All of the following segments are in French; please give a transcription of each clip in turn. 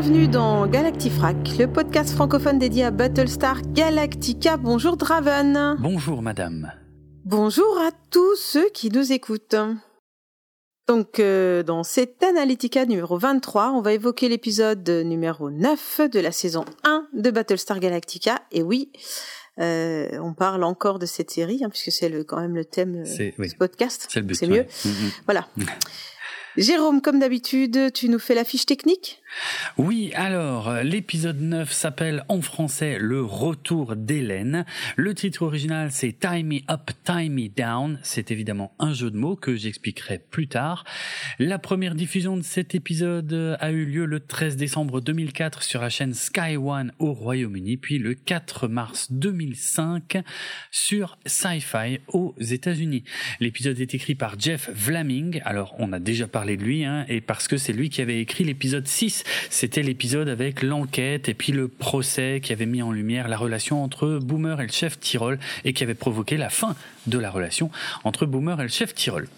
bienvenue dans Galactifrac, le podcast francophone dédié à Battlestar Galactica. Bonjour Draven. Bonjour madame. Bonjour à tous ceux qui nous écoutent. Donc, euh, dans cette Analytica numéro 23, on va évoquer l'épisode numéro 9 de la saison 1 de Battlestar Galactica. Et oui, euh, on parle encore de cette série, hein, puisque c'est le, quand même le thème euh, oui. podcast. C'est le but. C'est mieux. ouais. Mm, mm. Voilà. Jérôme, comme d'habitude, tu nous fais la fiche technique Oui, alors, euh, l'épisode 9 s'appelle en français Le retour d'Hélène. Le titre original, c'est Tie Me Up, Tie Me Down. C'est évidemment un jeu de mots que j'expliquerai plus tard. La première diffusion de cet épisode a eu lieu le 13 décembre 2004 sur la chaîne Sky One au Royaume-Uni, puis le 4 mars 2005 sur Sci-Fi aux États-Unis. L'épisode est écrit par Jeff Vlaming. Alors, on a déjà parlé de lui, hein, et parce que c'est lui qui avait écrit l'épisode 6. C'était l'épisode avec l'enquête et puis le procès qui avait mis en lumière la relation entre Boomer et le chef Tyrol et qui avait provoqué la fin de la relation entre Boomer et le chef Tyrol.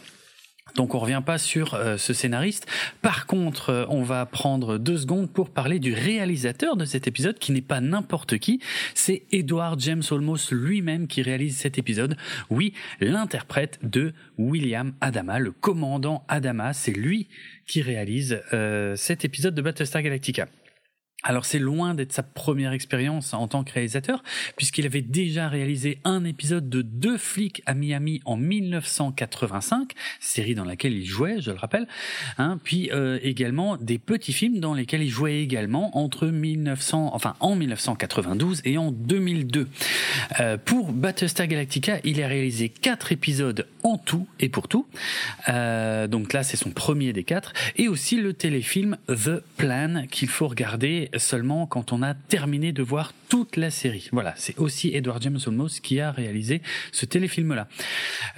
Donc on revient pas sur euh, ce scénariste. Par contre, euh, on va prendre deux secondes pour parler du réalisateur de cet épisode, qui n'est pas n'importe qui. C'est Edward James Olmos lui-même qui réalise cet épisode. Oui, l'interprète de William Adama, le commandant Adama, c'est lui qui réalise euh, cet épisode de Battlestar Galactica. Alors c'est loin d'être sa première expérience en tant que réalisateur, puisqu'il avait déjà réalisé un épisode de Deux flics à Miami en 1985, série dans laquelle il jouait, je le rappelle, hein, puis euh, également des petits films dans lesquels il jouait également entre 1900, enfin en 1992 et en 2002. Euh, pour Battlestar Galactica, il a réalisé quatre épisodes en tout et pour tout, Euh, donc là c'est son premier des quatre, et aussi le téléfilm The Plan qu'il faut regarder seulement quand on a terminé de voir toute la série. Voilà, c'est aussi Edward James Olmos qui a réalisé ce téléfilm-là.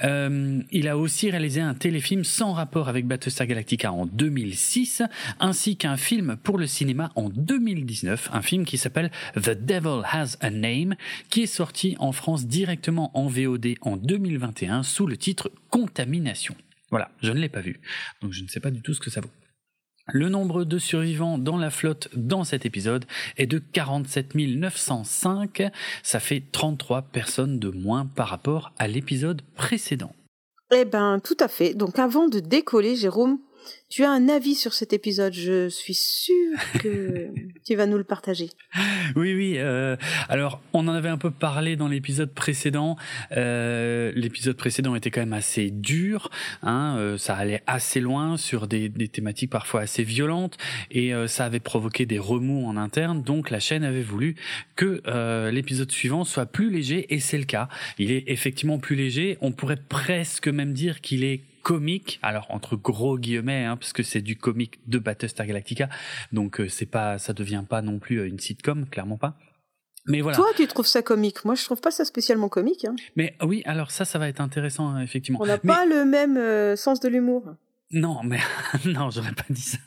Euh, il a aussi réalisé un téléfilm sans rapport avec Battlestar Galactica en 2006, ainsi qu'un film pour le cinéma en 2019, un film qui s'appelle The Devil Has a Name, qui est sorti en France directement en VOD en 2021 sous le titre Contamination. Voilà, je ne l'ai pas vu, donc je ne sais pas du tout ce que ça vaut. Le nombre de survivants dans la flotte dans cet épisode est de 47 905. Ça fait 33 personnes de moins par rapport à l'épisode précédent. Eh ben, tout à fait. Donc, avant de décoller, Jérôme, tu as un avis sur cet épisode. Je suis sûre que tu vas nous le partager. Oui, oui. euh, alors, on en avait un peu parlé dans l'épisode précédent. Euh, l'épisode précédent était quand même assez dur. Hein, euh, ça allait assez loin sur des, des thématiques parfois assez violentes et euh, ça avait provoqué des remous en interne. Donc, la chaîne avait voulu que euh, l'épisode suivant soit plus léger et c'est le cas. Il est effectivement plus léger. On pourrait presque même dire qu'il est comique, alors entre gros guillemets, hein, parce que c'est du comique de Battlestar Galactica, donc euh, c'est pas, ça devient pas non plus euh, une sitcom, clairement pas. Mais voilà. Toi, tu trouves ça comique? Moi, je trouve pas ça spécialement comique. Hein. Mais oui, alors ça, ça va être intéressant hein, effectivement. On n'a Mais- pas le même euh, sens de l'humour. Non, mais non, j'aurais pas dit ça.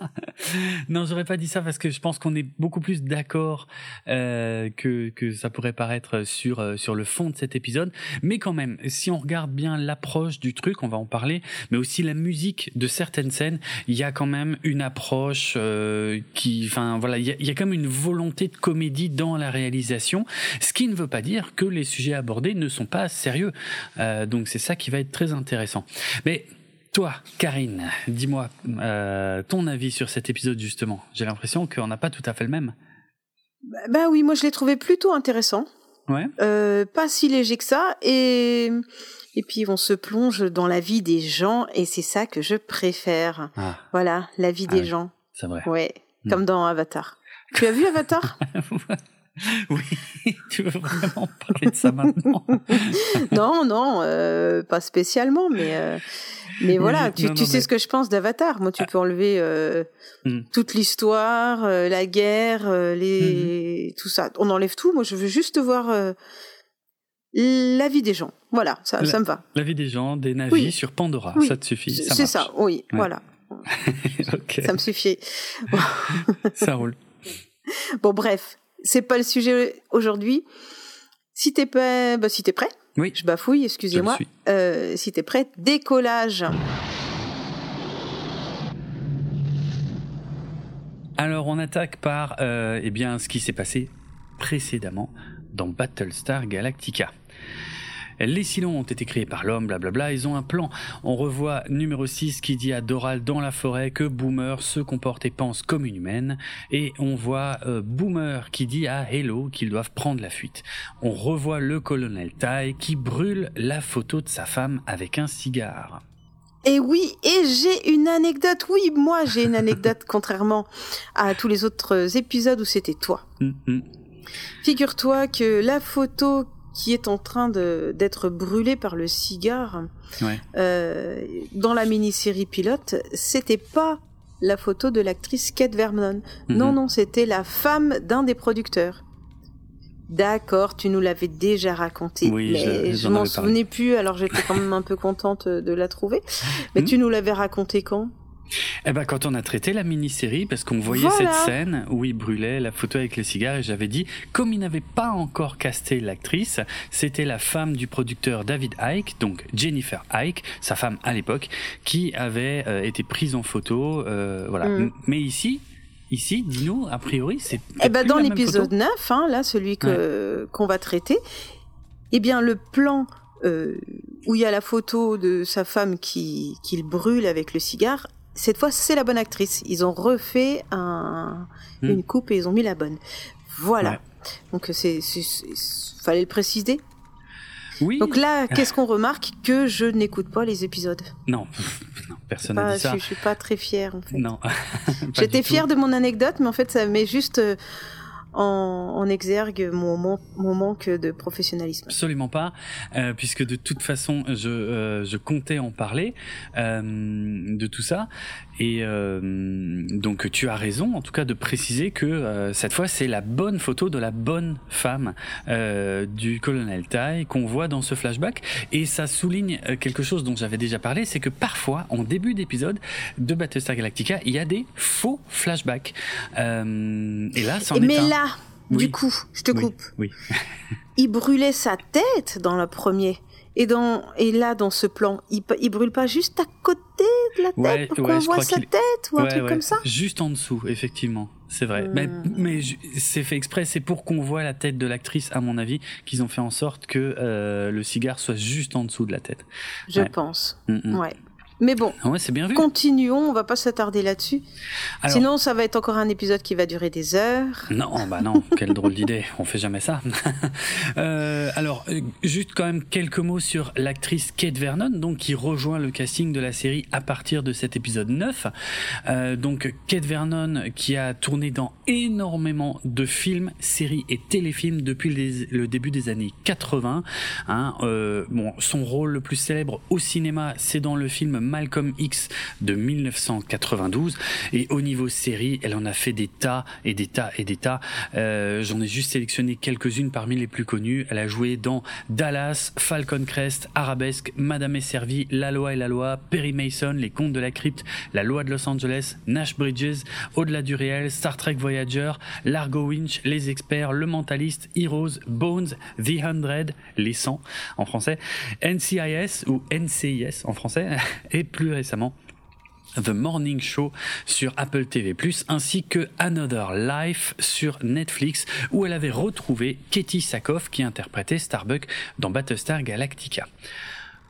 Non, j'aurais pas dit ça parce que je pense qu'on est beaucoup plus d'accord euh, que que ça pourrait paraître sur euh, sur le fond de cet épisode. Mais quand même, si on regarde bien l'approche du truc, on va en parler, mais aussi la musique de certaines scènes, il y a quand même une approche euh, qui, enfin voilà, il y a, y a quand même une volonté de comédie dans la réalisation, ce qui ne veut pas dire que les sujets abordés ne sont pas sérieux. Euh, donc c'est ça qui va être très intéressant. Mais toi, Karine, dis-moi euh, ton avis sur cet épisode justement. J'ai l'impression qu'on n'a pas tout à fait le même. Bah, bah oui, moi, je l'ai trouvé plutôt intéressant. Ouais. Euh, pas si léger que ça. Et, et puis, on se plonge dans la vie des gens. Et c'est ça que je préfère. Ah, Voilà, la vie Ah des oui. gens. c'est vrai. Ouais, Hmm. comme dans Avatar. Tu as vu Avatar? oui, tu veux vraiment parler de ça maintenant Non, non, euh, pas spécialement, mais euh, mais voilà, tu, non, tu non, sais mais- Ah. ce que je pense d'Avatar. Moi, tu peux enlever euh, Hmm. toute l'histoire, la guerre, les tout ça. On enlève tout. Moi, je veux juste voir la vie des gens. Voilà, ça, La- ça me va. La vie des gens, des navis Oui. sur Pandora, Oui. ça te suffit. C'est ça. Oui, Ouais. voilà. ok, Ça me suffit. ça roule. Bon, bref, c'est pas le sujet aujourd'hui. Si t'es pas, bah, si t'es prêt, Oui, je bafouille, excusez-moi. Euh, si t'es prêt, décollage. Alors on attaque par euh, eh bien ce qui s'est passé précédemment dans Battlestar Galactica. Les Cylons ont été créés par l'homme, blablabla, ils ont un plan. On revoit numéro 6 qui dit à Doral dans la forêt que Boomer se comporte et pense comme une humaine. Et on voit euh, Boomer qui dit à Hello qu'ils doivent prendre la fuite. On revoit le colonel Tai qui brûle la photo de sa femme avec un cigare. Et oui, et j'ai une anecdote. Oui, moi j'ai une anecdote, contrairement à tous les autres épisodes où c'était toi. Hum, hum. Figure-toi que la photo qui est en train d'être brûlée par le cigare Ouais. euh, dans la mini-série pilote, c'était pas la photo de l'actrice Kate Vernon. Non, Mhm. non, c'était la femme d'un des producteurs. D'accord, tu nous l'avais déjà raconté, Oui, je- mais je, j'en m'en souvenais plus, alors j'étais quand même un peu contente de la trouver. Mais Mhm. tu nous l'avais raconté quand? Eh ben quand on a traité la mini-série, parce qu'on voyait Voilà. cette scène où il brûlait la photo avec le cigare, et j'avais dit, comme il n'avait pas encore casté l'actrice, c'était la femme du producteur David Icke, donc Jennifer Icke, sa femme à l'époque, qui avait euh, été prise en photo, euh, voilà. Mm. Mais ici, ici, dis-nous, a priori, c'est Eh ben, dans l'épisode photo 9, hein, là, celui que qu'on va traiter, eh bien, le plan euh, où il y a la photo de sa femme qui qu'il brûle avec le cigare, cette fois, c'est la bonne actrice. Ils ont refait un, Hmm. une coupe et ils ont mis la bonne. Voilà. Ouais. Donc, c'est, fallait le préciser. Oui. Donc là, qu'est-ce qu'on remarque Que je n'écoute pas les épisodes. Non, non, personne n'a dit ça. je, je suis pas très fière, en fait. Non. J'étais tout. fière de mon anecdote, mais en fait, ça met juste euh, en, exergue mon, man- mon manque de professionnalisme. Absolument pas, euh, puisque de toute façon, je, euh, comptais en parler euh, de tout ça. Et euh, donc, tu as raison, en tout cas, de préciser que euh, cette fois, c'est la bonne photo de la bonne femme euh, du colonel Tai qu'on voit dans ce flashback. Et ça souligne quelque chose dont j'avais déjà parlé, c'est que parfois, en début d'épisode de Battlestar Galactica, il y a des faux flashbacks. Euh, et là, c'en Et est mais un. là, Oui. du coup, je te Oui, coupe. oui. Il brûlait sa tête dans le premier. Et, dans, et là, dans ce plan, il, il brûle pas juste à côté de la tête Ouais, pour ouais, qu'on voit sa tête ou un Ouais, truc comme ça? Juste en dessous, effectivement. C'est vrai. Hmm. Mais, mais ju- c'est fait exprès, c'est pour qu'on voit la tête de l'actrice, à mon avis, qu'ils ont fait en sorte que euh, le cigare soit juste en dessous de la tête. Je pense. Mm, mm. Ouais. Mais bon, Ah ouais, c'est bien vu. continuons, on va pas s'attarder là-dessus. Alors- Sinon, ça va être encore un épisode qui va durer des heures. Non, bah non, quelle drôle d'idée, on fait jamais ça. Euh, alors, euh, juste quand même quelques mots sur l'actrice Kate Vernon, donc qui rejoint le casting de la série à partir de cet épisode 9. Euh, donc Kate Vernon qui a tourné dans énormément de films, séries et téléfilms depuis les- le début des années 80. Hein, euh, bon, son rôle le plus célèbre au cinéma, c'est dans le film Malcolm X de 1992. Et au niveau série, elle en a fait des tas et des tas et des tas. Euh, J'en ai juste sélectionné quelques-unes parmi les plus connues. Elle a joué dans Dallas, Falcon Crest, Arabesque, Madame est servie, La loi et la loi, Perry Mason, Les Contes de la crypte, La loi de Los Angeles, Nash Bridges, Au-delà du réel, Star Trek Voyager, Largo Winch, Les experts, Le mentaliste, Heroes, Bones, The Hundred, Les 100 en français, NCIS ou NCIS en français, et plus récemment The Morning Show sur Apple TV+, ainsi que Another Life sur Netflix, où elle avait retrouvé Katie Sackhoff qui interprétait Starbuck dans Battlestar Galactica.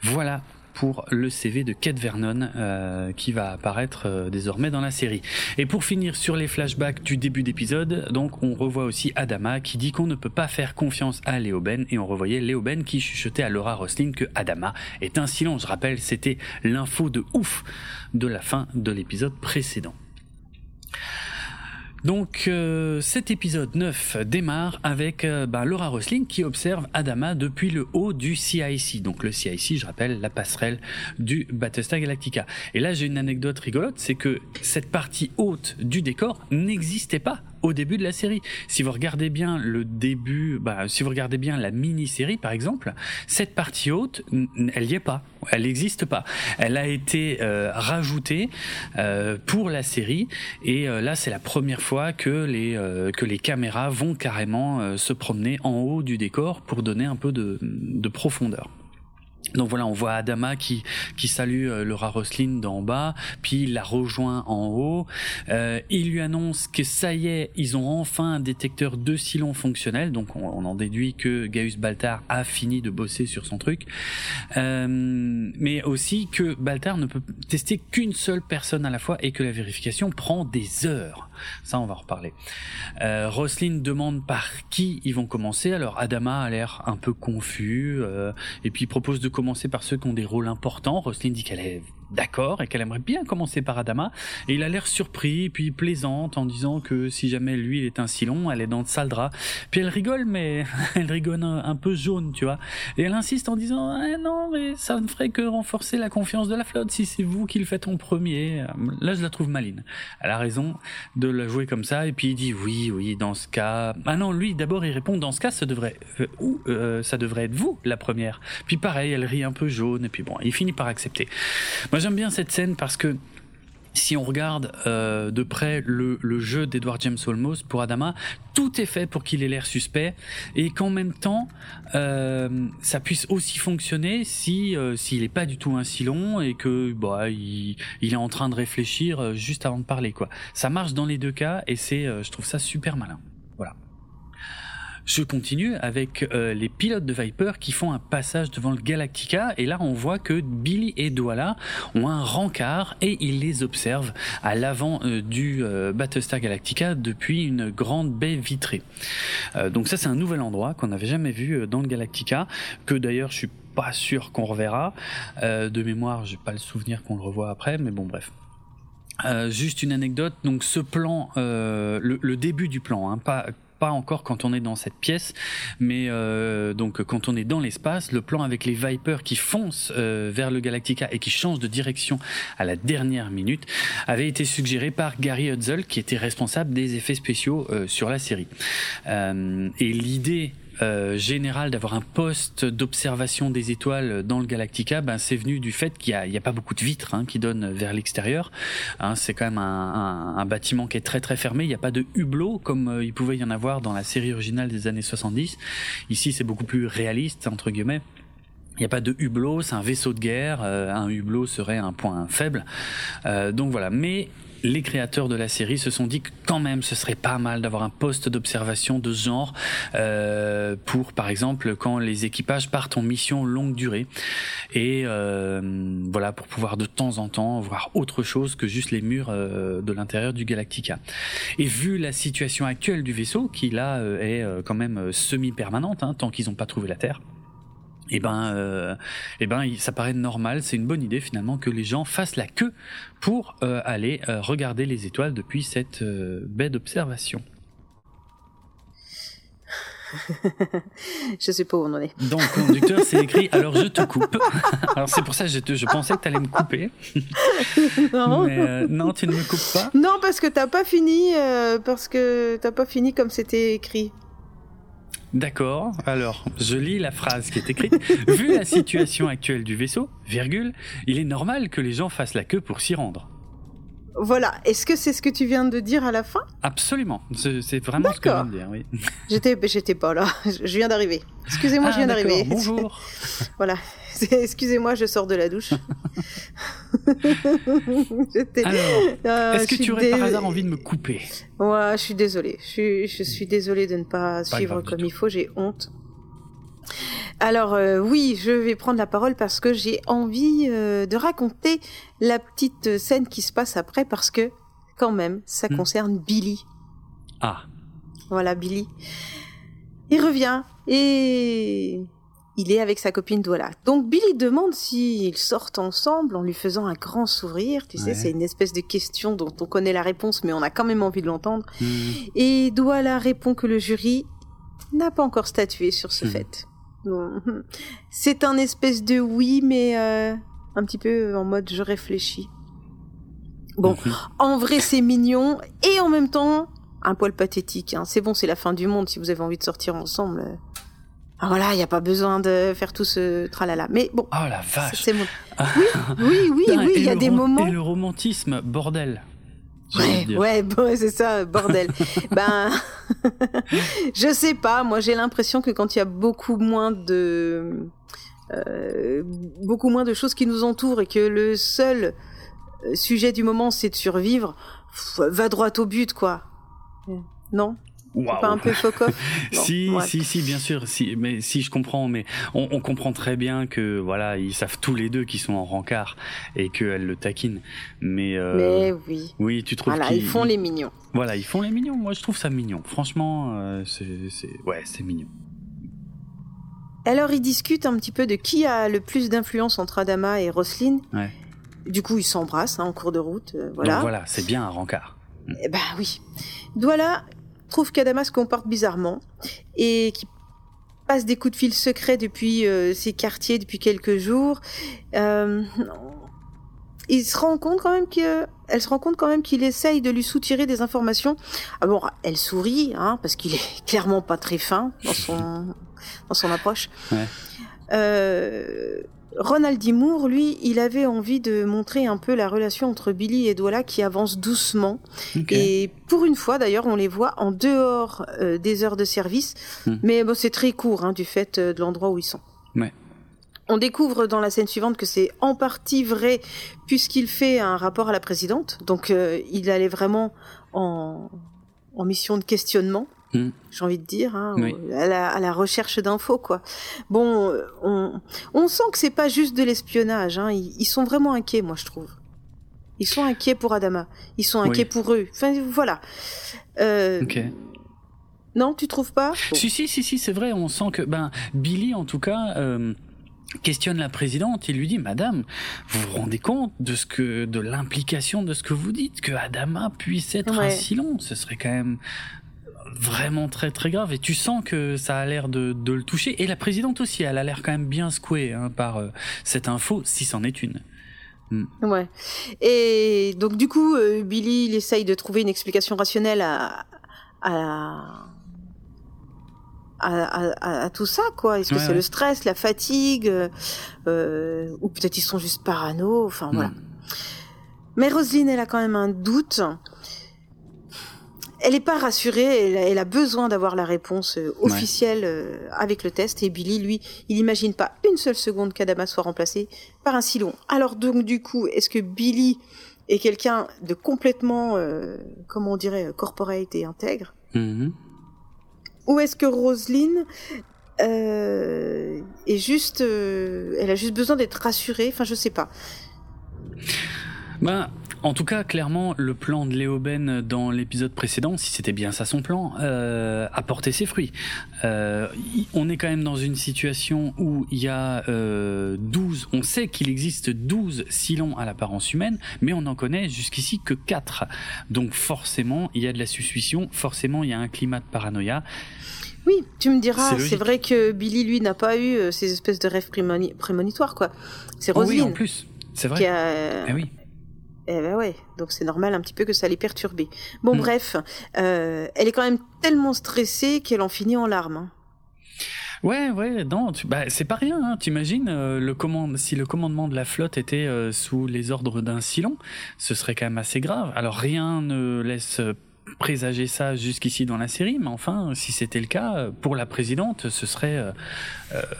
Voilà pour le CV de Kate Vernon euh, qui va apparaître euh, désormais dans la série. Et pour finir sur les flashbacks du début d'épisode, donc on revoit aussi Adama qui dit qu'on ne peut pas faire confiance à Léo Ben et on revoyait Léo Ben qui chuchotait à Laura Roslin que Adama est un silence. Je rappelle, c'était l'info de ouf de la fin de l'épisode précédent. Donc euh, cet épisode 9 démarre avec euh, bah, Laura Rosling qui observe Adama depuis le haut du CIC. Donc le CIC, je rappelle, la passerelle du Battlestar Galactica. Et là j'ai une anecdote rigolote, c'est que cette partie haute du décor n'existait pas au début de la série. Si vous regardez bien le début, bah, si vous regardez bien la mini-série par exemple, cette partie haute, elle y est pas, elle n'existe pas. Elle a été euh, rajoutée euh, pour la série et euh, là c'est la première fois que les euh, que les caméras vont carrément euh, se promener en haut du décor pour donner un peu de, de profondeur. Donc voilà, on voit Adama qui qui salue euh, Laura Roslin d'en bas, puis il la rejoint en haut. Euh, il lui annonce que ça y est, ils ont enfin un détecteur de Silon fonctionnel. Donc on, en déduit que Gaius Baltar a fini de bosser sur son truc, euh, mais aussi que Baltar ne peut tester qu'une seule personne à la fois et que la vérification prend des heures. Ça, on va en reparler. Euh, demande par qui ils vont commencer. Alors Adama a l'air un peu confus euh, et puis propose de commencer par ceux qui ont des rôles importants. Roslin dit qu'elle est d'accord et qu'elle aimerait bien commencer par Adama. Et il a l'air surpris, puis plaisante en disant que si jamais lui il est un silon, elle est dans le sale drap. Puis elle rigole, mais elle rigole un, peu jaune, tu vois. Et elle insiste en disant eh non, mais ça ne ferait que renforcer la confiance de la flotte si c'est vous qui le faites en premier. Là, je la trouve maline. Elle a raison de la jouer comme ça. Et puis il dit oui, oui, dans ce cas. Ah non, lui d'abord il répond dans ce cas, ça devrait euh, euh, ça devrait être vous la première. Puis pareil, elle rit un peu jaune. Et puis bon, il finit par accepter j'aime bien cette scène parce que si on regarde euh, de près le, jeu d'Edward James Olmos pour Adama, tout est fait pour qu'il ait l'air suspect et qu'en même temps euh, ça puisse aussi fonctionner si euh, s'il n'est pas du tout un silon et que bah il, est en train de réfléchir juste avant de parler quoi. Ça marche dans les deux cas et je trouve ça super malin. Je continue avec euh, les pilotes de Viper qui font un passage devant le Galactica et là on voit que Billy et Douala ont un rencard et ils les observent à l'avant euh, du euh, Battlestar Galactica depuis une grande baie vitrée. donc ça c'est un nouvel endroit qu'on n'avait jamais vu dans le Galactica que d'ailleurs je suis pas sûr qu'on reverra. de mémoire, j'ai pas le souvenir qu'on le revoit après, mais bon bref. juste une anecdote, donc ce plan, le, début du plan, hein, pas pas encore quand on est dans cette pièce, mais euh, donc quand on est dans l'espace, le plan avec les Vipers qui foncent euh, vers le Galactica et qui changent de direction à la dernière minute avait été suggéré par Gary Hudzel qui était responsable des effets spéciaux euh, sur la série. et l'idée euh, général d'avoir un poste d'observation des étoiles dans le Galactica, ben c'est venu du fait qu'il n'y a, pas beaucoup de vitres hein, qui donnent vers l'extérieur. Hein, c'est quand même un, bâtiment qui est très très fermé. Il n'y a pas de hublot comme euh, il pouvait y en avoir dans la série originale des années 70. Ici, c'est beaucoup plus réaliste entre guillemets. Il n'y a pas de hublot, c'est un vaisseau de guerre. Euh, un hublot serait un point faible. Euh, donc voilà. Mais les créateurs de la série se sont dit que quand même ce serait pas mal d'avoir un poste d'observation de genre euh, pour par exemple quand les équipages partent en mission longue durée et euh, voilà pour pouvoir de temps en temps voir autre chose que juste les murs euh, de l'intérieur du Galactica. Et vu la situation actuelle du vaisseau qui là est quand même semi-permanente hein, tant qu'ils n'ont pas trouvé la Terre eh ben, euh, eh ben, ça paraît normal, c'est une bonne idée finalement que les gens fassent la queue pour euh, aller euh, regarder les étoiles depuis cette euh, baie d'observation. je sais pas où on en est. Donc, conducteur, c'est écrit alors je te coupe. alors c'est pour ça que je, je pensais que tu allais me couper. non. Mais, non, tu ne me coupes pas. Non, parce que t'as pas fini, parce que t'as pas fini comme c'était écrit. D'accord. Alors, je lis la phrase qui est écrite. Vu la situation actuelle du vaisseau, virgule, il est normal que les gens fassent la queue pour s'y rendre. Voilà. Est-ce que c'est ce que tu viens de dire à la fin? Absolument. C'est vraiment ce que je viens de dire, oui. J'étais, j'étais pas là. Je viens d'arriver. Excusez-moi, je viens ah, d'arriver. Bonjour. voilà. Excusez-moi, je sors de la douche. Alors, est-ce que tu aurais par hasard envie de me couper Ouais, je suis désolée. Je suis, je suis désolée de ne pas, suivre comme il faut. J'ai honte. Alors euh, oui, je vais prendre la parole parce que j'ai envie euh, de raconter la petite scène qui se passe après parce que quand même, ça hmm. concerne Billy. Ah. Voilà, Billy. Il revient et il est avec sa copine Douala. Donc Billy demande s'ils sortent ensemble en lui faisant un grand sourire. Tu sais, c'est une espèce de question dont on connaît la réponse, mais on a quand même envie de l'entendre. Hmm. Et Douala répond que le jury n'a pas encore statué sur ce hmm. fait. C'est un espèce de oui, mais euh, un petit peu en mode je réfléchis. Bon, en vrai c'est mignon et en même temps un poil pathétique. Hein. C'est bon, c'est la fin du monde si vous avez envie de sortir ensemble. Ah voilà, il n'y a pas besoin de faire tout ce tralala. Mais bon. Oh la vache. C'est Oui, oui, oui, oui, il y a des moments. Et le romantisme, bordel. Ouais, ouais, bon, c'est ça, bordel. ben, je sais pas. Moi, j'ai l'impression que quand il y a beaucoup moins de euh, beaucoup moins de choses qui nous entourent et que le seul euh, sujet du moment c'est de survivre, va droit au but quoi. Non? Pas un peu fuck Si, si, si, bien sûr. Si, mais si je comprends, mais on, on, comprend très bien que voilà, ils savent tous les deux qu'ils sont en rencard et qu'elle le taquine. Mais, euh, mais oui. Oui, tu trouves Voilà, ils font les mignons. Voilà, ils font les mignons. Moi, je trouve ça mignon. Franchement, euh, c'est, ouais, c'est mignon. Alors, ils discutent un petit peu de qui a le plus d'influence entre Adama et. Ouais. Du coup, ils s'embrassent hein, en cours de route. Euh, voilà. Donc voilà, c'est bien un rencard. Eh ben oui. Douala trouve qu'Adama se comporte bizarrement et qui passe des coups de fil secrets depuis euh, ses quartiers depuis quelques jours. Euh, il se rend compte quand même que elle se rend compte quand même qu'il essaye de lui soutirer des informations. Ah bon, elle sourit, hein, parce qu'il est clairement pas très fin dans son dans son approche. Ouais. Euh, Ronald D. Moore, lui, il avait envie de montrer un peu la relation entre Billy et Douala qui avance doucement. Okay. Et pour une fois, d'ailleurs, on les voit en dehors euh, des heures de service. Hmm. Mais bon, c'est très court hein, du fait euh, de l'endroit où ils sont. Ouais. On découvre dans la scène suivante que c'est en partie vrai puisqu'il fait un rapport à la présidente. Donc euh, il allait vraiment en, en mission de questionnement. Mm. J'ai envie de dire, hein, Oui. à, la, à la recherche d'infos, quoi. Bon, on, on sent que c'est pas juste de l'espionnage. Hein. Ils, ils sont vraiment inquiets, moi, je trouve. Ils sont inquiets pour Adama. Ils sont inquiets Oui. pour eux. Enfin, voilà. Euh. Non, tu trouves pas? Bon. Si, si, si, si, c'est vrai. On sent que ben Billy, en tout cas. Euh, questionne la présidente, il lui dit Madame, vous vous rendez compte de ce que de l'implication de ce que vous dites, que Adama puisse être un Ouais. Silon, ce serait quand même vraiment très très grave et tu sens que ça a l'air de, de le toucher et la présidente aussi elle a l'air quand même bien secouée hein, par euh, cette info si c'en est une Ouais. Et donc du coup, euh, Billy, il essaye de trouver une explication rationnelle à à à, à- tout ça, quoi. Est-ce que Ouais, c'est ouais. le stress, la fatigue, euh, euh, ou peut-être ils sont juste parano. Enfin voilà. Mm. Mais Roselyne, elle a quand même un doute. Elle n'est pas rassurée, elle a, elle a besoin d'avoir la réponse euh, officielle euh, avec le test. Et Billy, lui, il n'imagine pas une seule seconde qu'Adama soit remplacé par un Silon. Alors donc, du coup, est-ce que Billy est quelqu'un de complètement, euh, comment on dirait, corporate et intègre Mhm. Ou est-ce que Roselyne euh, est juste, euh, elle a juste besoin d'être rassurée? Enfin, je sais pas. Ben, en tout cas, clairement, le plan de Léoben dans l'épisode précédent, si c'était bien ça son plan, euh, a porté ses fruits. Euh, on est quand même dans une situation où il y a euh, 12, on sait qu'il existe 12 silons à l'apparence humaine, mais on n'en connaît jusqu'ici que 4. Donc forcément, il y a de la suspicion, forcément, il y a un climat de paranoïa. Oui, tu me diras, C'est vrai que Billy, lui, n'a pas eu euh, ces espèces de rêves prémoni- prémonitoires, quoi. C'est Oh oui, Roselyne en plus, c'est qui vrai. a... Eh oui. Eh ben ouais, donc c'est normal un petit peu que ça les perturbe. Bon, Mm. bref, euh, elle est quand même tellement stressée qu'elle en finit en larmes. hein. Ouais, ouais, non, tu, bah, c'est pas rien. Hein. T'imagines euh, le commande, si le commandement de la flotte était euh, sous les ordres d'un Silon, ce serait quand même assez grave. Alors rien ne laisse présager ça jusqu'ici dans la série, mais enfin, si c'était le cas, pour la présidente, ce serait euh,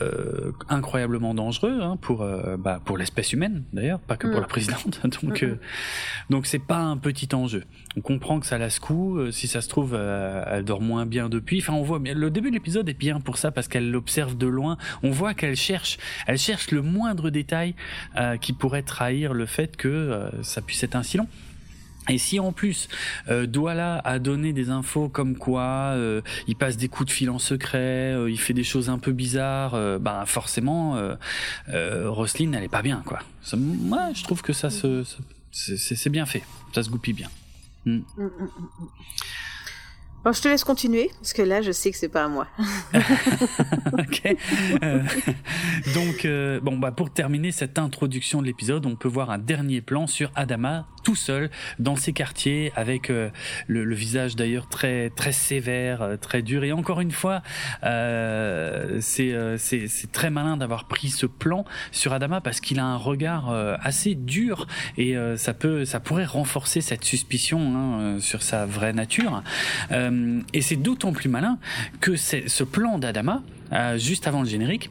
euh, incroyablement dangereux hein, pour euh, bah, pour l'espèce humaine d'ailleurs, pas que pour Mm. la présidente. Donc Mm, euh, donc c'est pas un petit enjeu. On comprend que ça la secoue. euh, si ça se trouve, elle dort moins bien depuis. Enfin, on voit. Le début de l'épisode est bien pour ça parce qu'elle l'observe de loin. On voit qu'elle cherche, elle cherche le moindre détail euh, qui pourrait trahir le fait que ça puisse être un silon. Et si en plus euh, Douala a donné des infos comme quoi euh, il passe des coups de fil en secret, euh, il fait des choses un peu bizarres, euh, ben forcément Roselyne est pas bien quoi. Moi je trouve que ça se, c'est- bien fait, ça se goupille bien. Mm, mm, mm, mm. Bon, je te laisse continuer, parce que là, je sais que c'est pas à moi. ok. Euh, donc, euh, bon, bah, pour terminer cette introduction de l'épisode, on peut voir un dernier plan sur Adama tout seul dans ses quartiers, avec euh, le, visage d'ailleurs très très sévère, très dur. Et encore une fois, c'est très malin d'avoir pris ce plan sur Adama parce qu'il a un regard assez dur et ça peut ça pourrait renforcer cette suspicion hein, sur sa vraie nature. Et c'est d'autant plus malin que ce plan d'Adama, euh, juste avant le générique,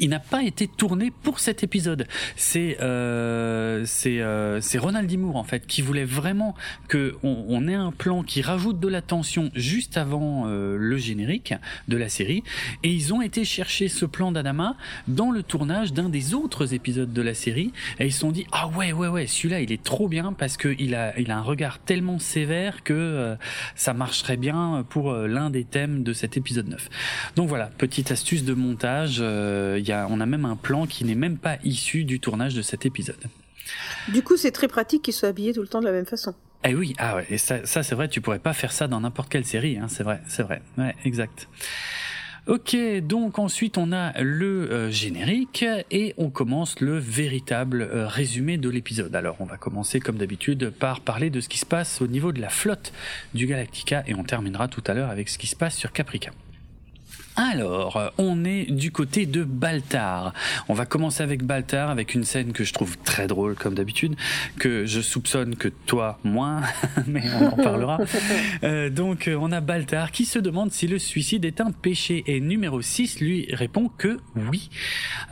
il n'a pas été tourné pour cet épisode. C'est euh, c'est euh, Ronald D. Moore en fait qui voulait vraiment que on, on, ait un plan qui rajoute de la tension juste avant euh, le générique de la série et ils ont été chercher ce plan d'Adama dans le tournage d'un des autres épisodes de la série et ils se sont dit ah ouais ouais ouais celui-là il est trop bien parce que il a il a un regard tellement sévère que euh, ça marcherait bien pour euh, l'un des thèmes de cet épisode 9. Donc voilà petite astuce de montage on a même un plan qui n'est même pas issu du tournage de cet épisode. Du coup, c'est très pratique qu'ils soient habillés tout le temps de la même façon. Eh oui, ah ouais, et ça, ça c'est vrai, tu pourrais pas faire ça dans n'importe quelle série, hein, c'est vrai, c'est vrai, ouais, exact. Ok, donc ensuite on a le euh, générique et on commence le véritable euh, résumé de l'épisode. Alors on va commencer comme d'habitude par parler de ce qui se passe au niveau de la flotte du Galactica et on terminera tout à l'heure avec ce qui se passe sur Caprica. Alors, on est du côté de Baltar. On va commencer avec Baltar, avec une scène que je trouve très drôle, comme d'habitude, que je soupçonne que toi, moins, mais on en parlera. Euh, donc, on a Baltar qui se demande si le suicide est un péché, et numéro 6 lui répond que oui.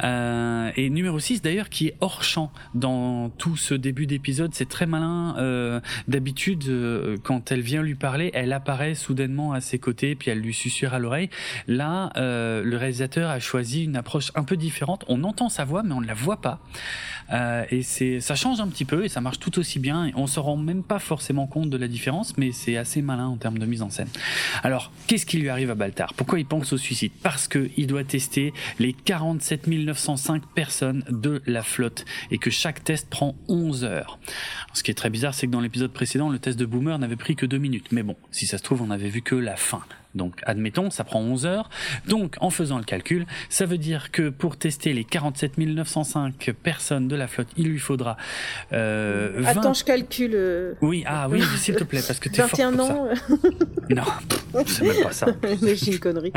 Euh, et numéro 6, d'ailleurs, qui est hors champ dans tout ce début d'épisode, c'est très malin. Euh, d'habitude, euh, quand elle vient lui parler, elle apparaît soudainement à ses côtés, puis elle lui susurre à l'oreille. Là, euh, le réalisateur a choisi une approche un peu différente. On entend sa voix, mais on ne la voit pas. Euh, et ça change un petit peu et ça marche tout aussi bien. Et on se rend même pas forcément compte de la différence, mais c'est assez malin en termes de mise en scène. Alors, qu'est-ce qui lui arrive à Baltar? Pourquoi il pense au suicide? Parce qu'il doit tester les 47 905 personnes de la flotte et que chaque test prend 11 heures. Ce qui est très bizarre, c'est que dans l'épisode précédent, le test de Boomer n'avait pris que 2 minutes. Mais bon, si ça se trouve, on avait vu que la fin. Donc, admettons, ça prend 11 heures. Donc, en faisant le calcul, ça veut dire que pour tester les 47 905 personnes de la flotte, il lui faudra euh, 20... Attends, je calcule. Euh, oui, ah oui, s'il te plaît, parce que tu es 21 fort ans. Ça. non, c'est même pas ça. J'ai une connerie.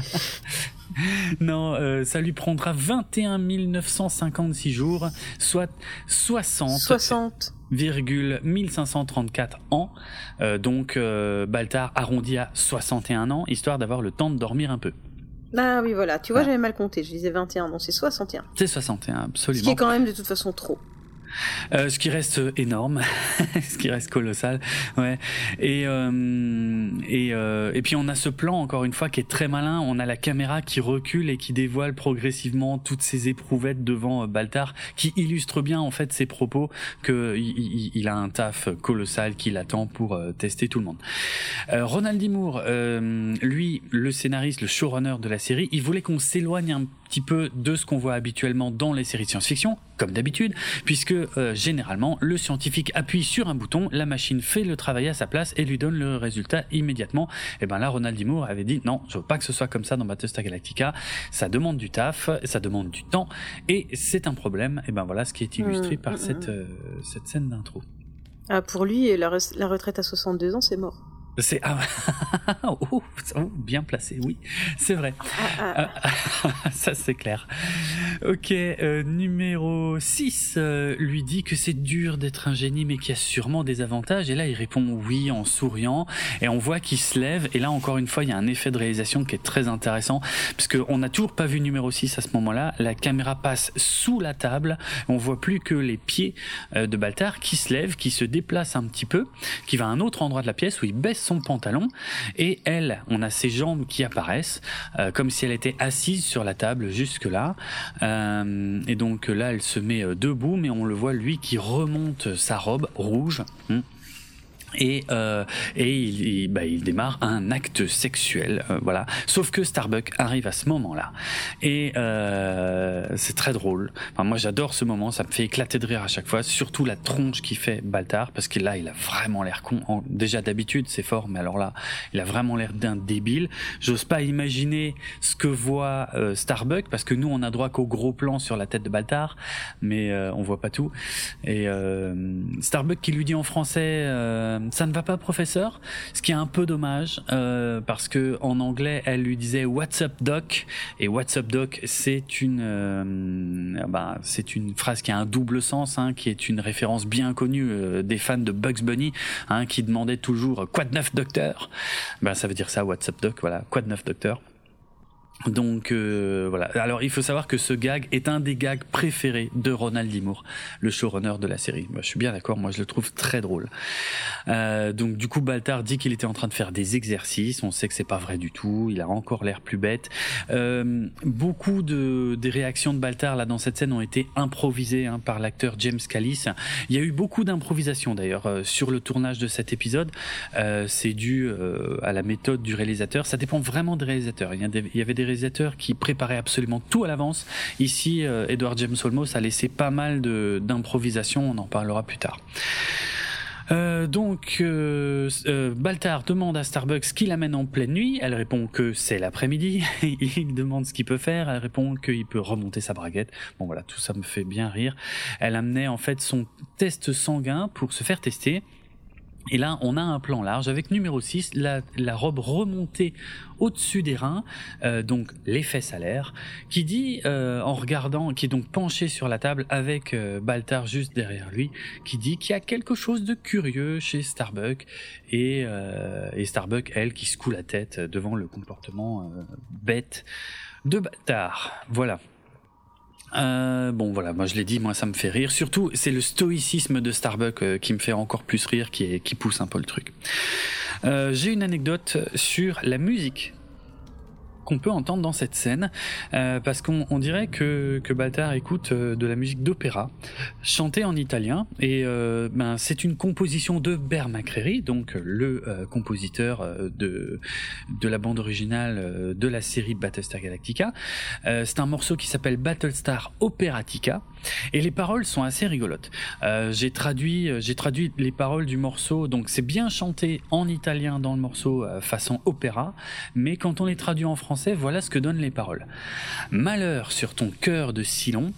non, euh, ça lui prendra 21 956 jours, soit 60. 60. 1534 ans. Euh, donc euh, Baltar arrondi à 61 ans, histoire d'avoir le temps de dormir un peu. Ah oui, voilà. Tu vois, j'avais mal compté. Je disais 21, non, c'est 61. C'est 61, absolument. Ce qui est quand même de toute façon trop. Euh, ce qui reste énorme, ce qui reste colossal, ouais. Et euh, et euh, et puis on a ce plan encore une fois qui est très malin. On a la caméra qui recule et qui dévoile progressivement toutes ces éprouvettes devant Baltar, qui illustre bien en fait ses propos que il, a un taf colossal qui l'attend pour tester tout le monde. Ronald D. Moore, lui, le scénariste, le showrunner de la série, il voulait qu'on s'éloigne un petit peu de ce qu'on voit habituellement dans les séries de science-fiction, comme d'habitude, puisque euh, généralement le scientifique appuie sur un bouton, la machine fait le travail à sa place et lui donne le résultat immédiatement. Et ben là, Ronald D. Moore avait dit non, je veux pas que ce soit comme ça dans Battlestar Galactica. Ça demande du taf, ça demande du temps, et c'est un problème. Et ben voilà ce qui est illustré mmh, par mmh, cette, mmh. Euh, cette scène d'intro. Ah, pour lui, la, la retraite à 62 ans, c'est mort. C'est ah, oh, oh, bien placé, oui, c'est vrai. Ah, ah, ça c'est clair. Ok, euh, numéro 6 euh, lui dit que c'est dur d'être un génie mais qu'il y a sûrement des avantages. Et là il répond oui en souriant. Et on voit qu'il se lève. Et là encore une fois il y a un effet de réalisation qui est très intéressant parce qu'on n'a toujours pas vu numéro 6 à ce moment-là, la caméra passe sous la table, on voit plus que les pieds euh, de Baltar qui se lève, qui se déplace un petit peu, qui va à un autre endroit de la pièce où il baisse son pantalon et elle, on a ses jambes qui apparaissent euh, comme si elle était assise sur la table jusque là. Euh, et donc là, elle se met euh, debout, mais on le voit lui qui remonte sa robe rouge. Hmm et euh, et il, bah, il démarre un acte sexuel euh, voilà. Sauf que Starbuck arrive à ce moment-là. Et euh, c'est très drôle. Enfin, moi j'adore ce moment. Ça me fait éclater de rire à chaque fois. Surtout la tronche qui fait Baltar parce que là il a vraiment l'air con. Déjà d'habitude c'est fort mais alors là il a vraiment l'air d'un débile. J'ose pas imaginer ce que voit euh, Starbuck parce que nous on a droit qu'au gros plan sur la tête de Baltar mais euh, on voit pas tout. Et Starbuck qui lui dit en français ça ne va pas professeur, ce qui est un peu dommage euh, parce que en anglais elle lui disait What's up doc? Et What's up doc c'est une euh, bah, c'est une phrase qui a un double sens hein, qui est une référence bien connue euh, des fans de Bugs Bunny hein, qui demandaient toujours quoi de neuf docteur? Bah ça veut dire ça What's up doc? Voilà quoi de neuf docteur? Donc euh, voilà. Alors il faut savoir que ce gag est un des gags préférés de Ronald. Moore, le showrunner de la série. Moi, je suis bien d'accord. Moi, je le trouve très drôle. Euh, donc du coup, Baltar dit qu'il était en train de faire des exercices. On sait que c'est pas vrai du tout. Il a encore l'air plus bête. Euh, beaucoup de des réactions de Baltar là dans cette scène ont été improvisées hein, par l'acteur James Callis. Il y a eu beaucoup d'improvisation d'ailleurs sur le tournage de cet épisode. C'est dû à la méthode du réalisateur. Ça dépend vraiment des réalisateurs. Il y avait des qui préparaient absolument tout à l'avance. Ici, euh, Edward James Olmos a laissé pas mal d'improvisation, on en parlera plus tard. Euh, donc, euh, Baltar demande à Starbucks qu'il amène en pleine nuit. Elle répond que c'est l'après-midi. il demande ce qu'il peut faire. Elle répond qu'il peut remonter sa braguette. Bon voilà, tout ça me fait bien rire. Elle amenait en fait son test sanguin pour se faire tester. Et là, on a un plan large avec numéro 6, la, robe remontée au-dessus des reins, euh, donc à l'air, qui dit, euh, en regardant, qui est donc penché sur la table avec euh, Baltar juste derrière lui, qui dit qu'il y a quelque chose de curieux chez Starbuck, et, euh, et Starbuck, elle, qui secoue la tête devant le comportement bête de Baltar. Voilà. Euh, bon voilà, moi je l'ai dit, moi ça me fait rire. Surtout, c'est le stoïcisme de Starbuck euh, qui me fait encore plus rire, qui pousse un peu le truc. Euh, J'ai une anecdote sur la musique qu'on peut entendre dans cette scène, euh, parce qu'on on dirait que, que Baltar écoute euh, de la musique d'opéra, chantée en italien, et euh, ben, c'est une composition de Ber Macreary, donc le euh, compositeur euh, de, de la bande originale euh, de la série Battlestar Galactica. Euh, c'est un morceau qui s'appelle Battlestar Operatica, et les paroles sont assez rigolotes. Euh, j'ai traduit, euh, j'ai traduit les paroles du morceau, donc c'est bien chanté en italien dans le morceau euh, façon opéra, mais quand on les traduit en français, voilà ce que donnent les paroles. Malheur sur ton cœur de Silon,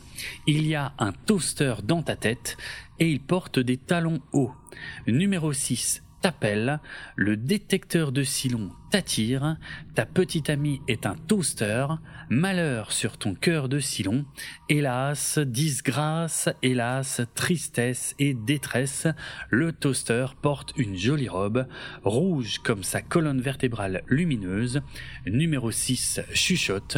il y a un toaster dans ta tête et il porte des talons hauts. Numéro 6, t'appelle, le détecteur de Silon t'attire, ta petite amie est un toaster, malheur sur ton cœur de Silon, hélas, disgrâce, hélas, tristesse et détresse, le toaster porte une jolie robe, rouge comme sa colonne vertébrale lumineuse, numéro 6 chuchote,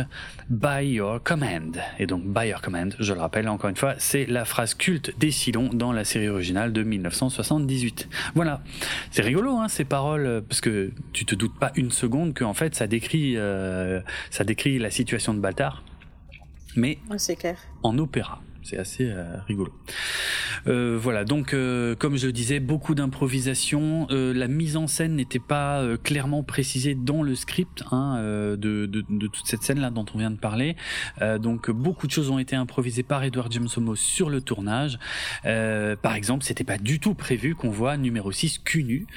by your command. Et donc by your command, je le rappelle encore une fois, c'est la phrase culte des Silons dans la série originale de 1978. Voilà, c'est rigolo hein, ces paroles, parce que tu te doutes pas une seconde que en fait ça décrit euh, ça décrit la situation de Baltar, mais clair. en opéra. C'est assez euh, rigolo. Euh, voilà, donc euh, comme je disais, beaucoup d'improvisation. La mise en scène n'était pas clairement précisée dans le script hein, de, toute cette scène-là dont on vient de parler. Donc beaucoup de choses ont été improvisées par Edward James Olmos sur le tournage. Par exemple, c'était pas du tout prévu qu'on voit numéro 6 cul nu.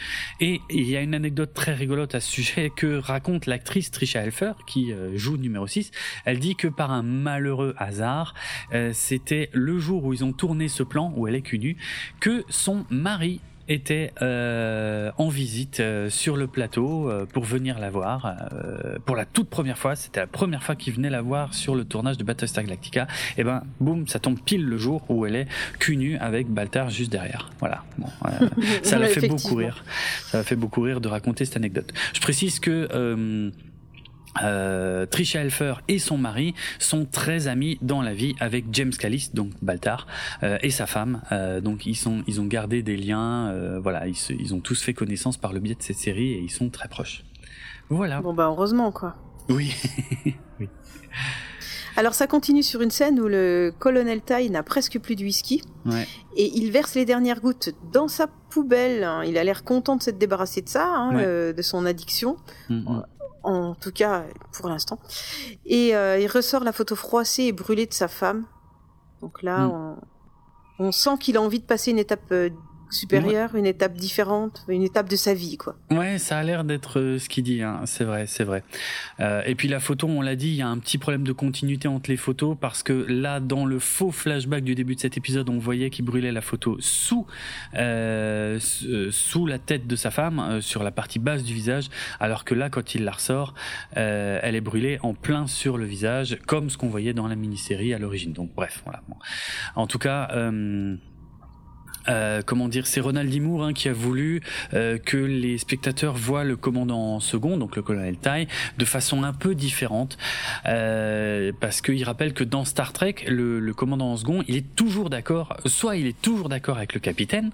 Et il y a une anecdote très rigolote à ce sujet que raconte l'actrice Trisha Helfer qui joue numéro 6. Elle dit que par un malheureux hasard, euh, c'était le jour où ils ont tourné ce plan où elle est cul nue que son mari était euh, en visite euh, sur le plateau euh, pour venir la voir pour la toute première fois. C'était la première fois qu'il venait la voir sur le tournage de Battlestar Galactica. Et ben, boum, ça tombe pile le jour où elle est cul nue avec Baltar juste derrière. Voilà. Bon, ça l'a fait beaucoup rire. Ça m'a fait beaucoup rire de raconter cette anecdote. Je précise que euh, Trisha Helfer et son mari sont très amis dans la vie avec James Callis, donc Baltar, euh, et sa femme. Euh, donc ils sont, ils ont gardé des liens. euh, voilà, ils, se- ils ont tous fait connaissance par le biais de cette série et ils sont très proches. Voilà. Bon bah heureusement quoi. Oui. Alors ça continue sur une scène où le colonel Tai n'a presque plus de whisky Ouais. et il verse les dernières gouttes dans sa poubelle. hein. Il a l'air content de s'être débarrassé de ça, hein, Ouais. de son addiction, mm. En tout cas pour l'instant. Et euh, il ressort la photo froissée et brûlée de sa femme. Donc là, Mm. on, on sent qu'il a envie de passer une étape supérieure, une étape différente, une étape de sa vie, quoi. Ouais, ça a l'air d'être euh, ce qu'il dit, hein. c'est vrai, c'est vrai. Euh, et puis la photo, on l'a dit, il y a un petit problème de continuité entre les photos parce que là, dans le faux flashback du début de cet épisode, on voyait qu'il brûlait la photo sous euh, euh, sous la tête de sa femme, euh, sur la partie basse du visage, alors que là, quand il la ressort, euh, elle est brûlée en plein sur le visage, comme ce qu'on voyait dans la mini-série à l'origine. Donc bref, voilà. En tout cas. Euh, euh, comment dire, c'est Ronald Dimour hein, qui a voulu euh, que les spectateurs voient le commandant second, donc le colonel Tai, de façon un peu différente, euh, parce qu'il rappelle que dans Star Trek, le, le, commandant second, il est toujours d'accord, soit il est toujours d'accord avec le capitaine,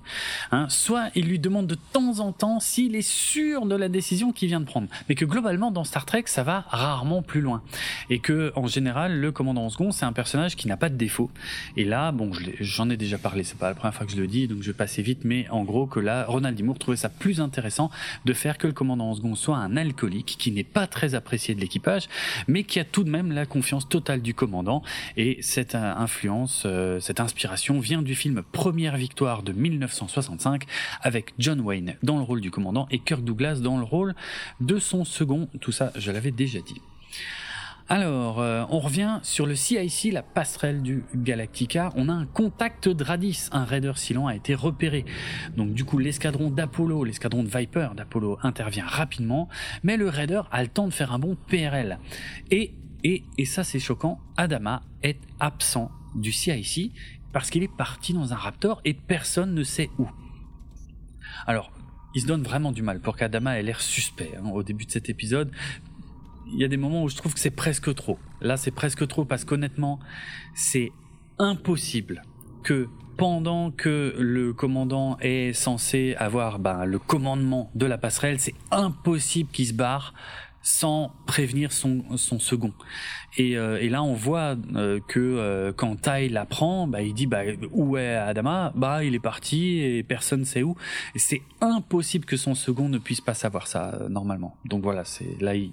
hein, soit il lui demande de temps en temps s'il est sûr de la décision qu'il vient de prendre, mais que globalement dans Star Trek, ça va rarement plus loin, et que en général, le commandant second, c'est un personnage qui n'a pas de défaut. Et là, bon, j'en ai déjà parlé, c'est pas la première fois que je le dis donc je vais passer vite, mais en gros que là, Ronald Dimour trouvait ça plus intéressant de faire que le commandant en second soit un alcoolique qui n'est pas très apprécié de l'équipage, mais qui a tout de même la confiance totale du commandant. Et cette euh, influence, euh, cette inspiration vient du film Première Victoire de 1965 avec John Wayne dans le rôle du commandant et Kirk Douglas dans le rôle de son second. Tout ça, je l'avais déjà dit. Alors, euh, on revient sur le CIC, la passerelle du Galactica. On a un contact de Radis, un raider Silon a été repéré. Donc du coup, l'escadron d'Apollo, l'escadron de Viper d'Apollo intervient rapidement, mais le raider a le temps de faire un bon PRL. Et, et, et ça c'est choquant, Adama est absent du CIC parce qu'il est parti dans un Raptor et personne ne sait où. Alors, il se donne vraiment du mal pour qu'Adama ait l'air suspect hein, au début de cet épisode, il y a des moments où je trouve que c'est presque trop. Là, c'est presque trop parce qu'honnêtement, c'est impossible que pendant que le commandant est censé avoir ben, le commandement de la passerelle, c'est impossible qu'il se barre sans prévenir son, son second. Et, euh, et là, on voit euh, que euh, quand Tai l'apprend, bah, il dit bah, où est Adama? Bah, il est parti et personne sait où. Et c'est impossible que son second ne puisse pas savoir ça normalement. Donc voilà, c'est là il,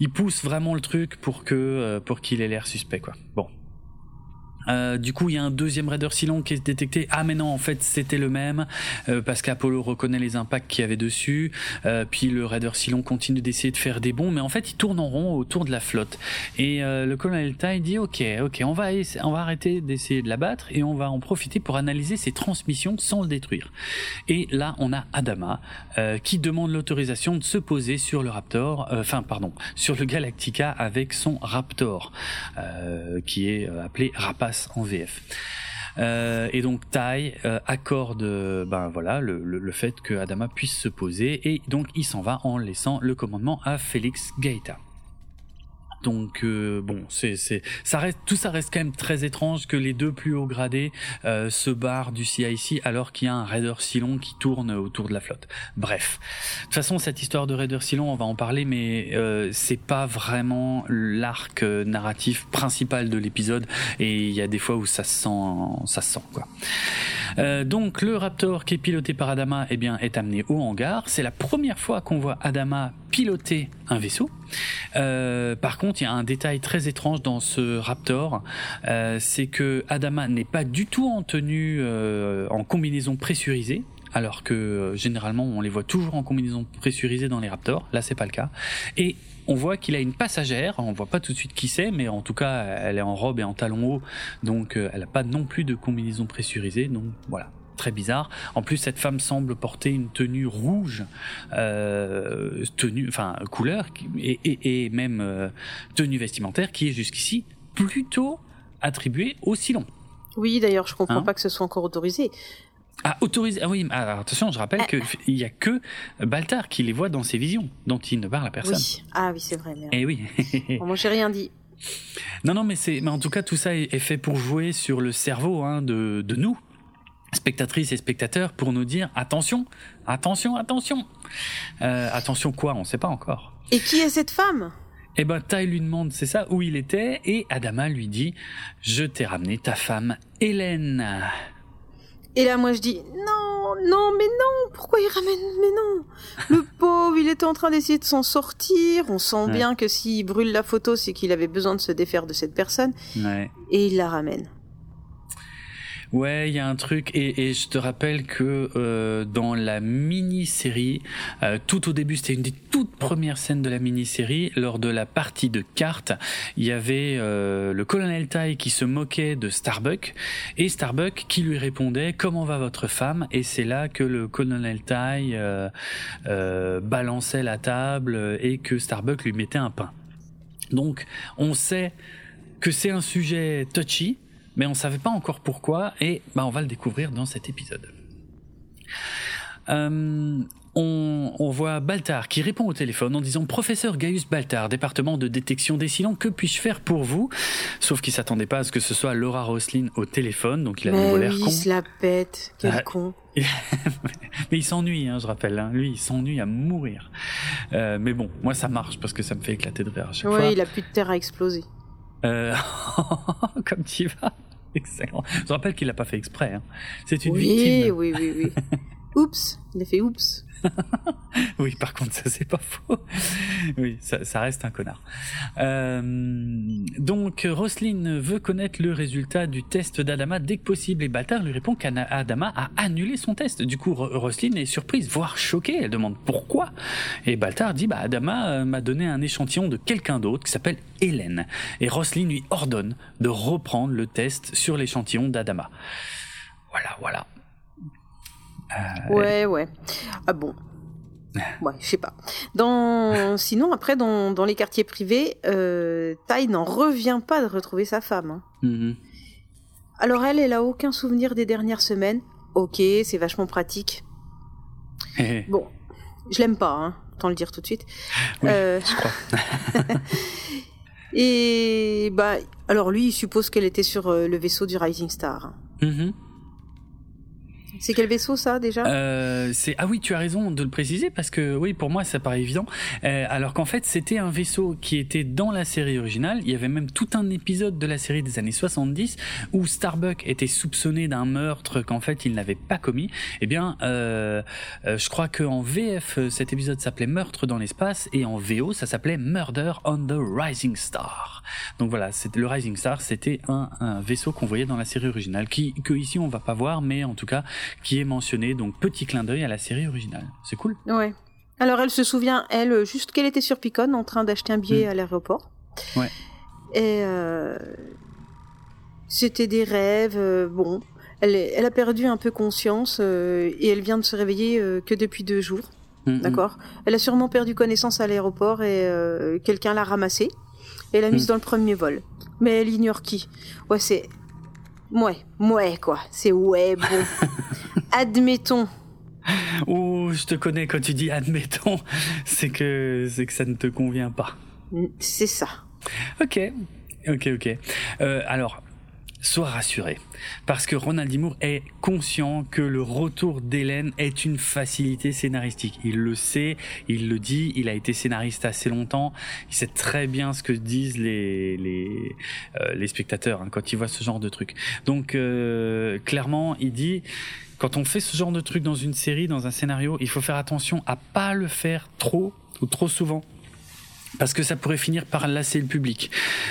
il pousse vraiment le truc pour que pour qu'il ait l'air suspect quoi. Bon, euh, du coup, il y a un deuxième Raider Silon qui est détecté. Ah, mais non, en fait, c'était le même euh, parce qu'Apollo reconnaît les impacts qu'il y avait dessus. Euh, puis le Raider Silon continue d'essayer de faire des bons, mais en fait, il tourne en rond autour de la flotte. Et le colonel Tai dit OK, OK, on va on va arrêter d'essayer de l'abattre et on va en profiter pour analyser ses transmissions sans le détruire. Et là, on a Adama qui demande l'autorisation de se poser sur le Raptor, enfin, pardon, sur le Galactica avec son Raptor, qui est appelé Rapace en VF. Euh, et donc Tai euh, accorde ben voilà le, fait que Adama puisse se poser et donc il s'en va en laissant le commandement à Félix Gaeta. Donc euh, bon, c'est c'est ça reste tout ça reste quand même très étrange que les deux plus hauts gradés euh, se barrent du CIC alors qu'il y a un raider Silon qui tourne autour de la flotte. Bref, de toute façon cette histoire de raider Silon, on va en parler, mais euh, c'est pas vraiment l'arc euh, narratif principal de l'épisode et il y a des fois où ça se sent ça se sent quoi. Euh, donc le Raptor qui est piloté par Adama eh bien, est amené au hangar. C'est la première fois qu'on voit Adama piloter un vaisseau. Euh, par contre, il y a un détail très étrange dans ce Raptor, euh, c'est que Adama n'est pas du tout en tenue en combinaison pressurisée alors que généralement on les voit toujours en combinaison pressurisée dans les Raptors. Là, c'est pas le cas. Et on voit qu'il a une passagère, on voit pas tout de suite qui c'est, mais en tout cas, elle est en robe et en talons hauts, donc euh, elle n'a pas non plus de combinaison pressurisée, donc voilà très bizarre. En plus, cette femme semble porter une tenue rouge, euh, tenue, enfin couleur, et, même euh, tenue vestimentaire qui est jusqu'ici plutôt attribuée au Silon. Oui, d'ailleurs, je comprends hein pas que ce soit encore autorisé. Ah, autorisé. Ah oui, alors, attention, je rappelle qu'il n'y a que Baltar qui les voit dans ses visions, dont il ne parle à personne. Oui. Ah oui, c'est vrai. Eh oui. bon, moi, j'ai rien dit. Non, non, mais c'est, mais en tout cas, tout ça est, fait pour jouer sur le cerveau hein, de, de nous, spectatrices et spectateurs, pour nous dire attention, attention, attention. Euh, attention quoi On ne sait pas encore. Et qui est cette femme? Eh ben, Tai lui demande, c'est ça, où il était, et Adama lui dit, je t'ai ramené ta femme, Hélène. Et là, moi, je dis non, non, mais non, pourquoi il ramène Mais non, le pauvre, il était en train d'essayer de s'en sortir. On sent bien que s'il brûle la photo, c'est qu'il avait besoin de se défaire de cette personne. Et il la ramène. Ouais, il y a un truc et, et, je te rappelle que euh, dans la mini-série, euh, tout au début, c'était une des toutes premières scènes de la mini-série. Lors de la partie de cartes, il y avait euh, le colonel Tai qui se moquait de Starbuck et Starbuck qui lui répondait "Comment va votre femme? Et c'est là que le colonel Tai balançait la table et que Starbuck lui mettait un pain. Donc, on sait que c'est un sujet touchy mais on savait pas encore pourquoi, et bah, on va le découvrir dans cet épisode. Euh, on, on, voit Baltar qui répond au téléphone en disant Professeur Gaius Baltar, département de détection des silents, que puis-je faire pour vous? Sauf qu'il s'attendait pas à ce que ce soit Laura Roslin au téléphone, donc il a Mais l'air oui, con. il se la pète, quel Ah, con. mais il s'ennuie, hein, je rappelle. Hein. Lui, il s'ennuie à mourir. Euh, mais bon, moi ça marche parce que ça me fait éclater de rire à chaque Ouais, fois. il a plus de terre à exploser. Euh, Comme tu vas. Excellent. Je rappelle qu'il l'a pas fait exprès. Hein. C'est une Oui, victime. oui, oui, oui. oups, il a fait oups. Oui, par contre, ça c'est pas faux. Oui, ça, reste un connard. Euh, donc, Roslyn veut connaître le résultat du test d'Adama dès que possible et Baltar lui répond qu'Adama a annulé son test. Du coup, Ro- Roslyn est surprise, voire choquée. Elle demande pourquoi. Et Baltar dit, bah, Adama euh, m'a donné un échantillon de quelqu'un d'autre qui s'appelle Hélène. Et Roslyn lui ordonne de reprendre le test sur l'échantillon d'Adama. Voilà, voilà. Euh, Ouais, ouais. Ah bon. Ouais, je sais pas. Dans... Sinon, après, dans, dans les quartiers privés, euh, Tai n'en revient pas de retrouver sa femme. hein. mhm. Alors elle, elle a aucun souvenir des dernières semaines. Ok, c'est vachement pratique. Bon, je l'aime pas, hein, autant le dire tout de suite. Oui, Euh, je crois. et bah, alors lui, il suppose qu'elle était sur euh, le vaisseau du Rising Star. hein. Mhm. C'est quel vaisseau ça déjà? Euh, c'est ah oui, tu as raison de le préciser parce que oui, pour moi ça paraît évident. Euh, alors qu'en fait, c'était un vaisseau qui était dans la série originale. Il y avait même tout un épisode de la série des années 70 où Starbuck était soupçonné d'un meurtre qu'en fait il n'avait pas commis. Eh bien, euh, je crois que en VF cet épisode s'appelait Meurtre dans l'espace et en VO ça s'appelait Murder on the Rising Star. Donc voilà, le Rising Star, c'était un, un vaisseau qu'on voyait dans la série originale, qui que ici on va pas voir, mais en tout cas qui est mentionné. Donc petit clin d'œil à la série originale. C'est cool. Ouais. Alors elle se souvient, elle, juste qu'elle était sur Picon en train d'acheter un billet à l'aéroport. Mm. Ouais. Et euh, c'était des rêves. euh, bon, elle, elle a perdu un peu conscience euh, et elle vient de se réveiller que depuis deux jours. Mm, mm. D'accord. Elle a sûrement perdu connaissance à l'aéroport et quelqu'un l'a ramassée et l'a mise Mm. dans le premier vol. Mais elle ignore qui. Ouais, c'est. Ouais, ouais, quoi. C'est ouais, bon. Admettons. Oh, je te connais quand tu dis admettons, c'est que c'est que ça ne te convient pas. C'est ça. Ok, ok, ok. Euh, alors, sois rassuré, parce que Ronald D. Moore est conscient que le retour d'Hélène est une facilité scénaristique. Il le sait, il le dit, il a été scénariste assez longtemps, il sait très bien ce que disent les les, euh, spectateurs hein, quand ils voient ce genre de truc. Donc, euh, clairement, il dit quand on fait ce genre de truc dans une série, dans un scénario, il faut faire attention à pas le faire trop ou trop souvent parce que ça pourrait finir par lasser le public.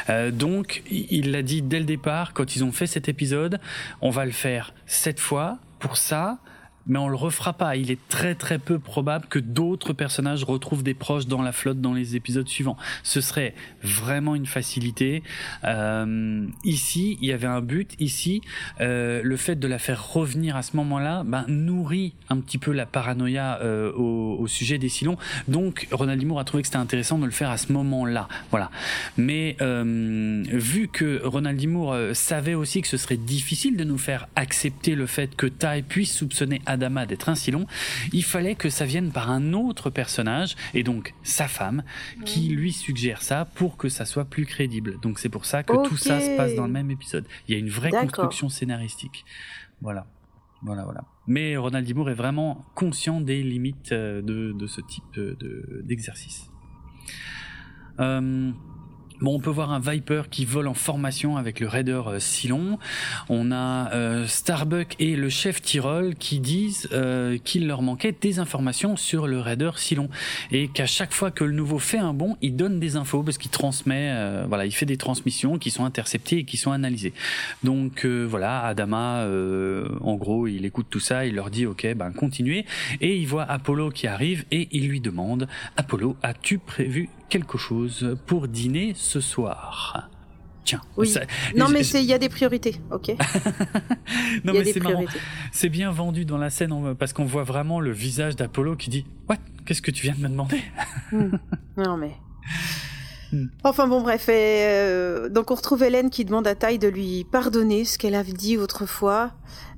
Euh, donc, il l'a dit dès le départ, quand ils ont fait cet épisode, on va le faire cette fois pour ça, mais on le refera pas. Il est très très peu probable que d'autres personnages retrouvent des proches dans la flotte dans les épisodes suivants. Ce serait vraiment une facilité. Euh, ici, il y avait un but. Ici, euh, le fait de la faire revenir à ce moment-là, ben, nourrit un petit peu la paranoïa euh, au, sujet des Silons. Donc, Ronald. Moore a trouvé que c'était intéressant de le faire à ce moment-là. Voilà. Mais vu que Ronald. Moore savait aussi que ce serait difficile de nous faire accepter le fait que Tai puisse soupçonner Adama d'être un Silon, il fallait que ça vienne par un autre personnage, et donc sa femme, qui lui suggère ça pour que ça soit plus crédible. Donc c'est pour ça que tout ça se passe dans le même épisode. Il y a une vraie construction scénaristique. Voilà. Voilà, voilà. Mais Ronald D. Moore est vraiment conscient des limites euh, de, de ce type de- d'exercice. Euh, Bon, on peut voir un Viper qui vole en formation avec le raider euh, Silon. On a euh, Starbuck et le chef Tyrol qui disent euh, qu'il leur manquait des informations sur le raider Silon et qu'à chaque fois que le nouveau fait un bond, il donne des infos parce qu'il transmet, euh, voilà, il fait des transmissions qui sont interceptées et qui sont analysées. Donc euh, voilà, Adama, euh, en gros, il écoute tout ça, il leur dit ok, ben continuez et il voit Apollo qui arrive et il lui demande Apollo, as-tu prévu quelque chose pour dîner ce soir Tiens, Oui. ça- Non, mais il y a des priorités, ok non Il y a mais des c'est marrant, priorités. c'est bien vendu dans la scène parce qu'on voit vraiment le visage d'Apollo qui dit What? Qu'est-ce que tu viens de me demander? Hmm. Non, mais. Hmm. Enfin bon, bref. Euh, donc on retrouve Hélène qui demande à Tai de lui pardonner ce qu'elle avait dit autrefois.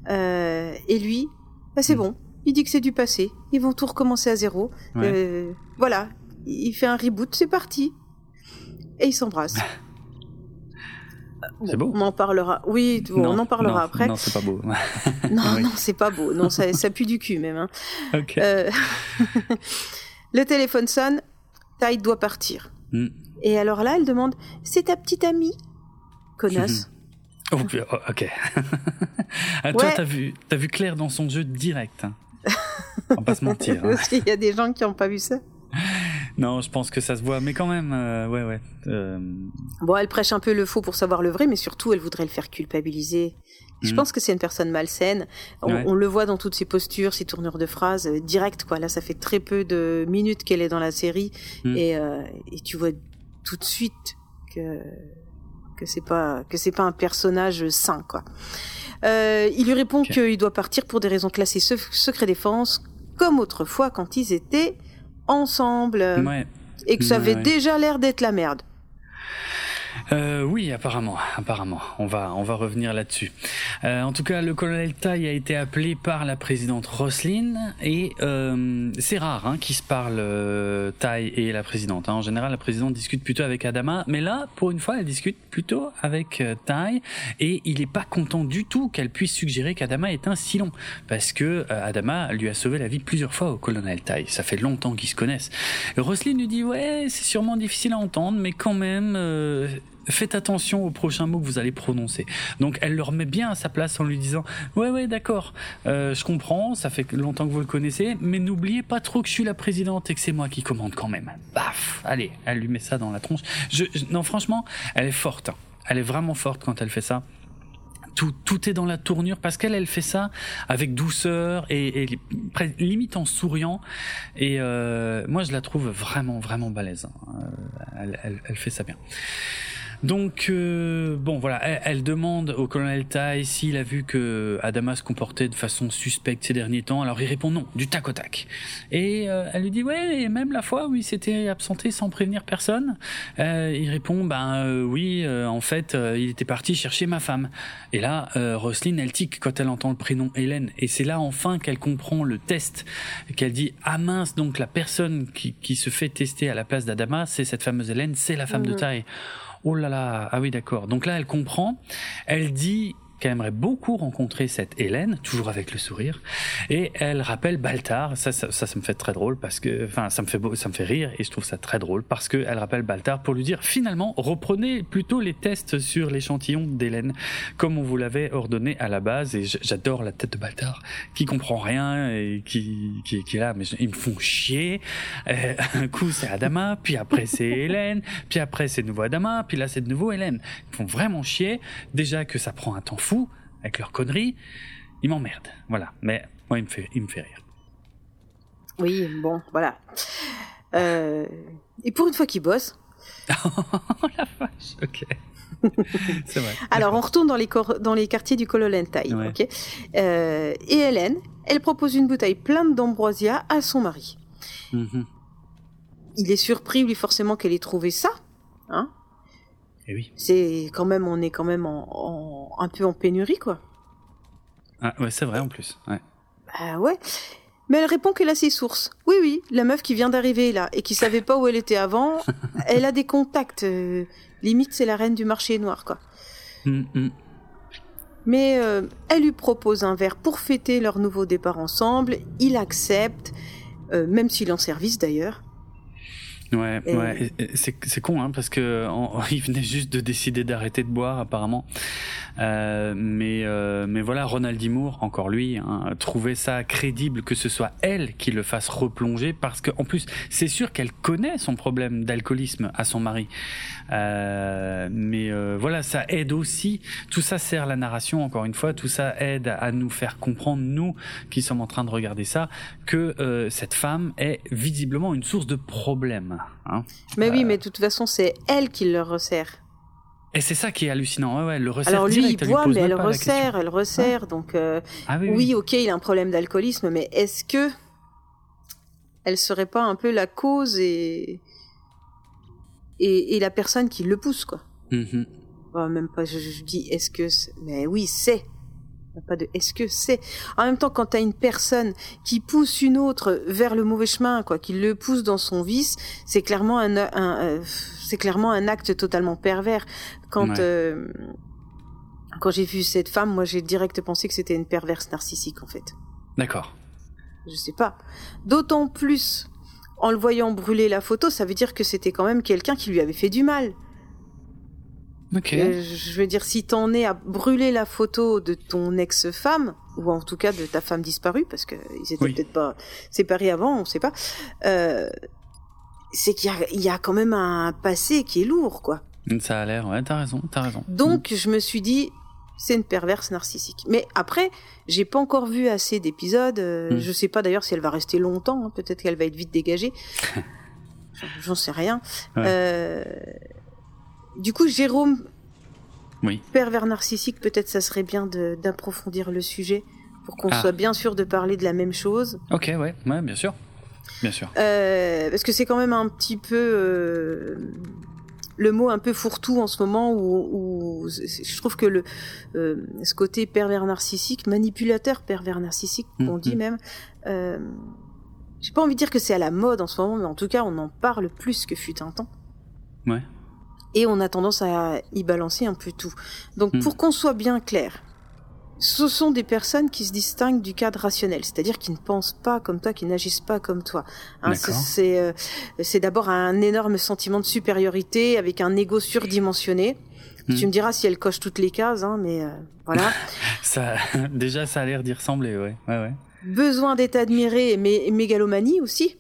Euh, et lui, bah, c'est hmm. bon. Il dit que c'est du passé. Ils vont tout recommencer à zéro. Euh, voilà. Il fait un reboot, c'est parti. Et ils s'embrassent. c'est beau. On en parlera. Oui, on en parlera après. Non, c'est pas beau. non, non, c'est pas beau. Non, ça, ça pue du cul même. Hein. le téléphone sonne. Tai doit partir. Hmm. Et alors là, elle demande C'est ta petite amie Connasse. Oh, oh, ok. ah, Toi, t'as vu, as vu Claire dans son jeu direct. Hein. On va pas se mentir. Hein. Parce qu'il y a des gens qui n'ont pas vu ça. Non, je pense que ça se voit, mais quand même, euh, ouais, ouais. Euh. Bon, elle prêche un peu le faux pour savoir le vrai, mais surtout, elle voudrait le faire culpabiliser. Je hmm. pense que c'est une personne malsaine. On, le voit dans toutes ses postures, ses tournures de phrases, euh, direct quoi. Là, ça fait très peu de minutes qu'elle est dans la série, hmm. et, et tu vois tout de suite que que c'est pas que c'est pas un personnage sain quoi. Il lui répond qu'il doit partir pour des raisons classées secret défense, comme autrefois quand ils étaient ensemble, et que ça avait déjà l'air d'être la merde. Euh, oui, apparemment, apparemment. On va, on va revenir là-dessus. Euh, en tout cas, le colonel Tai a été appelé par la présidente Roslin et euh, c'est rare hein, qu'ils se parlent euh, Tai et la présidente. Hein. En général, la présidente discute plutôt avec Adama, mais là, pour une fois, elle discute plutôt avec euh, Tai et il est pas content du tout qu'elle puisse suggérer qu'Adama est un Silon parce que euh, Adama lui a sauvé la vie plusieurs fois au colonel Tai. Ça fait longtemps qu'ils se connaissent. Roslin lui dit ouais, c'est sûrement difficile à entendre, mais quand même faites attention aux prochains mots que vous allez prononcer. Donc elle le remet bien à sa place en lui disant ouais ouais d'accord, euh, je comprends, ça fait longtemps que vous le connaissez, mais n'oubliez pas trop que je suis la présidente et que c'est moi qui commande quand même. Baf, allez, elle lui met ça dans la tronche. Non franchement, elle est forte. Hein. Elle est vraiment forte quand elle fait ça. Tout, est dans la tournure parce qu'elle elle fait ça avec douceur et, limite en souriant et euh, moi je la trouve vraiment vraiment balèze hein. euh, elle, fait ça bien donc euh, bon voilà, elle, demande au colonel Tai s'il a vu que Adama se comportait de façon suspecte ces derniers temps. Alors il répond non, du tac au tac. Et euh, elle lui dit ouais, et même la fois où il s'était absenté sans prévenir personne, euh, il répond ben oui, en fait il était parti chercher ma femme. Et là, Roselyne elle tique quand elle entend le prénom Hélène. Et c'est là enfin qu'elle comprend le test, qu'elle dit ah mince donc la personne qui, qui se fait tester à la place d'Adama, c'est cette fameuse Hélène, c'est la femme de mhm. Tai. Oh là là, ah oui d'accord. Donc là, elle comprend. Elle dit qu'elle aimerait beaucoup rencontrer cette Hélène, toujours avec le sourire, et elle rappelle Baltar. Ça, ça, ça, me fait très drôle parce que, enfin, ça me fait beau, ça me fait rire et je trouve ça très drôle parce que elle rappelle Baltar pour lui dire finalement reprenez plutôt les tests sur l'échantillon d'Hélène comme on vous l'avait ordonné à la base. Et j'adore la tête de Baltar qui comprend rien et qui qui, est là, mais ils me font chier. Euh, un coup c'est Adama, puis après c'est Hélène, puis après c'est de nouveau Adama, puis là c'est de nouveau Hélène. Ils me font vraiment chier. Déjà que ça prend un temps fou avec leurs conneries, ils m'emmerdent. Voilà. Mais moi, il me fait, il me fait rire. Oui, bon, voilà. Euh, et pour une fois qu'ils bossent. oh la vache, ok. C'est vrai. Alors, on retourne dans les, dans les quartiers du Cololentai. ok euh, et Hélène, elle propose une bouteille pleine d'ambroisia à son mari. Mm-hmm. Il est surpris, lui, forcément, qu'elle ait trouvé ça. Hein eh oui. C'est quand même, on est quand même en, un peu en pénurie, quoi. Ah ouais, c'est vrai en plus. Ouais. Bah ouais. Mais elle répond qu'elle a ses sources. Oui, oui, la meuf qui vient d'arriver là et qui savait pas où elle était avant, elle a des contacts. Euh, limite, c'est la reine du marché noir, quoi. Hum, hum. Mais euh, elle lui propose un verre pour fêter leur nouveau départ ensemble. Il accepte, euh, même s'il en service d'ailleurs. Ouais, ouais. C'est con, hein, parce que il venait juste de décider d'arrêter de boire, apparemment. Euh, mais, euh, mais voilà, Ronald Dimour, encore lui, hein, trouvait ça crédible que ce soit elle qui le fasse replonger, parce qu'en plus, c'est sûr qu'elle connaît son problème d'alcoolisme à son mari. Euh, mais euh, voilà, ça aide aussi. Tout ça sert la narration, encore une fois. Tout ça aide à nous faire comprendre, nous qui sommes en train de regarder ça, que euh, cette femme est visiblement une source de problème. Hein. Mais oui, mais de toute façon, c'est elle qui le resserre. Et c'est ça qui est hallucinant. Ouais, ouais, elle le resserre Alors lui, il boit, mais elle resserre, elle resserre. Donc, ah oui, oui, ok, il a un problème d'alcoolisme, mais est-ce que elle serait pas un peu la cause et et, et la personne qui le pousse, quoi? Mhm. Enfin, même pas, je, je dis est-ce que, mais oui, c'est. Il y a Pas de est-ce que c'est. En même temps, quand t'as une personne qui pousse une autre vers le mauvais chemin, quoi, qui le pousse dans son vice, c'est clairement un, un- euh, c'est clairement un acte totalement pervers. Quand, Ouais. euh, quand j'ai vu cette femme, moi, j'ai direct pensé que c'était une perverse narcissique, en fait. D'accord. Je sais pas. D'autant plus, en le voyant brûler la photo, ça veut dire que c'était quand même quelqu'un qui lui avait fait du mal. Ok. Euh, je veux dire, si t'en es à brûler la photo de ton ex-femme, ou en tout cas de ta femme disparue, parce qu'ils étaient Oui. peut-être pas séparés avant, on sait pas, euh, c'est qu'il y a, il y a quand même un passé qui est lourd, quoi. Ça a l'air. Ouais, t'as raison. T'as raison. Donc, je me suis dit, c'est une perverse narcissique. Mais après, j'ai pas encore vu assez d'épisodes. euh, Mm. Je sais pas d'ailleurs si elle va rester longtemps. hein, Peut-être qu'elle va être vite dégagée. J'en- J'en sais rien. Ouais. Euh, Du coup, Jérôme, Oui. pervers narcissique, peut-être ça serait bien d'approfondir le sujet pour qu'on Ah. soit bien sûr de parler de la même chose. Ok. Ouais. Ouais. Bien sûr. Bien sûr. Euh, parce que c'est quand même un petit peu euh, le mot un peu fourre-tout en ce moment où, je trouve que le euh, ce côté pervers narcissique, manipulateur pervers narcissique, qu'on Mhm. dit même, j'ai pas envie de dire que c'est à la mode en ce moment, mais en tout cas on en parle plus que fut un temps. Ouais. Et on a tendance à y balancer un peu tout. Donc Mhm. pour qu'on soit bien clair, ce sont des personnes qui se distinguent du cadre rationnel, c'est-à-dire qui ne pensent pas comme toi, qui n'agissent pas comme toi. Hein, c'est- euh, c'est d'abord un énorme sentiment de supériorité avec un ego surdimensionné. Mhm. Tu me diras si elle coche toutes les cases, hein, mais euh, voilà. Ça. Déjà, ça a l'air d'y ressembler. Ouais. Ouais. Ouais. Besoin d'être admiré, mais mégalomanie aussi.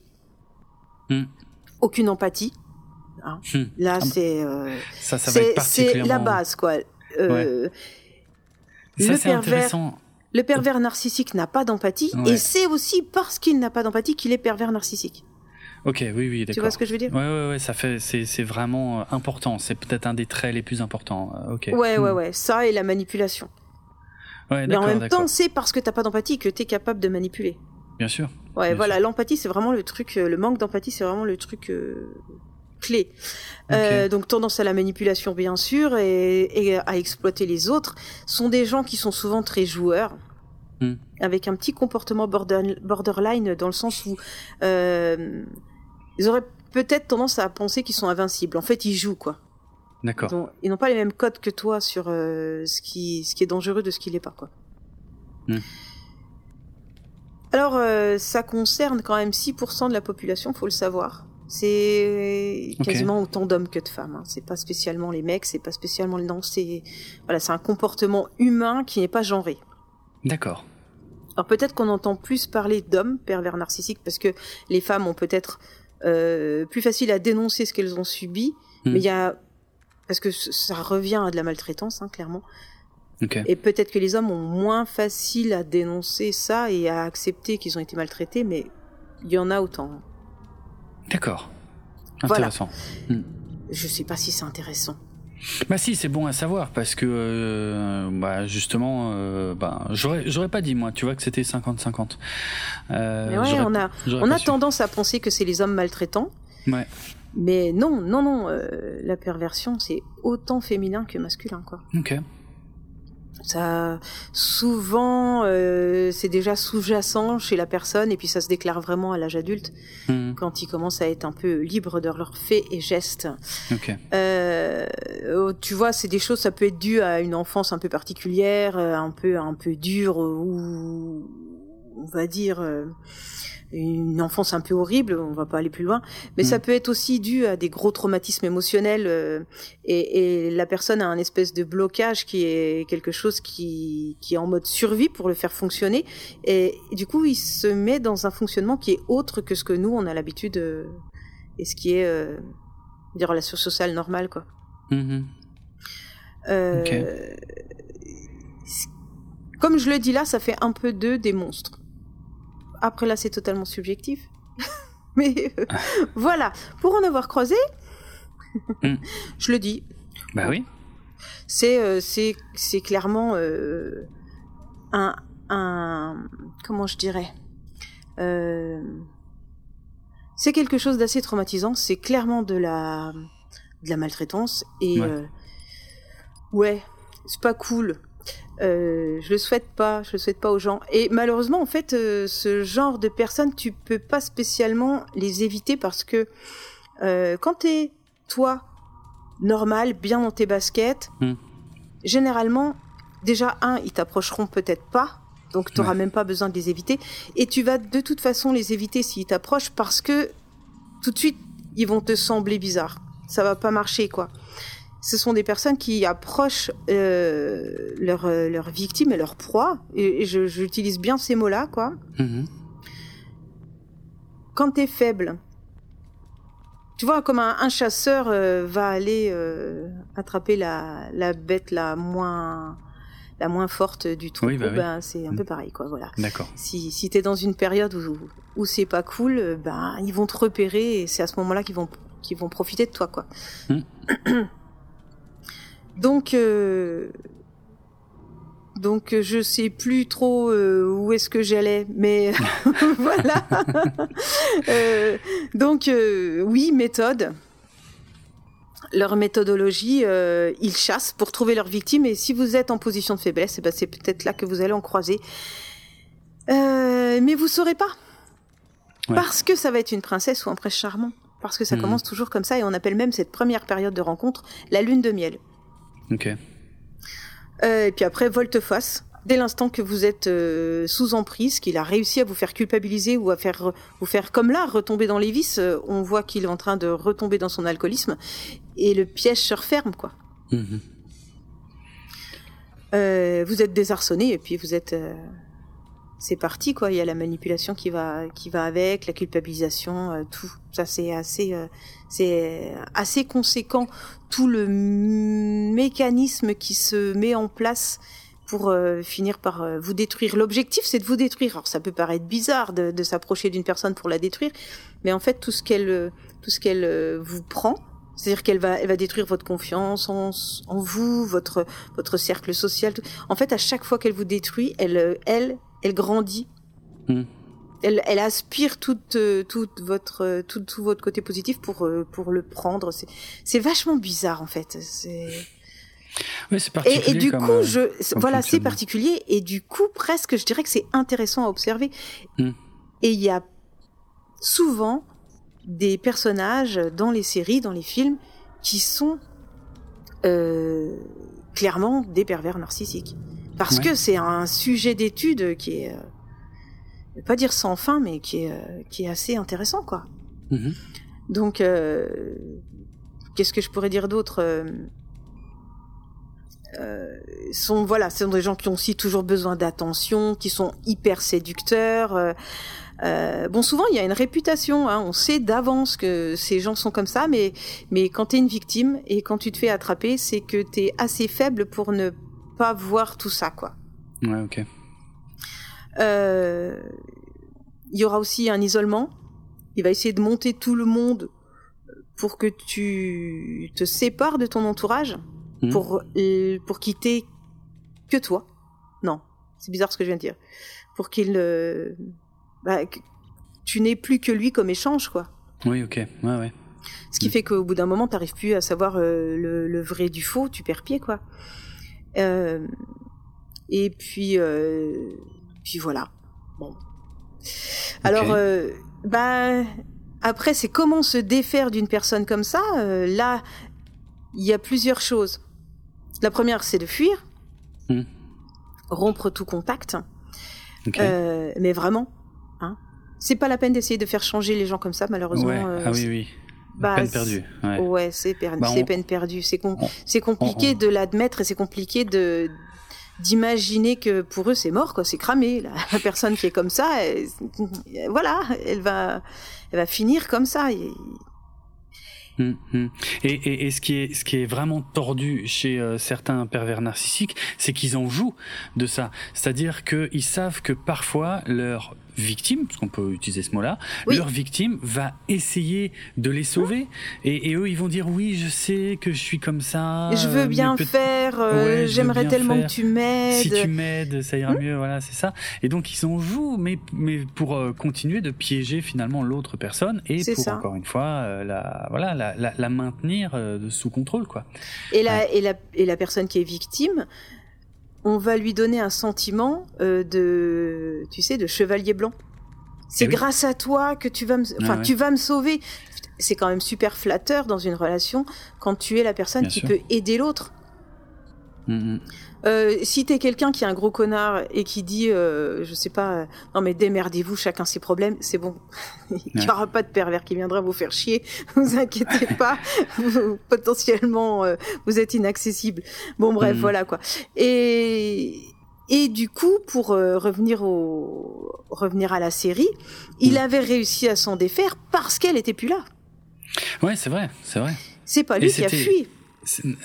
Mhm. Aucune empathie. Hmm. Là, Ah c'est euh, Ça, ça c'est particulièrement. la base, quoi. Euh, Ça, le c'est pervers- intéressant. Le pervers narcissique n'a pas d'empathie, Ouais. et c'est aussi parce qu'il n'a pas d'empathie qu'il est pervers narcissique. Ok. Oui. Oui. D'accord. Tu vois ce que je veux dire? Ouais, ouais, ouais, ça fait, c'est, vraiment euh, important. C'est peut-être un des traits les plus importants. Ok. Ouais, ouais, Hmm. ouais, ça et la manipulation. Ouais, Mais en même temps, c'est parce que t'as pas d'empathie que t'es capable de manipuler. Bien sûr. Ouais, Bien voilà, l'empathie, c'est vraiment le truc, le manque d'empathie, c'est vraiment le truc euh, clé. Euh, donc tendance à la manipulation, bien sûr, et, et à exploiter les autres, sont des gens qui sont souvent très joueurs. Hmm. Avec un petit comportement border- borderline dans le sens où euh, ils auraient peut-être tendance à penser qu'ils sont invincibles. En fait, ils jouent quoi. D'accord. Ils ont- ils n'ont pas les mêmes codes que toi sur euh, ce, qui, ce qui est dangereux de ce qui l'est pas, quoi. Hmm. Alors, euh, ça concerne quand même 6% de la population, faut le savoir. C'est quasiment autant d'hommes que de femmes. Hein. C'est pas spécialement les mecs, c'est pas spécialement les non, c'est voilà, c'est un comportement humain qui n'est pas genré. D'accord. Alors peut-être qu'on entend plus parler d'hommes pervers narcissiques parce que les femmes ont peut-être euh, plus facile à dénoncer ce qu'elles ont subi, Hmm. mais il y a parce que ça revient à de la maltraitance, hein, clairement. Et peut-être que les hommes ont moins facile à dénoncer ça et à accepter qu'ils ont été maltraités, mais il y en a autant. D'accord. Voilà. Intéressant. Je sais pas si c'est intéressant. Bah si, c'est bon à savoir parce que euh, bah justement, euh, bah j'aurais j'aurais pas dit moi. Tu vois que c'était 50-50. Euh, Mais ouais, on a, on a su. tendance à penser que c'est les hommes maltraitants, Ouais. mais non, non, non. euh, la perversion, c'est autant féminin que masculin, quoi. Ok. Ça, souvent, euh, c'est déjà sous-jacent chez la personne et puis ça se déclare vraiment à l'âge adulte Hmm. quand ils commencent à être un peu libres de leurs faits et gestes. Euh, oh, tu vois, c'est des choses, ça peut être dû à une enfance un peu particulière, euh, un peu un peu dure ou on va dire une enfance un peu horrible. On va pas aller plus loin, mais Mm. ça peut être aussi dû à des gros traumatismes émotionnels euh, et, et la personne a un espèce de blocage qui est quelque chose qui qui est en mode survie pour le faire fonctionner et, du coup il se met dans un fonctionnement qui est autre que ce que nous on a l'habitude euh, et ce qui est euh, des relations sociales normales quoi. C- Comme je le dis là, ça fait un peu d'eux des monstres. Après là, c'est totalement subjectif. Mais euh, voilà, pour en avoir croisé, Mm. je le dis, Bah oui. c'est euh, c'est clairement euh, un un comment je dirais euh, c'est quelque chose d'assez traumatisant c'est clairement de la de la maltraitance. Et ouais, ouais c'est pas cool. Euh, je le souhaite pas, je le souhaite pas aux gens. Et malheureusement, en fait, euh, ce genre de personnes, tu peux pas spécialement les éviter parce que euh, quand t'es toi normal, bien dans tes baskets, hmm. généralement, déjà un, ils t'approcheront peut-être pas, donc tu n'auras même pas besoin de les éviter. Et tu vas de toute façon les éviter s'ils t'approchent parce que tout de suite, ils vont te sembler bizarres. Ça va pas marcher, quoi ce sont des personnes qui approchent euh, leur, euh, leur victime et leur proie, et, j'utilise bien ces mots-là, quoi. Mm-hmm. Quand t'es faible, tu vois, comme un, chasseur euh, va aller euh, attraper la, la bête la moins la moins forte du troupeau, bah ben, c'est un peu mm. pareil, quoi. Voilà. D'accord. Si, si t'es dans une période où, où c'est pas cool, ben ils vont te repérer et c'est à ce moment-là qu'ils vont qu'ils vont profiter de toi, quoi. Mm. Donc, euh, donc je sais plus trop euh, où est-ce que j'allais, mais voilà. euh, donc euh, oui, méthode. Leur méthodologie, euh, ils chassent pour trouver leurs victimes. Et si vous êtes en position de faiblesse, eh ben c'est peut-être là que vous allez en croiser. mais vous saurez pas, parce que ça va être une princesse ou un prince charmant. Parce que ça mhm. commence toujours comme ça, et on appelle même cette première période de rencontre la lune de miel. Ok. Euh, et puis après, volte-face. Dès l'instant que vous êtes euh, sous emprise, qu'il a réussi à vous faire culpabiliser ou à faire vous faire comme là retomber dans les vices, euh, on voit qu'il est en train de retomber dans son alcoolisme et le piège se referme quoi. Mhm. vous êtes désarçonné et puis vous êtes c'est parti quoi. Il y a la manipulation qui va qui va avec, la culpabilisation, euh, tout. Ça c'est assez euh, c'est assez conséquent tout le mécanisme qui se met en place pour euh, finir par vous détruire. L'objectif c'est de vous détruire. Alors ça peut paraître bizarre de, de s'approcher d'une personne pour la détruire, mais en fait tout ce qu'elle tout ce qu'elle vous prend, c'est-à-dire qu'elle va, elle va détruire votre confiance en, en vous, votre, votre cercle social. En fait, à chaque fois qu'elle vous détruit, elle, elle, elle grandit. Hmm. Elle, elle, aspire toute, euh, toute votre, euh, tout, tout, votre côté positif pour, euh, pour le prendre. C'est vachement bizarre en fait. C'est. Oui, c'est particulier. Et, et, du coup, je, voilà, c'est particulier. Et du coup, presque, je dirais que c'est intéressant à observer. Hmm. Et il y a souvent des personnages dans les séries, dans les films, qui sont euh, clairement des pervers narcissiques parce que c'est un sujet d'étude qui est, euh, vais pas dire sans fin, mais qui est, euh, qui est assez intéressant, quoi. Mm-hmm. Donc, euh, qu'est-ce que je pourrais dire d'autre euh, sont voilà, ce sont des gens qui ont aussi toujours besoin d'attention, qui sont hyper séducteurs. Euh, bon, souvent il y a une réputation. Hein, on sait d'avance que ces gens sont comme ça, mais mais quand t'es une victime et quand tu te fais attraper, c'est que t'es assez faible pour ne pas voir tout ça, quoi. Ouais, ok. Euh, il y aura aussi un isolement. Il va essayer de monter tout le monde pour que tu te sépares de ton entourage, hmm. pour, euh, pour quitter que toi. Non, c'est bizarre ce que je viens de dire. Pour qu'il... Euh, bah, tu n'es plus que lui comme échange, quoi. Oui, ok, ouais, ouais. Ce qui hmm. fait qu'au bout d'un moment, tu n'arrives plus à savoir le, le, vrai du faux, tu perds pied, quoi. Euh, et puis, euh, puis voilà. Bon. Alors, euh, bah, après, c'est comment se défaire d'une personne comme ça. là, il y a plusieurs choses. La première, c'est de fuir, hmm. rompre tout contact. mais vraiment, hein. C'est pas la peine d'essayer de faire changer les gens comme ça, malheureusement. ah oui, oui. Bah, peine perdue. Ouais, c'est bah, peine perdue. C'est c'est compliqué de l'admettre et c'est compliqué de d'imaginer que pour eux c'est mort quoi, c'est cramé. La personne qui est comme ça, voilà, elle va elle va finir comme ça. Hum, hum. Et, et, et, ce qui est ce qui est vraiment tordu chez euh, certains pervers narcissiques, c'est qu'ils en jouent de ça. C'est-à-dire qu'ils savent que parfois leur victime, parce qu'on peut utiliser ce mot-là, leur victime va essayer de les sauver et, eux ils vont dire oui je sais que je suis comme ça. Je veux bien faire, euh, j'aimerais tellement que tu m'aides. Si tu m'aides, ça ira hmm mieux, voilà c'est ça. Et donc ils en jouent, mais mais pour euh, continuer de piéger finalement l'autre personne et pour encore une fois euh, la voilà la, la, maintenir sous contrôle quoi. Et la et la et la personne qui est victime on va lui donner un sentiment euh, de, tu sais, de chevalier blanc. C'est eh grâce à toi que tu vas me, enfin, tu vas me sauver. C'est quand même super flatteur dans une relation quand tu es la personne qui peut aider l'autre. Mm, mm. Euh, si t'es quelqu'un qui est un gros connard et qui dit, euh, je sais pas, euh, non mais démerdez-vous, chacun ses problèmes, c'est bon. Il n'y aura pas de pervers qui viendra vous faire chier. Vous inquiétez pas, potentiellement vous êtes inaccessible. Bon bref, mm. voilà quoi. Et et du coup, pour revenir au revenir à la série, il avait réussi à s'en défaire parce qu'elle était plus là. Ouais, c'est vrai, c'est vrai. C'est pas lui qui a fui.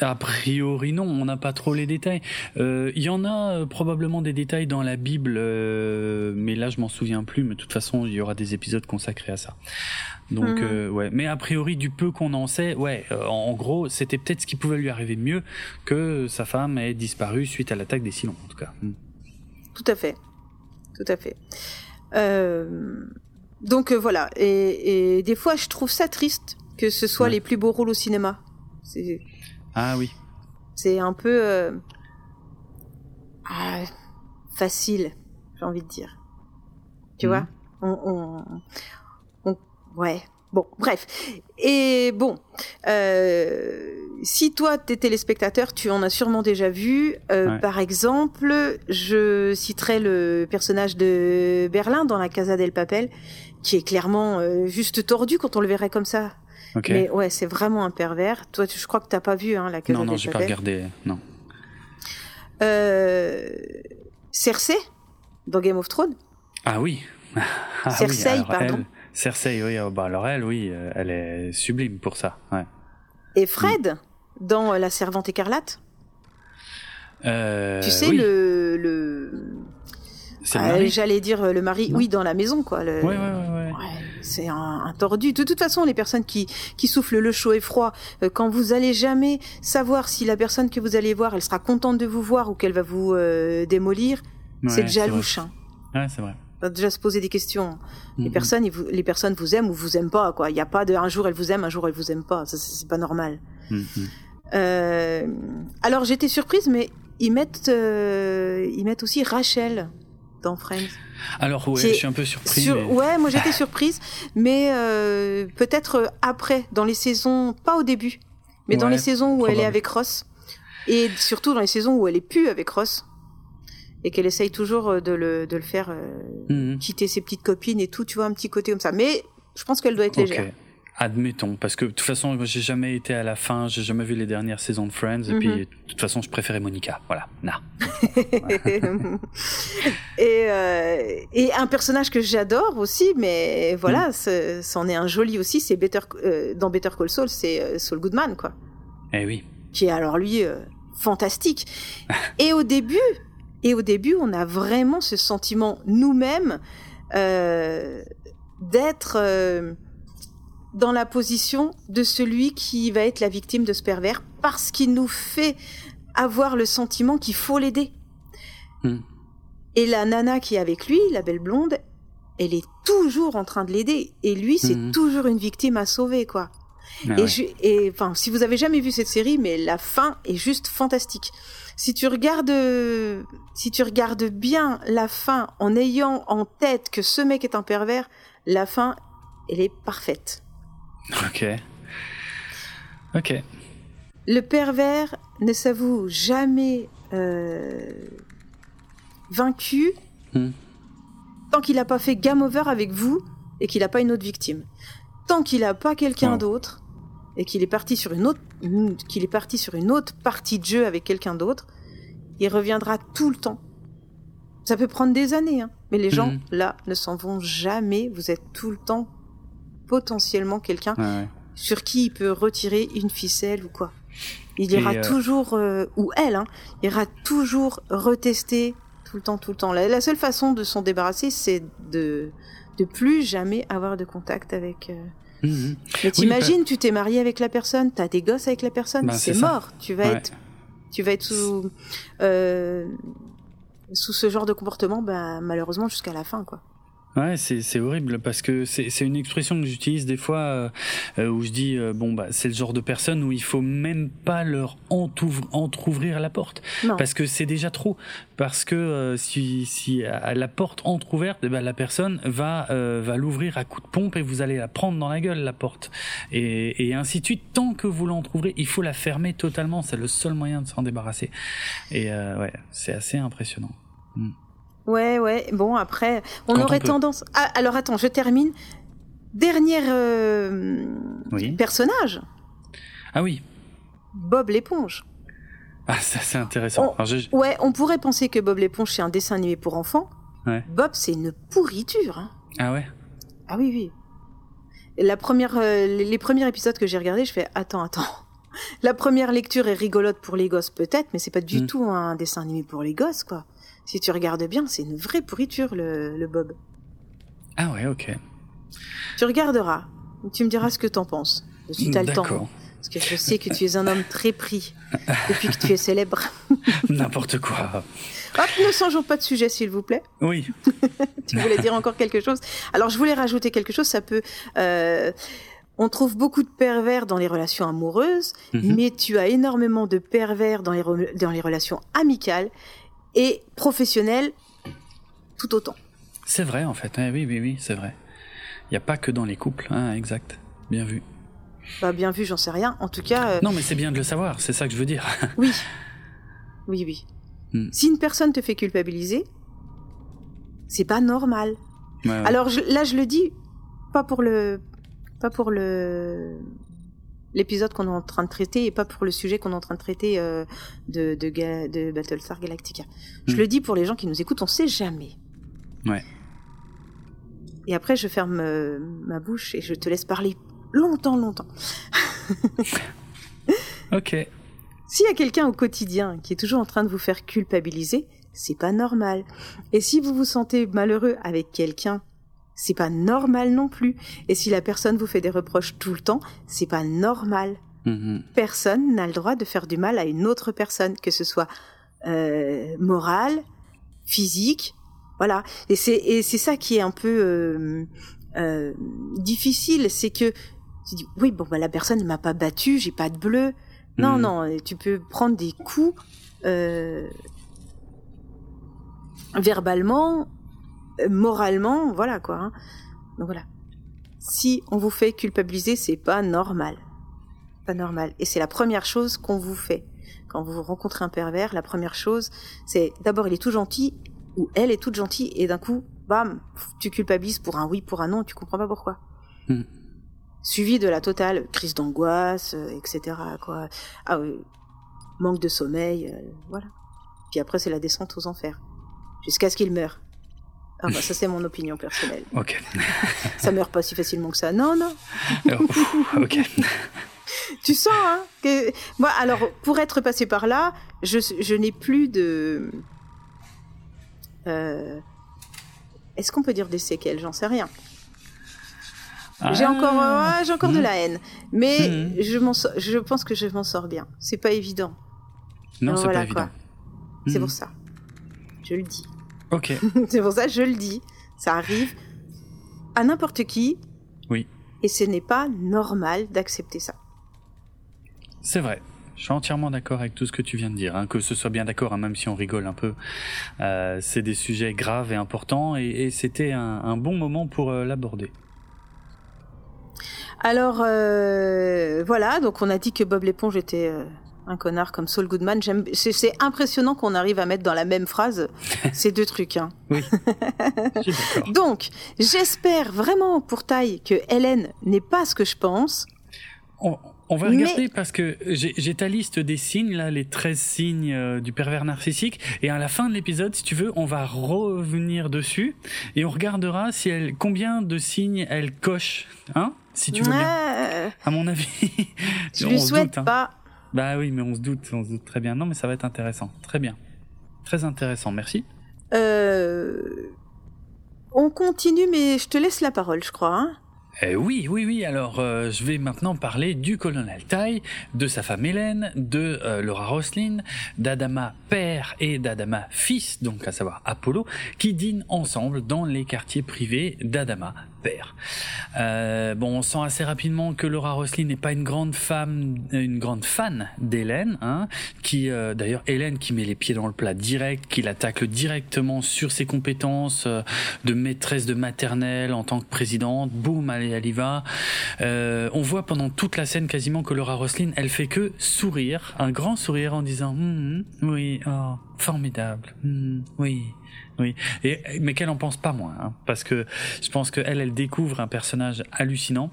A priori non, on n'a pas trop les détails. Euh, il y en a euh, probablement des détails dans la Bible, euh, mais là je m'en souviens plus. Mais de toute façon, il y aura des épisodes consacrés à ça. Donc mhm. ouais, mais a priori du peu qu'on en sait, ouais, en gros, c'était peut-être ce qui pouvait lui arriver mieux que sa femme ait disparu suite à l'attaque des Silons, en tout cas. Hmm. Tout à fait, tout à fait. donc voilà, et, des fois je trouve ça triste que ce soit les plus beaux rôles au cinéma. C'est ah oui. C'est un peu euh, ah, facile, j'ai envie de dire. Tu mhm. vois on, on, Ouais. Bon, bref. Et bon, euh, si toi, t'es téléspectateur, tu en as sûrement déjà vu. Euh, par exemple, je citerai le personnage de Berlin dans la Casa del Papel, qui est clairement juste tordu quand on le verrait comme ça. Mais ouais, c'est vraiment un pervers. Toi, je crois que t'as pas vu hein, la Non, non, j'ai pas regardé. Non. Euh... Cersei dans Game of Thrones. Ah oui. Ah, Cersei, pardon. Cersei, oui. Oh, bah, alors elle, oui, euh, elle est sublime pour ça. Ouais. Et Fred dans euh, La Servante écarlate. Euh, tu sais le, le... Ah, j'allais dire le mari, oui, dans la maison, quoi. Le... Ouais, ouais, ouais, ouais c'est un, tordu. De toute façon, les personnes qui, qui soufflent le chaud et froid, euh, quand vous allez jamais savoir si la personne que vous allez voir, elle sera contente de vous voir ou qu'elle va vous euh, démolir, c'est déjà louche. Hein. C'est vrai. On va déjà se poser des questions. Les personnes, vous, les personnes vous aiment ou vous aiment pas, quoi. Il n'y a pas de un jour elle vous aime, un jour elle vous aime pas. C'est pas normal. Euh, alors j'étais surprise, mais ils mettent, ils mettent aussi Rachel dans Friends. Alors ouais, je suis un peu surprise. Ouais, moi j'étais surprise, mais euh, peut-être après, dans les saisons, pas au début, mais dans les saisons où elle est avec Ross, et surtout dans les saisons où elle est plus avec Ross, et qu'elle essaye toujours de le, de le faire euh, mhm. quitter ses petites copines et tout, tu vois, un petit côté comme ça. Mais je pense qu'elle doit être légère. Admettons, parce que de toute façon, j'ai jamais été à la fin, j'ai jamais vu les dernières saisons de Friends, et puis mhm. de toute façon, je préférais Monica. Voilà, nah. et, euh, et un personnage que j'adore aussi, mais voilà, mm. c'en est un joli aussi, c'est Better euh, dans Better Call Saul, c'est euh, Saul Goodman, quoi. Eh oui. Qui est alors lui fantastique. et au début, et au début, on a vraiment ce sentiment nous-mêmes d'être dans la position de celui qui va être la victime de ce pervers parce qu'il nous fait avoir le sentiment qu'il faut l'aider. Hmm. Et la nana qui est avec lui, la belle blonde, elle est toujours en train de l'aider. Et lui, c'est hmm. toujours une victime à sauver, quoi. Ah et, enfin, si vous avez jamais vu cette série, mais la fin est juste fantastique. Si tu regardes, si tu regardes bien la fin en ayant en tête que ce mec est un pervers, la fin, elle est parfaite. Ok. Ok. Le pervers ne s'avoue jamais euh, vaincu hmm. tant qu'il n'a pas fait game over avec vous et qu'il n'a pas une autre victime. Tant qu'il n'a pas quelqu'un d'autre et qu'il est parti sur une autre qu'il est parti sur une autre partie de jeu avec quelqu'un d'autre, il reviendra tout le temps. Ça peut prendre des années, hein, mais les gens hmm. là ne s'en vont jamais. Vous êtes tout le temps potentiellement quelqu'un sur qui il peut retirer une ficelle ou quoi. Il ira euh, toujours, euh, ou elle, hein, ira toujours retester tout le temps, tout le temps. La, la seule façon de s'en débarrasser, c'est de de plus jamais avoir de contact avec. euh, Mhm. Mais t'imagines, tu t'es marié avec la personne, t'as des gosses avec la personne, Ben, c'est mort. Tu vas Ouais. être, tu vas être sous, sous ce genre de comportement, bah, malheureusement jusqu'à la fin, quoi. Ouais, c'est horrible parce que c'est une expression que j'utilise des fois euh, euh, où je dis euh, bon bah c'est le genre de personne où il faut même pas leur entrouvrir la porte. Non. parce que c'est déjà trop. Parce que euh, si si à la porte entrouverte eh ben, la personne va euh, va l'ouvrir à coup de pompe et vous allez la prendre dans la gueule la porte. Et et ainsi de suite tant que vous l'entrouvrez il faut la fermer totalement. C'est le seul moyen de s'en débarrasser. Et euh, ouais c'est assez impressionnant. Ouais, ouais. Bon, après, on Quand aurait tendance. Ah, alors attends, je termine. Dernier euh, Oui. personnage, Ah oui. Bob l'éponge. Ah ça c'est intéressant. On- Alors, je- Ouais, on pourrait penser que Bob l'éponge c'est un dessin animé pour enfants. Ouais. Bob, c'est une pourriture. hein. Ah ouais. Ah oui, oui. La première, euh, les les premiers épisodes que j'ai regardés, je fais attends, attends. La première lecture est rigolote pour les gosses peut-être, mais c'est pas du Mm. tout un dessin animé pour les gosses, quoi. Si tu regardes bien, c'est une vraie pourriture le, le Bob. Ah ouais, ok. Tu regarderas. Tu me diras ce que t'en penses. Si t'as le temps. Parce que je sais que tu es un homme très pris depuis que tu es célèbre. N'importe quoi. Hop, ne changeons pas de sujet, s'il vous plaît. Oui. Tu voulais dire encore quelque chose? Alors, je voulais rajouter quelque chose. Ça peut. euh, on trouve beaucoup de pervers dans les relations amoureuses, Mhm. mais tu as énormément de pervers dans les, dans les relations amicales et professionnelles tout autant. C'est vrai en fait. Ouais, oui, oui, oui, c'est vrai. Il n'y a pas que dans les couples. Hein, exact. Bien vu. Bah, bien vu, j'en sais rien. En tout cas, euh, Non, mais c'est bien de le savoir. C'est ça que je veux dire. oui. Oui, oui. Hmm. Si une personne te fait culpabiliser, c'est pas normal. Ouais, ouais. Alors je- là, je le dis pas pour le, pas pour le l'épisode qu'on est en train de traiter et pas pour le sujet qu'on est en train de traiter euh, de, de, Ga- de Battlestar Galactica. Je Hmm. le dis pour les gens qui nous écoutent, on sait jamais. Ouais. Et après, je ferme euh, ma bouche et je te laisse parler longtemps, longtemps. Ok. S'il y a quelqu'un au quotidien qui est toujours en train de vous faire culpabiliser, c'est pas normal. Et si vous vous sentez malheureux avec quelqu'un, c'est pas normal non plus. Et si la personne vous fait des reproches tout le temps, c'est pas normal. Mhm. Personne n'a le droit de faire du mal à une autre personne, que ce soit euh, moral, physique, voilà. Et c'est et c'est ça qui est un peu euh, euh, difficile, c'est que tu dis oui bon bah la personne ne m'a pas battu, j'ai pas de bleu. Non Mhm. non, tu peux prendre des coups euh, verbalement, moralement, voilà quoi. hein. Donc voilà. Si on vous fait culpabiliser, c'est pas normal. Pas normal. Et c'est la première chose qu'on vous fait. Quand vous rencontrez un pervers, la première chose, c'est d'abord il est tout gentil, ou elle est toute gentille, et d'un coup, bam, tu culpabilises pour un oui, pour un non, tu comprends pas pourquoi. Hmm. Suivi de la totale crise d'angoisse, euh, etc. Quoi. Ah, oui, manque de sommeil, euh, voilà. Puis après, c'est la descente aux enfers. Jusqu'à ce qu'il meure. Ah bah ça c'est mon opinion personnelle. Ok. Ça meurt pas si facilement que ça. Non, non. Oh, pff, ok. Tu sens, hein que... Moi, alors, pour être passé par là, je, je n'ai plus de... Euh, Est-ce qu'on peut dire des séquelles? J'en sais rien. J'ai Ah. encore, euh, j'ai encore de la haine, mais Mhm. je, je pense que je m'en sors bien. C'est pas évident. Non, c'est Voilà, pas évident. C'est Mhm. pour ça. Je le dis. Ok. c'est pour ça que je le dis. Ça arrive à n'importe qui. Oui. Et ce n'est pas normal d'accepter ça. C'est vrai. Je suis entièrement d'accord avec tout ce que tu viens de dire. hein, que ce soit bien d'accord, hein, même si on rigole un peu. Euh, c'est des sujets graves et importants, et, et c'était un, un bon moment pour euh, l'aborder. Alors euh, voilà, donc on a dit que Bob l'éponge était un connard comme Saul Goodman. J'aime, c'est, impressionnant qu'on arrive à mettre dans la même phrase ces deux trucs. Hein. Oui. Donc j'espère vraiment pour Taille que Hélène n'est pas ce que je pense. On, on va Mais- regarder parce que j'ai ta liste des signes, là, les 13 signes euh, du pervers narcissique. Et à la fin de l'épisode, si tu veux, on va revenir dessus et on regardera si elle, combien de signes elle coche. Hein Si tu veux bien. Ouais, À mon avis. je lui souhaite doute, hein. pas. Bah oui, mais on se doute, on se doute très bien. Non, mais ça va être intéressant. Très bien. Très intéressant, merci. on continue, mais je te laisse la parole, je crois. Hein euh, oui, oui, oui. Alors, euh, je vais maintenant parler du colonel Tai, de sa femme Hélène, de euh, Laura Roslin, d'Adama père et d'Adama fils, donc à savoir Apollo, qui dînent ensemble dans les quartiers privés d'Adama euh, bon, on sent assez rapidement que Laura Roslin n'est pas une grande femme, une grande fan d'Hélène, hein, qui euh, d'ailleurs Hélène qui met les pieds dans le plat direct, qui l'attaque directement sur ses compétences euh, de maîtresse de maternelle en tant que présidente. Boum, allez, elle y va. on voit pendant toute la scène quasiment que Laura Roslin, elle fait que sourire, un grand sourire en disant hum, hum, oui, oh, formidable, hum, oui. Oui, et, mais qu'elle en pense pas moins, hein, parce que je pense qu'elle, elle découvre un personnage hallucinant.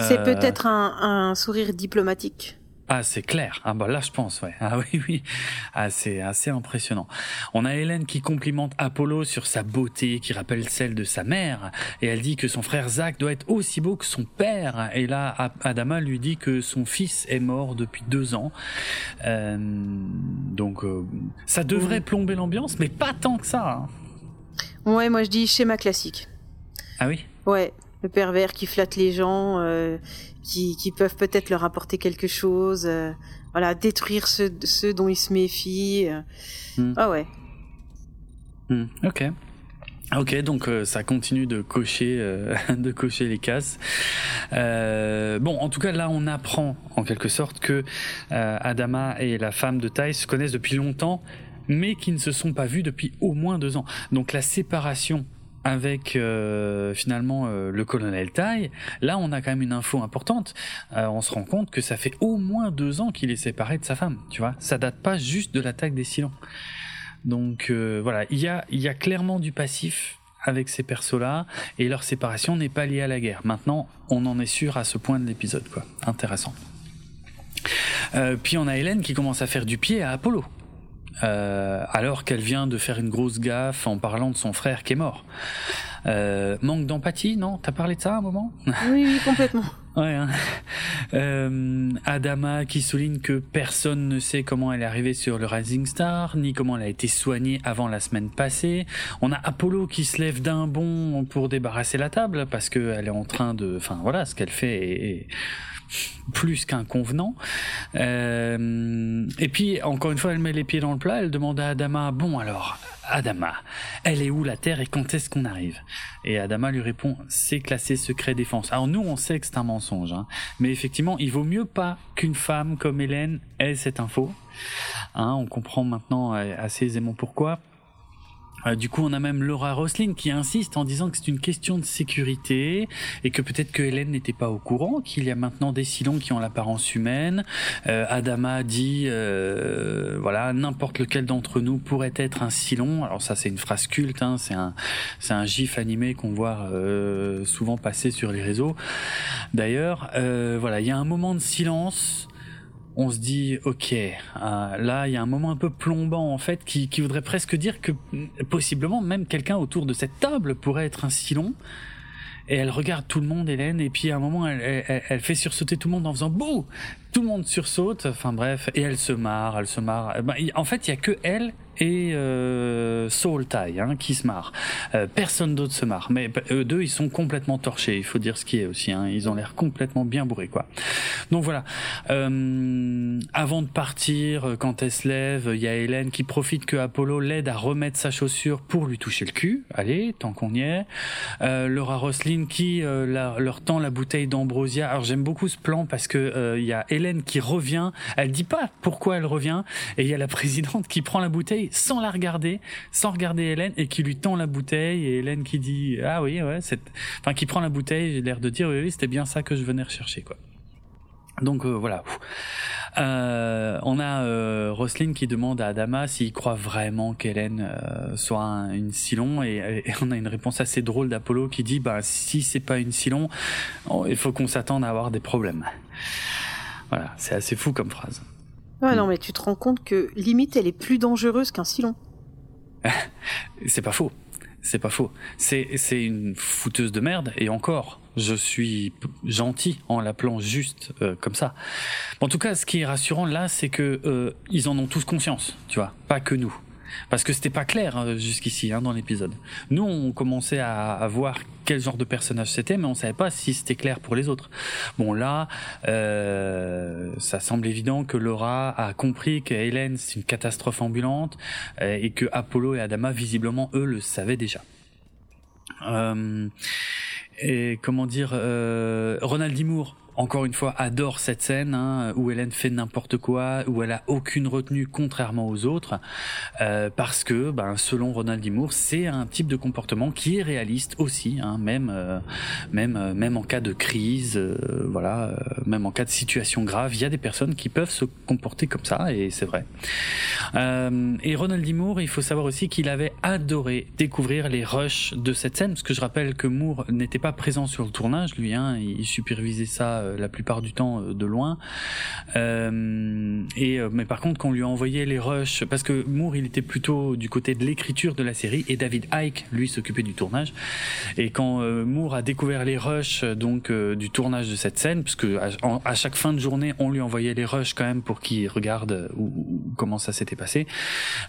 C'est euh, peut-être un, un sourire diplomatique. Ah, c'est clair. Ah bah là, je pense, ouais. Ah oui, oui. Ah, c'est assez impressionnant. On a Hélène qui complimente Apollo sur sa beauté, qui rappelle celle de sa mère, et elle dit que son frère Zach doit être aussi beau que son père. Et là, Adama lui dit que son fils est mort depuis deux ans. Euh, donc, euh, ça devrait plomber l'ambiance, mais pas tant que ça. Hein. Ouais, moi je dis schéma classique. Ah oui? Ouais, le pervers qui flatte les gens, euh, qui, qui peuvent peut-être leur apporter quelque chose, euh, voilà, détruire ceux, ceux dont ils se méfient. Euh. Hmm. Ah ouais. Hmm. Ok. Ok, donc euh, ça continue de cocher, de cocher les cases. bon, en tout cas, là, on apprend en quelque sorte que Adama et la femme de Thaï se connaissent depuis longtemps, mais qui ne se sont pas vus depuis au moins deux ans. Donc la séparation avec euh, finalement euh, le colonel Tai, là on a quand même une info importante. Euh, on se rend compte que ça fait au moins deux ans qu'il est séparé de sa femme. Tu vois, ça date pas juste de l'attaque des Silons. Donc voilà, il y a, y a clairement du passif avec ces persos-là et leur séparation n'est pas liée à la guerre. Maintenant, on en est sûr à ce point de l'épisode, quoi. Intéressant. puis on a Hélène qui commence à faire du pied à Apollo. Euh, alors qu'elle vient de faire une grosse gaffe en parlant de son frère qui est mort. Euh, manque d'empathie, non? T'as parlé de ça à un moment? Oui, oui, complètement. ouais. Hein. Euh, Adama qui souligne que personne ne sait comment elle est arrivée sur le Rising Star, ni comment elle a été soignée avant la semaine passée. On a Apollo qui se lève d'un bond pour débarrasser la table parce qu'elle est en train de, enfin voilà, ce qu'elle fait est plus qu'un convenant. Euh, et puis, encore une fois, elle met les pieds dans le plat, elle demande à Adama, bon alors, Adama, elle est où la Terre et quand est-ce qu'on arrive? Et Adama lui répond, c'est classé secret défense. Alors nous, on sait que c'est un mensonge, hein, mais effectivement, il vaut mieux pas qu'une femme comme Hélène ait cette info. Hein, on comprend maintenant euh, assez aisément pourquoi. Euh, du coup, on a même Laura Roslin qui insiste en disant que c'est une question de sécurité et que peut-être que Hélène n'était pas au courant qu'il y a maintenant des silons qui ont l'apparence humaine. Euh, Adama dit, euh, voilà, n'importe lequel d'entre nous pourrait être un silon. Alors ça, c'est une phrase culte, hein, c'est un, c'est un gif animé qu'on voit souvent passer sur les réseaux. D'ailleurs, voilà, il y a un moment de silence on se dit ok euh, là il y a un moment un peu plombant en fait qui, qui voudrait presque dire que possiblement même quelqu'un autour de cette table pourrait être un silon et elle regarde tout le monde Hélène et puis à un moment elle, fait sursauter tout le monde en faisant bouh tout le monde sursaute enfin bref et elle se marre elle se marre ben, en fait il y a que elle et euh, Soul Tai hein, qui se marre. Euh, personne d'autre se marre, mais eux deux ils sont complètement torchés. Il faut dire ce qui est aussi. Hein, ils ont l'air complètement bien bourrés quoi. Donc voilà. Euh, avant de partir, euh, quand elle se lève, il y a Hélène qui profite que Apollo l'aide à remettre sa chaussure pour lui toucher le cul. Allez, tant qu'on y est. Euh, Laura Roslin qui euh, leur tend la bouteille d'ambrosia. Alors j'aime beaucoup ce plan parce que il y a Hélène qui revient. Elle dit pas pourquoi elle revient et il y a la présidente qui prend la bouteille sans la regarder, sans regarder Hélène et qui lui tend la bouteille et Hélène qui dit ah oui ouais c'est enfin qui prend la bouteille, j'ai l'air de dire oui, c'était bien ça que je venais rechercher quoi. Donc euh, voilà. Euh, on a euh, Roslyn qui demande à Adama s'il croit vraiment qu'Hélène euh, soit une Silon et, on a une réponse assez drôle d'Apollo qui dit bah si c'est pas une Silon, oh, il faut qu'on s'attende à avoir des problèmes. Voilà, c'est assez fou comme phrase. Ouais, non, mais tu te rends compte que limite, elle est plus dangereuse qu'un silon. c'est pas faux. C'est pas faux. C'est, c'est une fouteuse de merde, et encore, je suis gentil en l'appelant juste euh, comme ça. En tout cas, ce qui est rassurant là, c'est que euh, ils en ont tous conscience, tu vois, pas que nous. Parce que c'était pas clair euh, jusqu'ici hein, dans l'épisode. Nous, on commençait à, à, voir quel genre de personnage c'était, mais on savait pas si c'était clair pour les autres. Bon là, euh, ça semble évident que Laura a compris que Hélène c'est une catastrophe ambulante euh, et que Apollo et Adama visiblement eux le savaient déjà. Euh, et comment dire, euh, Ronald D. Encore une fois, adore cette scène hein, où Hélène fait n'importe quoi, où elle a aucune retenue contrairement aux autres, euh, parce que, ben, selon Ronald D. Moore, c'est un type de comportement qui est réaliste aussi, hein, même, euh, même, euh, même en cas de crise, voilà, même en cas de situation grave, il y a des personnes qui peuvent se comporter comme ça, et c'est vrai. et Ronald D. Moore, il faut savoir aussi qu'il avait adoré découvrir les rushs de cette scène, parce que je rappelle que Moore n'était pas présent sur le tournage, lui, hein, il supervisait ça la plupart du temps euh, de loin. Euh, et mais par contre, quand on lui a envoyé les rushs, parce que Moore, il était plutôt du côté de l'écriture de la série, et David Icke, lui, s'occupait du tournage. Et quand Moore a découvert les rushs donc du tournage de cette scène, parce que à, chaque fin de journée, on lui envoyait les rushs quand même pour qu'il regarde comment ça s'était passé.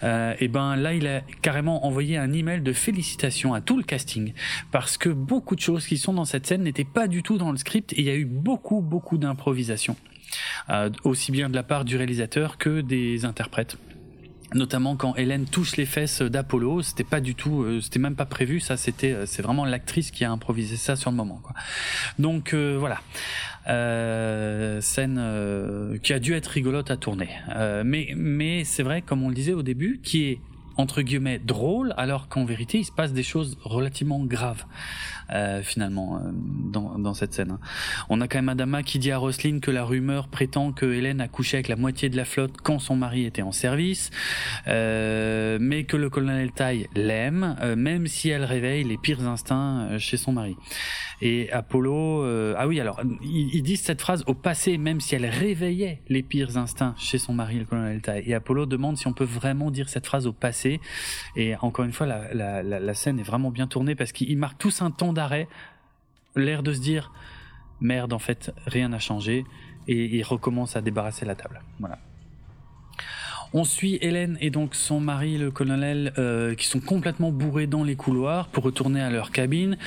et ben là, il a carrément envoyé un email de félicitations à tout le casting parce que beaucoup de choses qui sont dans cette scène n'étaient pas du tout dans le script et il y a eu beaucoup beaucoup, beaucoup d'improvisation, euh, aussi bien de la part du réalisateur que des interprètes notamment quand Hélène touche les fesses d'Apollo, c'était pas du tout, euh, c'était même pas prévu, ça c'était, euh, c'est vraiment l'actrice qui a improvisé ça sur le moment. Quoi. Donc voilà, scène qui a dû être rigolote à tourner, mais mais c'est vrai, comme on le disait au début, qui est entre guillemets drôle, alors qu'en vérité il se passe des choses relativement graves. Euh, finalement euh, dans, cette scène. Hein. On a quand même Adama qui dit à Roselyne que la rumeur prétend que Hélène a couché avec la moitié de la flotte quand son mari était en service, euh, mais que le colonel Tai l'aime, euh, même si elle réveille les pires instincts chez son mari. Et Apollo, ah oui alors ils, disent cette phrase au passé, même si elle réveillait les pires instincts chez son mari, le colonel Tai. Et Apollo demande si on peut vraiment dire cette phrase au passé. Et encore une fois, la, la, scène est vraiment bien tournée parce qu'il marque tous un temps d'arrêt, l'air de se dire merde, en fait, rien n'a changé, et il recommence à débarrasser la table. Voilà. On suit Hélène et donc son mari, le colonel, euh, qui sont complètement bourrés dans les couloirs pour retourner à leur cabine.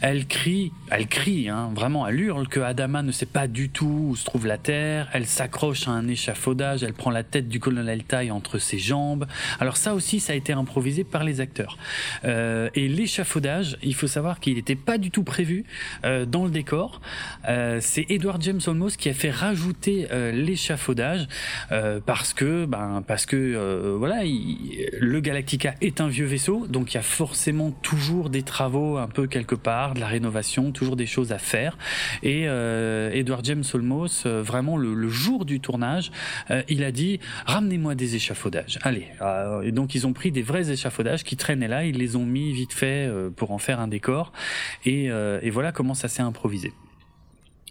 Elle crie, elle crie, hein, vraiment, elle hurle que Adama ne sait pas du tout où se trouve la Terre. Elle s'accroche à un échafaudage, elle prend la tête du colonel taille entre ses jambes. Alors ça aussi, ça a été improvisé par les acteurs. Euh, et l'échafaudage, il faut savoir qu'il n'était pas du tout prévu euh, dans le décor. C'est Edward James Olmos qui a fait rajouter l'échafaudage parce que, ben, parce que euh, voilà, le Galactica est un vieux vaisseau, donc il y a forcément toujours des travaux un peu quelque part, de la rénovation, toujours des choses à faire. Et euh, Edward James Olmos, euh, vraiment le, jour du tournage, il a dit ramenez-moi des échafaudages. Allez, et donc ils ont pris des vrais échafaudages qui traînaient là, ils les ont mis vite fait pour en faire un décor. Et voilà comment ça s'est improvisé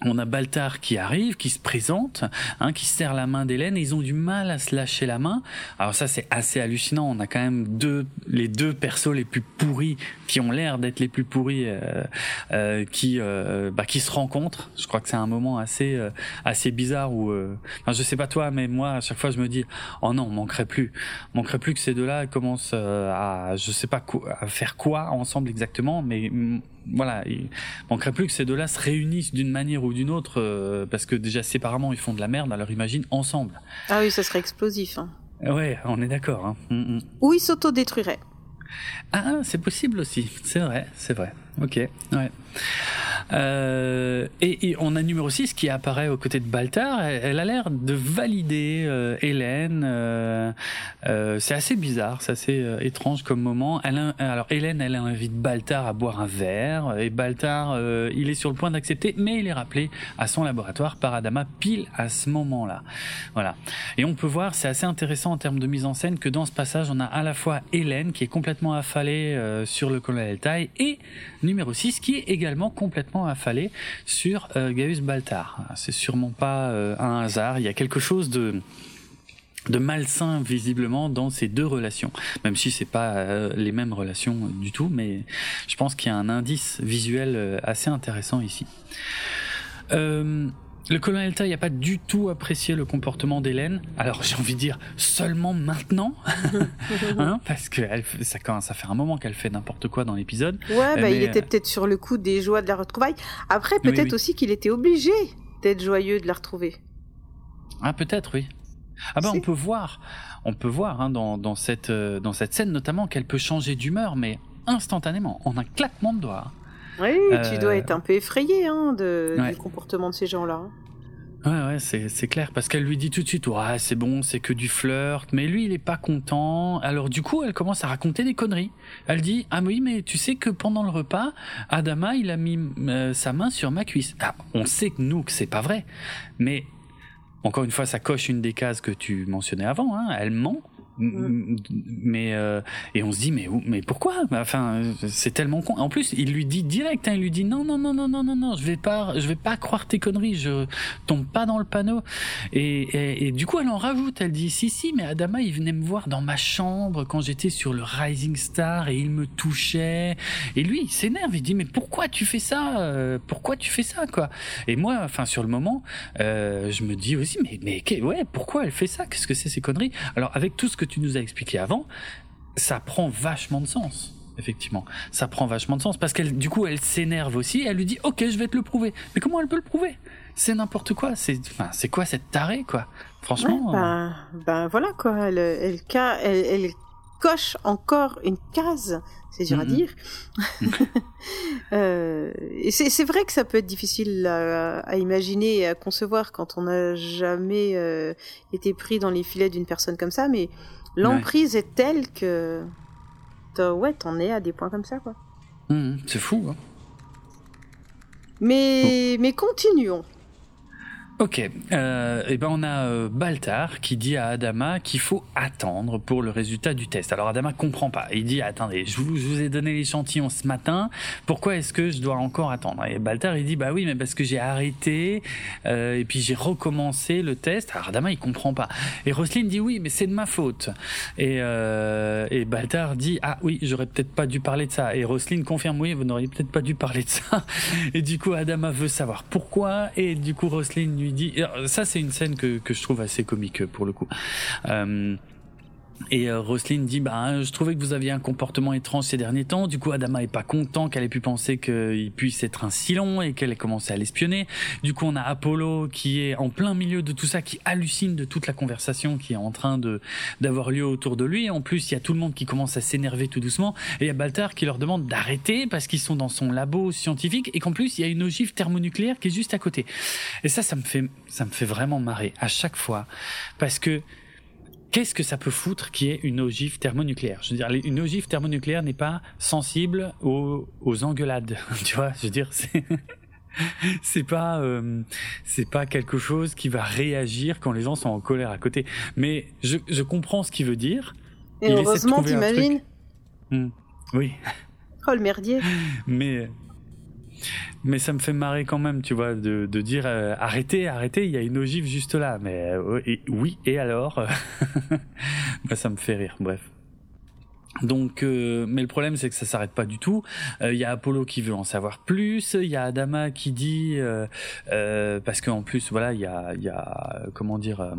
on a Baltar qui arrive, qui se présente, hein, qui serre la main d'Hélène et ils ont du mal à se lâcher la main. Alors ça c'est assez hallucinant. On a quand même deux, les deux persos les plus pourris qui ont l'air d'être les plus pourris, euh, euh, qui, euh, bah, qui se rencontrent. Je crois que c'est un moment assez, euh, assez bizarre où, euh, enfin, je sais pas toi, mais moi à chaque fois je me dis, oh non, manquerait plus, manquerait plus que ces deux-là commencent à, je sais pas à faire quoi ensemble exactement, mais voilà, il manquerait plus que ces deux-là se réunissent d'une manière ou d'une autre, euh, parce que déjà séparément ils font de la merde, alors imagine ensemble. Ah oui, ça serait explosif. Hein. Ouais, on est d'accord. Hein. Mm, mm. Ou ils s'autodétruiraient. Ah, c'est possible aussi, c'est vrai, c'est vrai. Ok, ouais. Euh, et, on a numéro 6 qui apparaît aux côtés de Baltar. Elle, a l'air de valider euh, Hélène. Euh, euh c'est assez bizarre, c'est assez étrange comme moment. Alors Hélène, elle invite Baltar à boire un verre. Et Baltar, il est sur le point d'accepter, mais il est rappelé à son laboratoire par Adama pile à ce moment-là. Voilà. Et on peut voir, c'est assez intéressant en termes de mise en scène que dans ce passage, on a à la fois Hélène qui est complètement affalée sur le colonel Tai et numéro 6 qui est complètement affalé sur euh, Gaius Baltar. C'est sûrement pas euh, un hasard, il y a quelque chose de de malsain visiblement dans ces deux relations, même si c'est pas euh, les mêmes relations du tout, mais je pense qu'il y a un indice visuel assez intéressant ici. Le colonel Tai n'a pas du tout apprécié le comportement d'Hélène. Alors j'ai envie de dire seulement maintenant, hein, parce que ça commence à faire un moment qu'elle fait n'importe quoi dans l'épisode. Ouais, bah, il était peut-être sur le coup des joies de la retrouvaille. Après, peut-être aussi qu'il était obligé d'être joyeux de la retrouver. Ah peut-être oui. Ah bah on peut voir, on peut voir hein, dans, dans, cette, euh, dans cette scène notamment qu'elle peut changer d'humeur, mais instantanément, en un claquement de doigts. Oui, tu dois euh, être un peu effrayé hein, de, du comportement de ces gens-là. Ouais, ouais, c'est clair, parce qu'elle lui dit tout de suite, ouais, c'est bon, c'est que du flirt, mais lui, il est pas content. Alors du coup, elle commence à raconter des conneries. Elle dit, ah oui, mais tu sais que pendant le repas, Adama, il a mis euh, sa main sur ma cuisse. Ah, on sait que nous, que c'est pas vrai, mais encore une fois, ça coche une des cases que tu mentionnais avant. Hein. Elle ment mais euh, et on se dit mais mais pourquoi? Enfin c'est tellement con. En plus il lui dit direct hein, il lui dit non non non non non non non je vais pas je vais pas croire tes conneries je tombe pas dans le panneau. Et, et, du coup elle en rajoute elle dit si si mais Adama il venait me voir dans ma chambre quand j'étais sur le Rising Star et il me touchait. Et lui il s'énerve il dit mais pourquoi tu fais ça? Euh, pourquoi tu fais ça quoi? Et moi enfin sur le moment euh, je me dis aussi mais mais ouais pourquoi elle fait ça? Qu'est-ce que c'est ces conneries? Alors avec tout ce que tu nous as expliqué avant, ça prend vachement de sens. Effectivement, ça prend vachement de sens parce qu'elle, du coup, elle s'énerve aussi. elle lui dit, ok, je vais te le prouver. Mais comment elle peut le prouver? C'est n'importe quoi. C'est, enfin, c'est quoi cette tarée, quoi? Franchement. ben, ben, voilà quoi. Elle, elle, elle, coche encore une case. C'est dur à mm-hmm. dire. euh, et c'est vrai que ça peut être difficile à, à, imaginer et à concevoir quand on n'a jamais euh, été pris dans les filets d'une personne comme ça, mais L'emprise est telle que. Ouais, t'en es à des points comme ça, quoi. Mmh, c'est fou, hein. Mais, mais continuons. Ok, euh, et ben on a euh, Baltar qui dit à Adama qu'il faut attendre pour le résultat du test. Alors Adama comprend pas. Il dit attendez, je vous, je vous ai donné l'échantillon ce matin. Pourquoi est-ce que je dois encore attendre? Et Baltar il dit bah oui mais parce que j'ai arrêté euh, et puis j'ai recommencé le test. Alors Adama il comprend pas. Et Roselyne dit oui mais c'est de ma faute. Et, euh, et Baltar dit ah oui j'aurais peut-être pas dû parler de ça. Et Roselyne confirme oui vous n'auriez peut-être pas dû parler de ça. Et du coup Adama veut savoir pourquoi et du coup Roselyne lui dit, ça c'est une scène que, que je trouve assez comique pour le coup. Euh, et euh, Roselyne dit bah je trouvais que vous aviez un comportement étrange ces derniers temps. Du coup Adama est pas content qu'elle ait pu penser qu'il puisse être un si long et qu'elle ait commencé à l'espionner. Du coup on a Apollo qui est en plein milieu de tout ça, qui hallucine de toute la conversation qui est en train de d'avoir lieu autour de lui. En plus il y a tout le monde qui commence à s'énerver tout doucement et il y a Baltar qui leur demande d'arrêter parce qu'ils sont dans son labo scientifique et qu'en plus il y a une ogive thermonucléaire qui est juste à côté. Et ça ça me fait ça me fait vraiment marrer à chaque fois parce que qu'est-ce que ça peut foutre qui est une ogive thermonucléaire? Je veux dire, une ogive thermonucléaire n'est pas sensible aux, aux engueulades, tu vois? Je veux dire, c'est c'est pas euh, c'est pas quelque chose qui va réagir quand les gens sont en colère à côté. Mais je, je comprends ce qu'il veut dire. Et heureusement, t'imagines? Hmm. Oui. Oh le merdier. Mais mais ça me fait marrer quand même, tu vois, de, de dire euh, arrêtez, arrêtez, il y a une ogive juste là. Mais euh, oui, et alors? Bah, Ça me fait rire, bref. Donc, euh, mais le problème c'est que ça s'arrête pas du tout. Il euh, y a Apollo qui veut en savoir plus. Il y a Adama qui dit euh, parce qu'en plus voilà il y a comment dire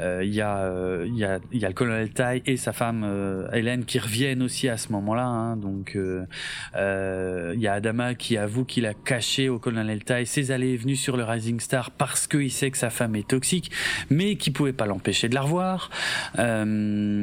il y a y a y a le colonel Tai et sa femme Hélène qui reviennent aussi à ce moment-là. Hein, donc il y a Adama qui avoue qu'il a caché au colonel Tai ses allées et venues sur le Rising Star parce qu'il sait que sa femme est toxique, mais qui pouvait pas l'empêcher de la revoir. D'ailleurs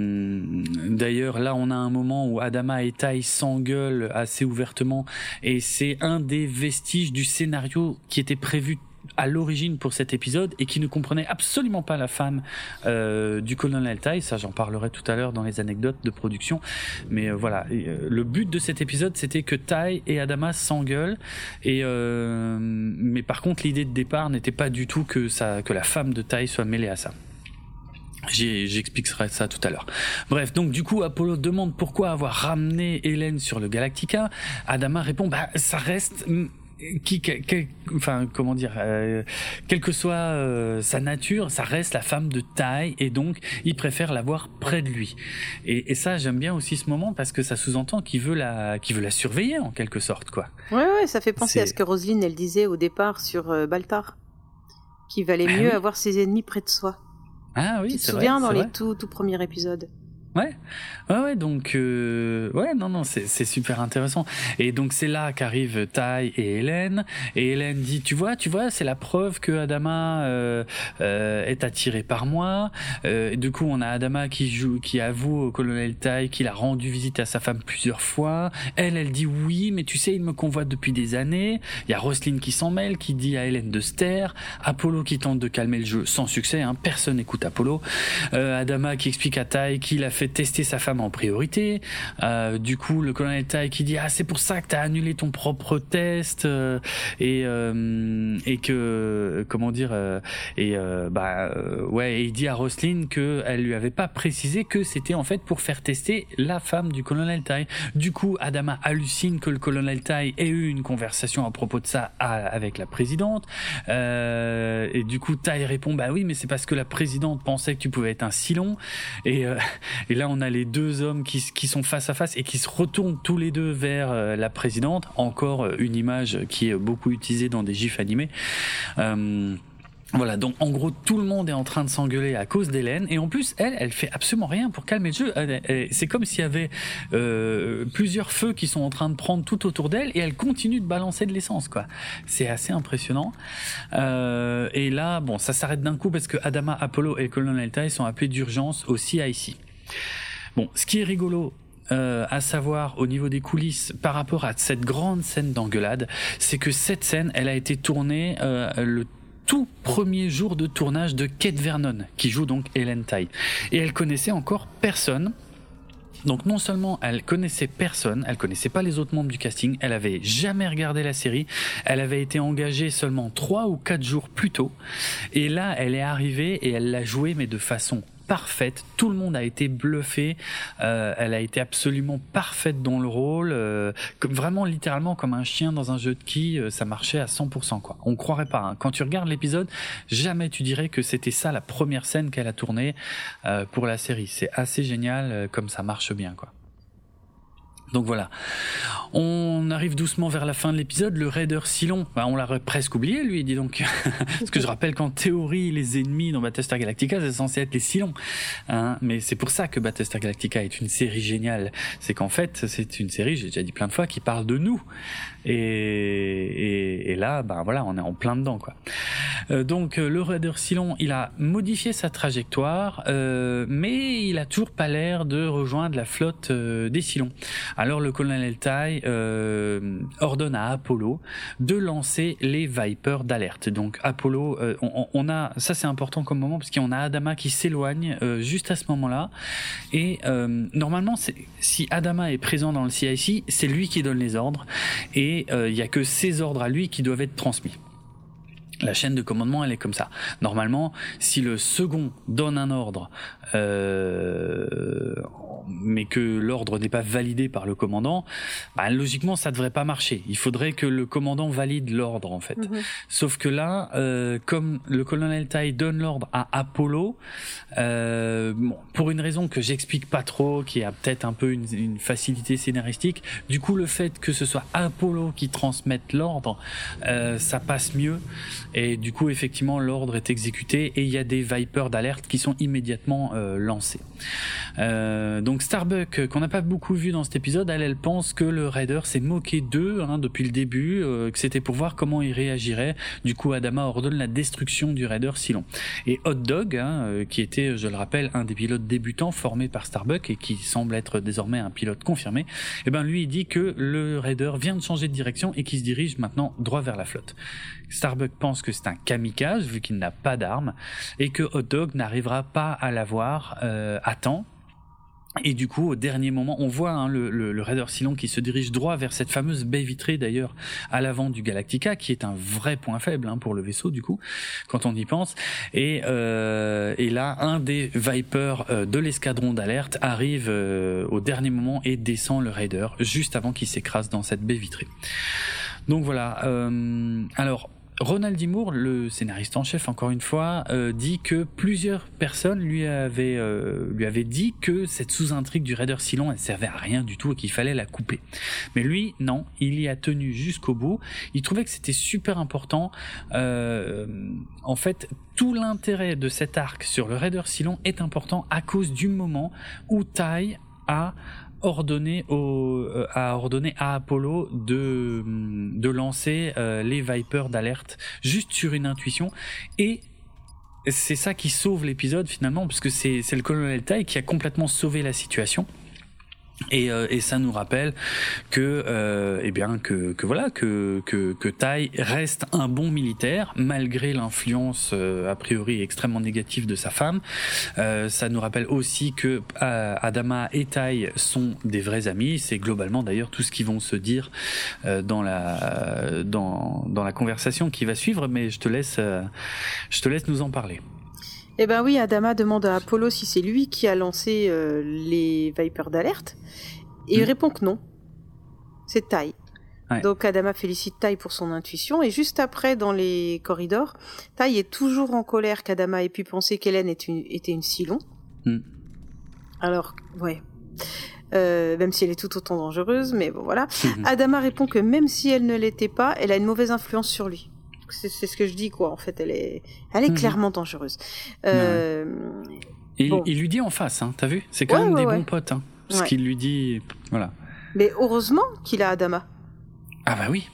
là on a un moment où Adama et Tai s'engueulent assez ouvertement et c'est un des vestiges du scénario qui était prévu à l'origine pour cet épisode et qui ne comprenait absolument pas la femme euh, du colonel Tai. Ça, j'en parlerai tout à l'heure dans les anecdotes de production. Mais euh, voilà, euh, le but de cet épisode, c'était que Tai et Adama s'engueulent. Et mais par contre, l'idée de départ n'était pas du tout que que la femme de Tai soit mêlée à ça. J'expliquerai ça tout à l'heure. Bref, donc du coup, Apollo demande pourquoi avoir ramené Hélène sur le Galactica. Adama répond, bah ça reste qui, enfin comment dire, euh, quelle que soit euh, sa nature, ça reste la femme de taille et donc il préfère l'avoir près de lui. Et, et ça, j'aime bien aussi ce moment parce que ça sous-entend qu'il veut la, qu'il veut la surveiller en quelque sorte, quoi. Ouais, ouais, ça fait penser à ce que Roselyne elle disait au départ sur euh, Baltar. qu'il valait Ah mieux oui. avoir ses ennemis près de soi. Ah oui, tu te vrai. souviens dans les vrai. tout, tout premiers épisodes Ouais, ouais, ouais. Donc, euh, ouais, non, non, c'est super intéressant. Et donc c'est là qu'arrivent Tai et Hélène. Et Hélène dit, tu vois, tu vois, c'est la preuve que Adama euh, euh, est attiré par moi. Euh, et du coup, on a Adama qui joue, qui avoue au colonel Tai qu'il a rendu visite à sa femme plusieurs fois. Elle, elle dit oui, mais tu sais, il me convoite depuis des années. Il y a Roselyne qui s'en mêle, qui dit à Hélène de se taire. Apollo qui tente de calmer le jeu sans succès. Hein, personne n'écoute Apollo. Euh, Adama qui explique à Tai qu'il a fait tester sa femme en priorité. Euh, du coup, le colonel Tai qui dit ah c'est pour ça que t'as annulé ton propre test euh, et euh, et que comment dire et bah ouais et il dit à Roselyne que elle lui avait pas précisé que c'était en fait pour faire tester la femme du colonel Tai. Du coup, Adama hallucine que le colonel Tai ait eu une conversation à propos de ça avec la présidente. Et du coup, Tai répond bah oui, mais c'est parce que la présidente pensait que tu pouvais être un silon. Et, et là, on a les deux hommes qui, sont face à face et qui se retournent tous les deux vers euh, la présidente. Encore euh, une image qui est beaucoup utilisée dans des gifs animés. Euh, voilà, donc en gros tout le monde est en train de s'engueuler à cause d'Hélène et en plus elle, elle fait absolument rien pour calmer le jeu. C'est comme s'il y avait plusieurs feux qui sont en train de prendre tout autour d'elle et elle continue de balancer de l'essence quoi. C'est assez impressionnant. Et là, bon, ça s'arrête d'un coup parce que Adama, Apollo et colonel Tai sont appelés d'urgence au CIC. Bon, ce qui est rigolo. euh, à savoir au niveau des coulisses par rapport à cette grande scène d'engueulade, c'est que cette scène, elle a été tournée euh, le tout premier jour de tournage de Kate Vernon, qui joue donc Helen Tai. Et elle connaissait encore personne. Donc non seulement elle connaissait personne, elle connaissait pas les autres membres du casting, elle avait jamais regardé la série, elle avait été engagée seulement trois ou quatre jours plus tôt, et là elle est arrivée et elle l'a joué mais de façon parfaite, tout le monde a été bluffé, euh, elle a été absolument parfaite dans le rôle, euh, comme, vraiment littéralement comme un chien dans un jeu de qui, ça marchait à 100% quoi. On croirait pas. hein. Quand tu regardes l'épisode, jamais tu dirais que c'était ça la première scène qu'elle a tournée euh, pour la série. C'est assez génial euh, comme ça marche bien quoi. Donc voilà. On arrive doucement vers la fin de l'épisode. Le raider Silon, bah, on l'a presque oublié, lui, dis donc. Parce que je rappelle qu'en théorie, les ennemis dans Battlestar Galactica, c'est censé être les Silons. Hein Mais c'est pour ça que Battlestar Galactica est une série géniale. C'est qu'en fait, c'est une série, j'ai déjà dit plein de fois, qui parle de nous. Et, là, ben voilà, on est en plein dedans, quoi. Euh, donc, euh, le raider Silon, il a modifié sa trajectoire, euh, mais il a toujours pas l'air de rejoindre la flotte des Silons. Alors le colonel Tai ordonne à Apollo de lancer les Vipers d'alerte. Donc Apollo, on, a ça c'est important comme moment parce qu'on a Adama qui s'éloigne juste à ce moment-là. Et normalement, si Adama est présent dans le CIC, c'est lui qui donne les ordres il y a que ces ordres à lui qui doivent être transmis. La chaîne de commandement, elle est comme ça. Normalement, si le second donne un ordre, euh, mais que l'ordre n'est pas validé par le commandant, bah, logiquement, ça devrait pas marcher. Il faudrait que le commandant valide l'ordre, en fait. Mhm. Sauf que là, euh, comme le colonel Tai donne l'ordre à Apollo, euh, bon, pour une raison que j'explique pas trop, qui a peut-être un peu une, une facilité scénaristique, du coup, le fait que ce soit Apollo qui transmette l'ordre, euh, ça passe mieux. Et du coup, effectivement, l'ordre est exécuté et il y a des Vipers d'alerte qui sont immédiatement euh, lancés. Euh, donc Starbuck, qu'on n'a pas beaucoup vu dans cet épisode, elle, pense que le Raider s'est moqué d'eux hein, depuis le début, euh, que c'était pour voir comment il réagirait. Du coup, Adama ordonne la destruction du Raider Silon. Et Hot Dog, hein, euh, qui était, je le rappelle, un des pilotes débutants formés par Starbuck et qui semble être désormais un pilote confirmé, eh ben lui dit que le Raider vient de changer de direction et qu'il se dirige maintenant droit vers la flotte. Starbuck pense que c'est un kamikaze vu qu'il n'a pas d'armes et que Hot Dog n'arrivera pas à l'avoir euh, à temps. Et du coup, au dernier moment, on voit hein, le Raider Silon qui se dirige droit vers cette fameuse baie vitrée d'ailleurs à l'avant du Galactica, qui est un vrai point faible hein, pour le vaisseau du coup, quand on y pense. Et, euh, et là, un des Vipers euh, de l'escadron d'alerte arrive euh, au dernier moment et descend le Raider juste avant qu'il s'écrase dans cette baie vitrée. Donc voilà. Euh, alors Ronald D. Moore, le scénariste en chef, encore une fois, euh, dit que plusieurs personnes lui avaient euh, lui avaient dit que cette sous-intrigue du Raider Silon elle servait à rien du tout et qu'il fallait la couper. Mais lui, non, il y a tenu jusqu'au bout. Il trouvait que c'était super important. Euh, en fait, tout l'intérêt de cet arc sur le Raider Silon est important à cause du moment où Tai a ordonné euh, a à Apollo de, de lancer euh, les Vipers d'alerte juste sur une intuition. Et c'est ça qui sauve l'épisode finalement parce que c'est le colonel Tai qui a complètement sauvé la situation et, euh, ça nous rappelle que, euh, eh bien, que, voilà, que, que, que Tai reste un bon militaire malgré l'influence euh, a priori extrêmement négative de sa femme. Euh, ça nous rappelle aussi que Adama et Tai sont des vrais amis. C'est globalement d'ailleurs tout ce qu'ils vont se dire dans la dans dans la conversation qui va suivre. Mais je te laisse je te laisse nous en parler. Eh ben oui, Adama demande à Apollo si c'est lui qui a lancé euh, les Vipers d'alerte. Et il hmm. répond que non. C'est Tai. Donc Adama félicite Tai pour son intuition. Et juste après, dans les corridors, Tai est toujours en colère qu'Adama ait pu penser qu'Hélène était une Silon. Hmm. Alors, ouais. Euh, même si elle est tout autant dangereuse, mais bon voilà. Adama répond que même si elle ne l'était pas, elle a une mauvaise influence sur lui c'est ce que je dis quoi. En fait, elle est, elle est mhm. clairement dangereuse. Euh, il, lui dit en face, hein, t'as vu? C'est quand même des bons potes. Hein, ce qu'il lui dit, voilà. Mais heureusement qu'il a Adama. Ah bah oui.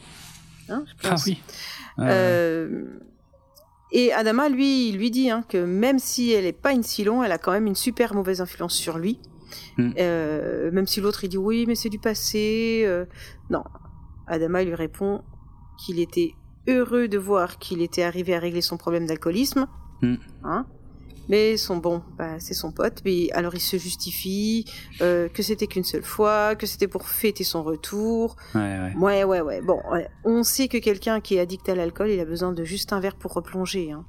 Hein, ah oui. Euh, et Adama, lui, il lui dit hein, que même si elle est pas une Silon, elle a quand même une super mauvaise influence sur lui. Hmm. Euh, même si l'autre il dit oui, mais c'est du passé. non, Adama il lui répond qu'il était heureux de voir qu'il était arrivé à régler son problème d'alcoolisme. Hmm. Hein mais son bon, bah, c'est son pote. Mais alors il se justifie euh, que c'était qu'une seule fois, que c'était pour fêter son retour. Ouais, ouais, ouais. ouais, Bon, on sait que quelqu'un qui est addict à l'alcool, il a besoin de juste un verre pour replonger. Hein.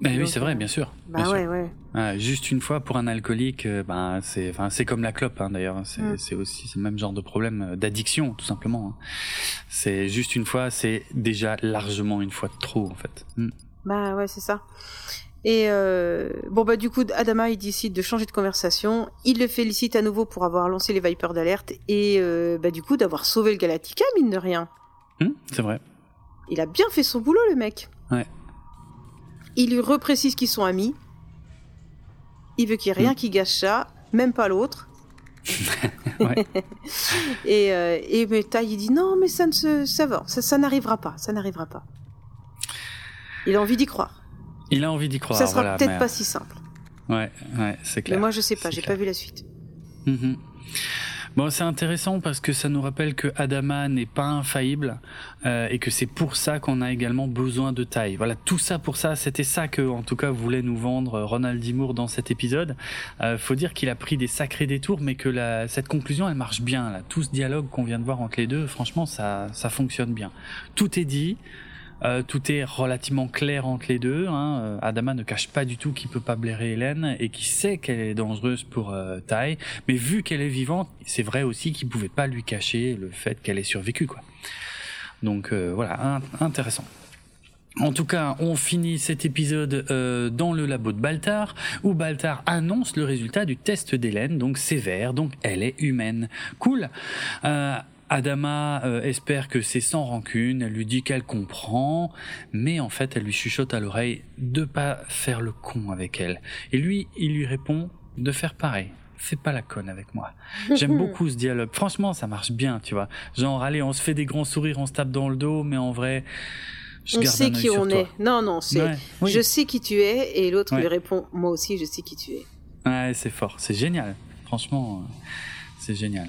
Ben oui, c'est vrai, bien sûr. Bah ouais, ouais. Ah, juste une fois pour un alcoolique, ben c'est, enfin c'est comme la clope hein, d'ailleurs. C'est, mm. c'est aussi le même genre de problème euh, d'addiction, tout simplement. Hein. C'est juste une fois, c'est déjà largement une fois de trop en fait. Mm. Bah ouais, c'est ça. Et euh, bon bah du coup, Adama il décide de changer de conversation. Il le félicite à nouveau pour avoir lancé les Vipers d'alerte et euh, bah du coup d'avoir sauvé le Galactica mine de rien. Mm, c'est vrai. Il a bien fait son boulot le mec. Ouais. Il lui reprécise qu'ils sont amis. Il veut qu'il n'y ait rien mm. qui gâche ça, même pas l'autre. et, euh, et il dit non, mais ça ne se, ça va, ça, ça n'arrivera pas, ça n'arrivera pas. Il a envie d'y croire. Il a envie d'y croire. Ça sera peut-être pas si simple. Ouais, ouais, c'est clair. Mais moi, je sais pas, j'ai pas vu la suite. Mm-hmm. Bon, c'est intéressant parce que ça nous rappelle que Adama n'est pas infaillible euh, et que c'est pour ça qu'on a également besoin de taille. Voilà, tout ça pour ça, c'était ça que, en tout cas, voulait nous vendre Ronald Dimour dans cet épisode. Euh, faut dire qu'il a pris des sacrés détours, mais que cette conclusion, elle marche bien. Là. Tout ce dialogue qu'on vient de voir entre les deux, franchement, ça, ça fonctionne bien. Tout est dit. Euh, tout est relativement clair entre les deux. Hein. Euh, Adama ne cache pas du tout qu'il peut pas blairer Hélène et qu'il sait qu'elle est dangereuse pour euh, Tai. Mais vu qu'elle est vivante, c'est vrai aussi qu'il pouvait pas lui cacher le fait qu'elle ait survécu. Quoi. Donc euh, voilà, intéressant. En tout cas, on finit cet épisode dans le labo de Baltar, où Baltar annonce le résultat du test d'Hélène, donc sévère, donc elle est humaine. Cool. Adama euh, espère que c'est sans rancune, elle lui dit qu'elle comprend, mais en fait elle lui chuchote à l'oreille de pas faire le con avec elle. Et lui, il lui répond de faire pareil. Fais pas la conne avec moi. J'aime beaucoup ce dialogue. Franchement, ça marche bien, tu vois. Genre, allez, on se fait des grands sourires, on se tape dans le dos, mais en vrai, je on sait qui on est. Non, non, c'est je sais qui tu es, et l'autre lui répond, moi aussi, je sais qui tu es. Ouais, c'est fort, c'est génial. Franchement. Euh, c'est génial.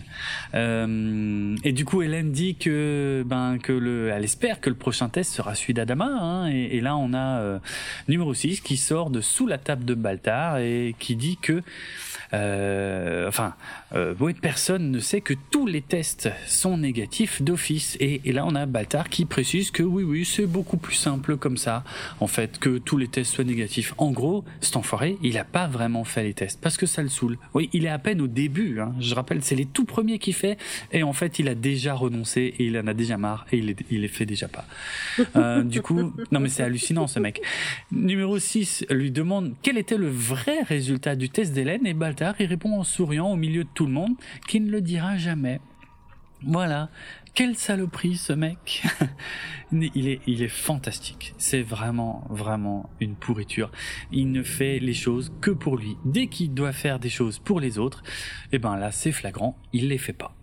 Euh, et du coup, Hélène dit que ben que le, elle espère que le prochain test sera celui d'Adama. Hein, et, là, on a euh, numéro 6 qui sort de sous la table de Baltar et qui dit que euh, enfin, euh, personne ne sait que tous les tests sont négatifs d'office. Et, là, on a Baltar qui précise que oui, oui, c'est beaucoup plus simple comme ça, en fait, que tous les tests soient négatifs. En gros, cet enfoiré, il a pas vraiment fait les tests parce que ça le saoule. Oui, il est à peine au début. Hein. Je rappelle, c'est les tout premiers qu'il fait, et en fait, il a déjà renoncé et il en a déjà marre et il, il les fait déjà pas. Euh, du coup, non mais c'est hallucinant ce mec. Numéro 6 lui demande quel était le vrai résultat du test d'Hélène et Baltar il répond en souriant au milieu de tout le monde qu'il ne le dira jamais. Voilà. Quelle saloperie ce mec il est, il est fantastique. C'est vraiment, vraiment une pourriture. Il ne fait les choses que pour lui. Dès qu'il doit faire des choses pour les autres, eh ben là c'est flagrant, il les fait pas.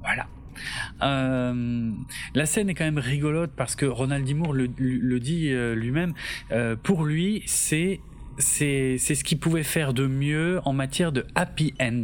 Voilà. Euh, la scène est quand même rigolote parce que Ronald D. Moore le, dit euh, lui-même. Euh, pour lui, c'est c'est c'est ce qu'il pouvait faire de mieux en matière de happy end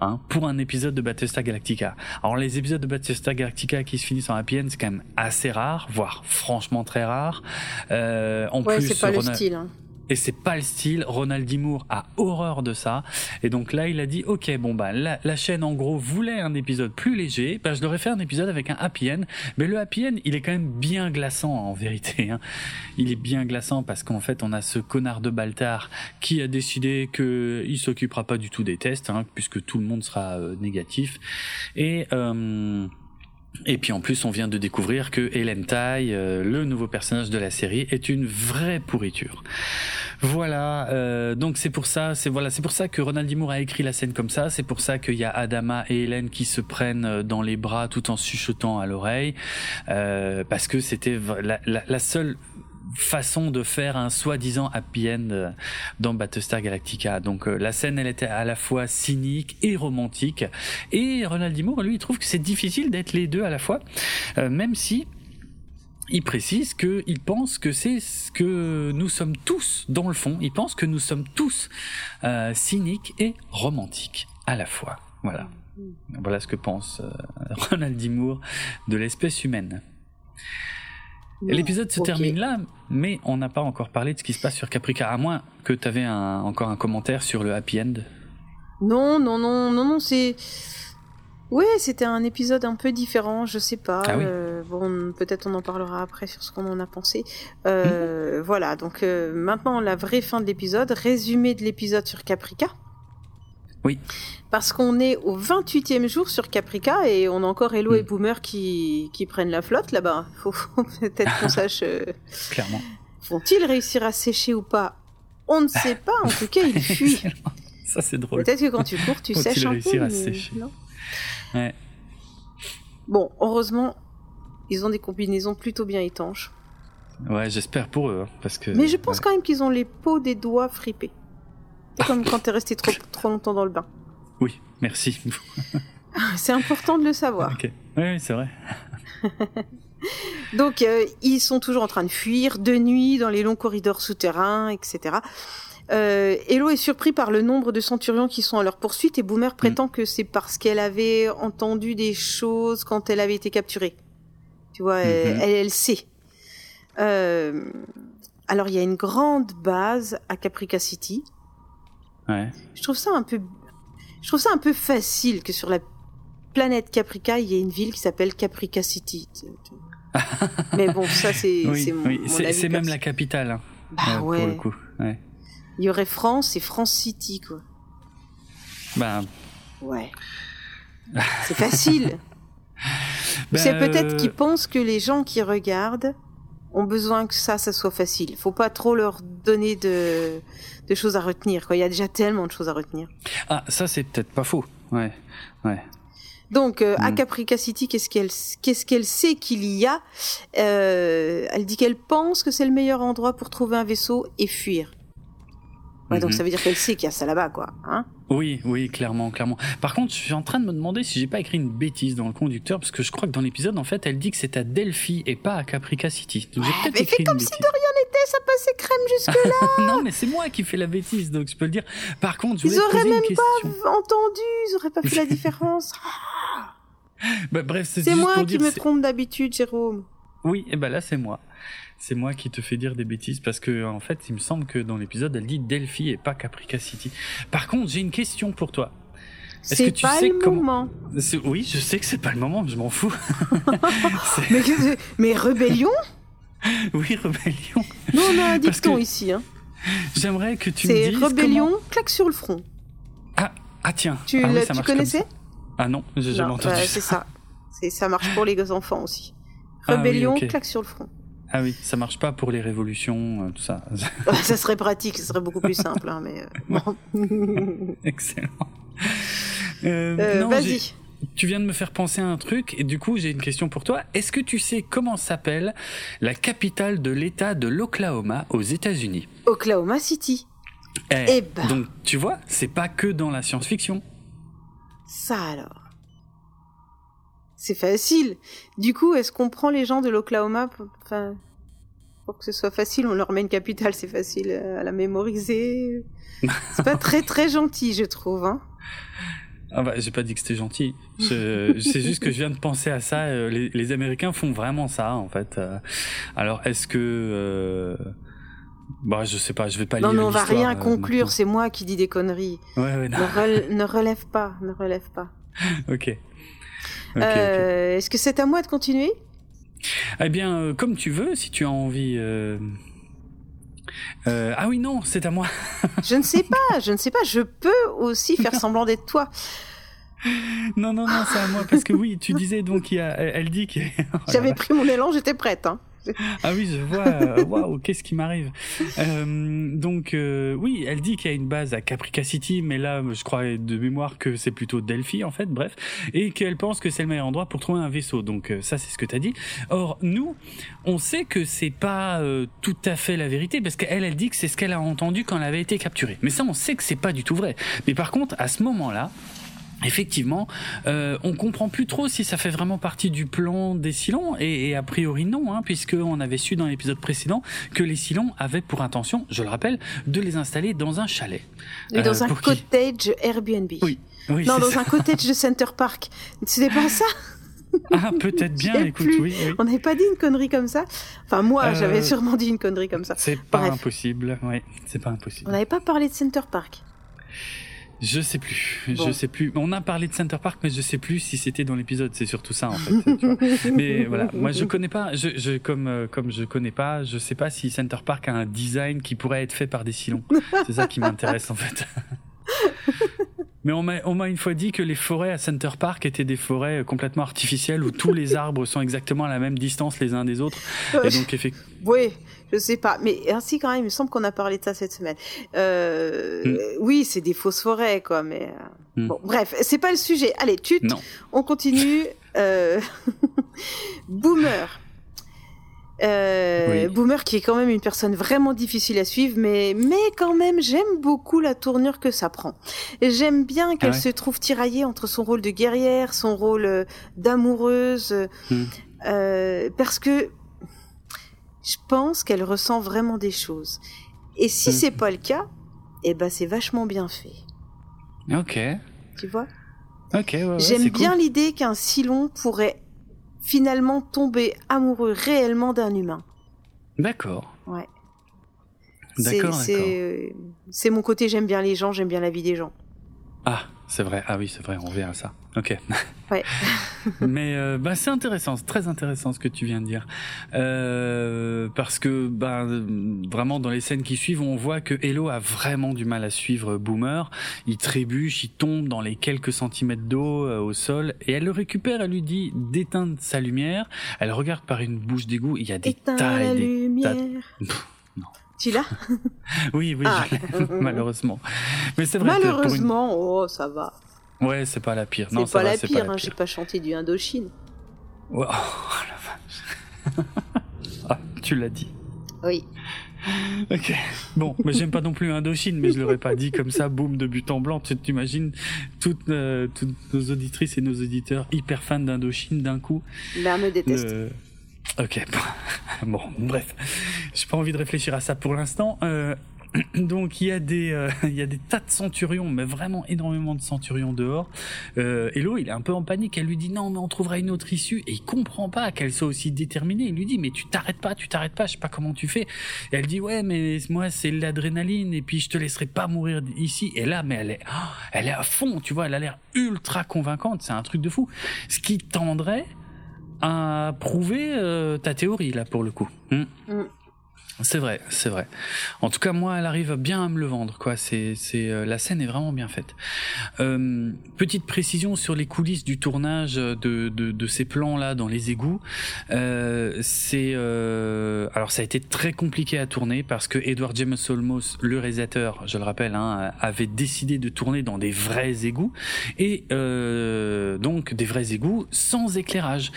hein, pour un épisode de Battlestar Galactica. Alors les épisodes de Battlestar Galactica qui se finissent en happy end, c'est quand même assez rare, voire franchement très rare. Euh, en ouais, plus, c'est pas le style. Hein et c'est pas le style. Ronald D. Moore a horreur de ça. Et donc là, il a dit, ok, bon bah la, la chaîne en gros voulait un épisode plus léger, bah je leur ai fait un épisode avec un happy end. Mais le happy end, il est quand même bien glaçant en vérité. Hein. Il est bien glaçant parce qu'en fait, on a ce connard de Baltar qui a décidé que il s'occupera pas du tout des tests, hein, puisque tout le monde sera euh, négatif. Et euh, et puis en plus, on vient de découvrir que Helen Tai, euh, le nouveau personnage de la série, est une vraie pourriture. Voilà, euh, donc c'est pour ça, c'est voilà, c'est pour ça que Ronald D. Moore a écrit la scène comme ça. C'est pour ça qu'il y a Adama et Hélène qui se prennent euh, dans les bras tout en chuchotant à l'oreille, parce que c'était la seule façon de faire un soi-disant happy end euh, dans Battlestar Galactica. Donc euh, la scène, elle était à la fois cynique et romantique. Et Ronald D. Moore, lui, il trouve que c'est difficile d'être les deux à la fois, euh, même si il précise qu'il pense que c'est ce que nous sommes tous dans le fond. Il pense que nous sommes tous cyniques et romantiques à la fois. Voilà. Voilà ce que pense Ronald D. Moore de l'espèce humaine. L'épisode se termine là, mais on n'a pas encore parlé de ce qui se passe sur Caprica, à moins que tu avais encore un commentaire sur le happy end. Non, non, non, non, non, c'est. Oui, c'était un épisode un peu différent, je sais pas. Ah euh, bon, peut-être on en parlera après sur ce qu'on en a pensé. Euh, mhm. Voilà, donc euh, maintenant la vraie fin de l'épisode, résumé de l'épisode sur Caprica. Oui. Parce qu'on est au 28e jour sur Caprica et on a encore Hello et hmm. Boomer qui, qui prennent la flotte là-bas. Faut, peut-être qu'on sache. Euh, Clairement. Vont-ils réussir à sécher ou pas? On ne sait pas. En tout cas, ils fuient. Ça, c'est drôle. Peut-être que quand tu cours, tu sèches un peu. À sécher? ouais. Bon, heureusement, ils ont des combinaisons plutôt bien étanches. Ouais, j'espère pour eux. Hein, parce que, Mais je pense quand même qu'ils ont les peaux des doigts fripés. Comme quand t'es resté trop, trop longtemps dans le bain. Oui, merci. c'est important de le savoir. Oui, c'est vrai. Donc, euh, ils sont toujours en train de fuir de nuit dans les longs corridors souterrains, etc. Euh, Hello est surpris par le nombre de centurions qui sont à leur poursuite et Boomer prétend mm. que c'est parce qu'elle avait entendu des choses quand elle avait été capturée. Tu vois, elle, mm-hmm. elle, sait. Euh, alors, il y a une grande base à Caprica City. Je trouve ça un peu, je trouve ça un peu facile que sur la planète Caprica, il y ait une ville qui s'appelle Caprica City. Mais bon, ça c'est c'est mon, C'est même la capitale. Hein. Bah ouais. Pour le coup. Il y aurait France et France City quoi. Bah. Ouais. c'est facile. c'est bah, peut-être qu'ils pensent que les gens qui regardent ont besoin que ça, ça soit facile. Faut pas trop leur donner de, de choses à retenir. Quoi. Il y a déjà tellement de choses à retenir. Ah, ça c'est peut-être pas faux. Ouais, ouais. Donc euh, à mm. Caprica City, qu'est-ce qu'elle qu'est-ce qu'elle sait qu'il y a? Euh, Elle dit qu'elle pense que c'est le meilleur endroit pour trouver un vaisseau et fuir. Ouais, donc mhm. ça veut dire qu'elle sait qu'il y a ça là-bas, quoi. Hein oui, oui, clairement, clairement. Par contre, je suis en train de me demander si j'ai pas écrit une bêtise dans le conducteur, parce que je crois que dans l'épisode, en fait, elle dit que c'est à Delphi et pas à Caprica City. Donc j'ai peut-être écrit comme si de rien n'était, ça passait crème jusque-là. non, mais c'est moi qui fais la bêtise, donc je peux le dire. Par contre, je ils auraient même pas entendu, ils auraient pas fait la différence. bah, bref, c'est moi qui me trompe d'habitude, Jérôme. Oui, et ben là c'est moi. C'est moi qui te fais dire des bêtises parce que en fait, il me semble que dans l'épisode, elle dit Delphi et pas Caprica City. Par contre, j'ai une question pour toi. Est-ce que C'est tu pas sais le comment moment. C'est- Oui, je sais que c'est pas le moment, je m'en fous. C'est- Mais, que- mais rébellion oui, rébellion. Nous, on a un dicton que ici. Hein. J'aimerais que tu me C'est dises rébellion, comment- claque sur le front. Ah, ah tiens. Tu, ah, oui, ça tu connaissais ça. Ah non, j'ai jamais entendu ça. C'est ça. C'est- Ça marche pour les enfants aussi. Ah oui, Rébellion, claque sur le front. Ah oui, ça marche pas pour les révolutions, euh, tout ça. Ça serait pratique, ça serait beaucoup plus simple. hein, mais euh, bon. Excellent. Euh, Euh, Vas-y. tu viens de me faire penser à un truc et du coup j'ai une question pour toi. Est-ce que tu sais comment s'appelle la capitale de l'État de l'Oklahoma aux États-Unis? Oklahoma City. Eh, Eh ben. Donc tu vois, c'est pas que dans la science-fiction. Ça alors. C'est facile. Du coup, est-ce qu'on prend les gens de l'Oklahoma pour, enfin, pour que ce soit facile On leur met une capitale, c'est facile à la mémoriser. C'est pas très très gentil, je trouve. Hein. Ah bah, j'ai pas dit que c'était gentil. C'est juste que je viens de penser à ça. euh, Les, les Américains font vraiment ça en fait. Euh, Alors est-ce que euh... Bah je sais pas, je vais pas Non, lire mais on va rien euh, conclure. C'est moi qui dis des conneries. Ouais ouais non. Ne, rel- ne relève pas, ne relève pas. Ok. Euh, Est-ce que c'est à moi de continuer? Eh bien, euh, comme tu veux, si tu as envie. euh, Ah oui, non, c'est à moi. Je ne sais pas, je ne sais pas. Je peux aussi faire semblant d'être toi. non, non, non, c'est à moi. Parce que oui, tu disais donc, il y a, elle dit que. J'avais pris mon élan, j'étais prête. Hein. Ah oui, je vois. euh, Waouh, qu'est-ce qui m'arrive Euh, Donc, euh, oui, elle dit qu'il y a une base à Caprica City, mais là, je crois de mémoire que c'est plutôt Delphi, en fait, bref. Et qu'elle pense que c'est le meilleur endroit pour trouver un vaisseau. Donc, euh, ça, c'est ce que tu as dit. Or, nous, on sait que c'est pas euh, tout à fait la vérité, parce qu'elle, elle dit que c'est ce qu'elle a entendu quand elle avait été capturée. Mais ça, on sait que c'est pas du tout vrai. Mais par contre, à ce moment-là, Effectivement, euh, on comprend plus trop si ça fait vraiment partie du plan des Silons et, et a priori non, hein, puisque on avait su dans l'épisode précédent que les Silons avaient pour intention, je le rappelle, de les installer dans un chalet. Et dans Euh, un cottage Airbnb. Oui, oui, Non, dans ça. un cottage de Center Park. C'était pas ça Ah, peut-être bien. Écoute, oui, oui. On n'avait pas dit une connerie comme ça Enfin, moi, Euh, j'avais sûrement dit une connerie comme ça. C'est pas Bref. impossible. Oui, c'est pas On impossible. n'avait pas parlé de Center Park. Je sais plus. Bon. Je sais plus. On a parlé de Center Park, mais je sais plus si c'était dans l'épisode. C'est surtout ça en fait. tu vois. Mais voilà, moi je connais pas. Je, je comme euh, comme je connais pas, je sais pas si Center Park a un design qui pourrait être fait par des silons. C'est ça qui m'intéresse en fait. Mais on m'a une fois dit que les forêts à Center Park étaient des forêts euh, complètement artificielles où tous les arbres sont exactement à la même distance les uns des autres. Et donc effectivement. Oui, je sais pas. Mais ainsi, quand même, il me semble qu'on a parlé de ça cette semaine. Euh, Mm. Oui, c'est des fausses forêts, quoi. Mais Mm. bon, bref, c'est pas le sujet. Allez, tu, Non. on continue. Euh... Boomer. Euh, Oui. Boomer qui est quand même une personne vraiment difficile à suivre, mais mais quand même j'aime beaucoup la tournure que ça prend. J'aime bien qu'elle Ah ouais se trouve tiraillée entre son rôle de guerrière, son rôle d'amoureuse, Hmm. euh, parce que je pense qu'elle ressent vraiment des choses. Et si Hmm. c'est pas le cas, eh ben c'est vachement bien fait. Ok. Tu vois? Ok. Ouais, ouais, J'aime bien cool. l'idée qu'un Silon pourrait finalement tomber amoureux réellement d'un humain. D'accord. Ouais. D'accord. C'est c'est mon côté, j'aime bien les gens, j'aime bien la vie des gens. Ah, c'est vrai. Ah oui, c'est vrai. On verra ça. Ok. Ouais. Mais euh, bah, c'est intéressant, c'est très intéressant ce que tu viens de dire, euh, parce que bah, vraiment dans les scènes qui suivent, on voit que Hello a vraiment du mal à suivre Boomer. Il trébuche, il tombe dans les quelques centimètres d'eau euh, au sol, et elle le récupère. Elle lui dit d'éteindre sa lumière. Elle regarde par une bouche d'égout. Il y a des Éteins tas et des lumière. Pff, non. Tu l'as Oui, oui, Ah. malheureusement. Mais c'est vrai que pour une- Malheureusement, oh, ça va. Ouais, c'est pas la pire. Non, C'est pas, la pire, pas la hein, pire. j'ai pas chanté du Indochine. Oh, la vache. ah, tu l'as dit. Oui. Ok. Bon, mais j'aime pas non plus Indochine, mais je l'aurais pas dit comme ça, boum, de but en blanc. Tu t'imagines toutes, euh, toutes nos auditrices et nos auditeurs hyper fans d'Indochine d'un coup. Là, me déteste. Ok. Bon, bref. J'ai pas envie de réfléchir à ça pour l'instant. Euh, Donc il y a des euh, y a des tas de centurions, mais vraiment énormément de centurions dehors. Euh, Hello, il est un peu en panique. Elle lui dit non, mais on trouvera une autre issue. Et il comprend pas qu'elle soit aussi déterminée. Il lui dit mais tu t'arrêtes pas, tu t'arrêtes pas. Je sais pas comment tu fais. Et elle dit ouais, mais moi c'est l'adrénaline et puis je te laisserai pas mourir ici. Et là, mais elle est oh, elle est à fond, tu vois. Elle a l'air ultra convaincante. C'est un truc de fou. Ce qui tendrait à prouver euh, ta théorie là pour le coup. Hmm. Mm. C'est vrai, c'est vrai. En tout cas, moi, elle arrive bien à me le vendre, quoi. C'est, c'est, euh, la scène est vraiment bien faite. Euh, petite précision sur les coulisses du tournage de, de, de ces plans-là dans les égouts. Euh, c'est, euh, alors ça a été très compliqué à tourner parce que Edward James Olmos, le réalisateur, je le rappelle, hein, avait décidé de tourner dans des vrais égouts et euh, donc des vrais égouts sans éclairage.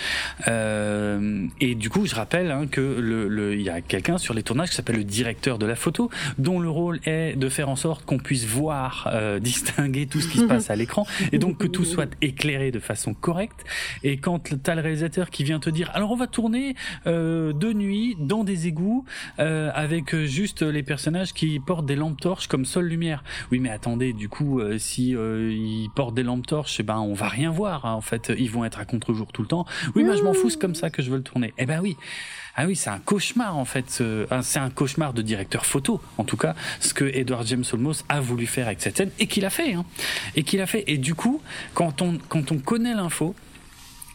et du coup, je rappelle hein, que le, il y a quelqu'un sur les qui s'appelle le directeur de la photo, dont le rôle est de faire en sorte qu'on puisse voir, euh, distinguer tout ce qui se passe à l'écran, et donc que tout soit éclairé de façon correcte. Et quand t'as le réalisateur qui vient te dire, alors on va tourner euh, de nuit dans des égouts euh, avec juste les personnages qui portent des lampes torches comme seule lumière. Oui, mais attendez, du coup, si ils portent des lampes torches, eh ben on va rien voir. Hein, en fait, ils vont être à contre-jour tout le temps. Oui, mais je m'en fous, c'est comme ça que je veux le tourner. Eh ben oui. Ah oui, c'est un cauchemar en fait. C'est un cauchemar de directeur photo, en tout cas, ce que Edward James Olmos a voulu faire avec cette scène et qu'il a fait. Hein, et qu'il a fait. Et du coup, quand on quand on connaît l'info,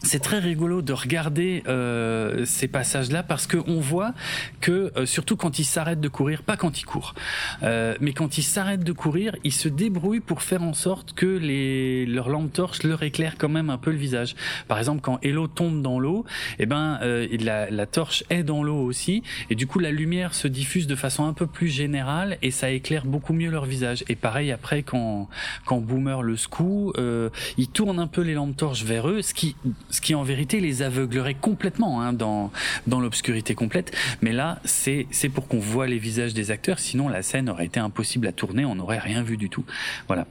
c'est très rigolo de regarder euh, ces passages-là parce qu'on voit que euh, surtout quand il s'arrête de courir, pas quand il court, euh, mais quand il s'arrête de courir, il se débrouille pour faire en sorte que les leurs lampes torches leur éclairent quand même un peu le visage. Par exemple, quand Hello tombe dans l'eau, eh ben euh, la, la torche est dans l'eau aussi, et du coup la lumière se diffuse de façon un peu plus générale et ça éclaire beaucoup mieux leur visage. Et pareil après quand quand Boomer le secoue, euh, il tourne un peu les lampes torches vers eux, ce qui ce qui en vérité les aveuglerait complètement hein, dans dans l'obscurité complète. Mais là, c'est pour qu'on voit les visages des acteurs. Sinon, la scène aurait été impossible à tourner. On n'aurait rien vu du tout. Voilà.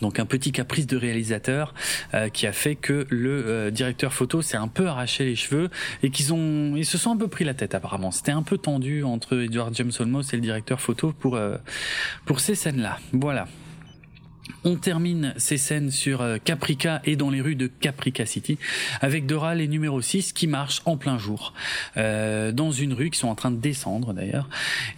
Donc un petit caprice de réalisateur euh, qui a fait que le euh, directeur photo s'est un peu arraché les cheveux et qu'ils ont ils se sont un peu pris la tête apparemment. C'était un peu tendu entre Edward James Olmos et le directeur photo pour euh, pour ces scènes-là. Voilà. On termine ces scènes sur euh, Caprica et dans les rues de Caprica City avec Doral et numéro 6 qui marchent en plein jour euh, dans une rue qui sont en train de descendre d'ailleurs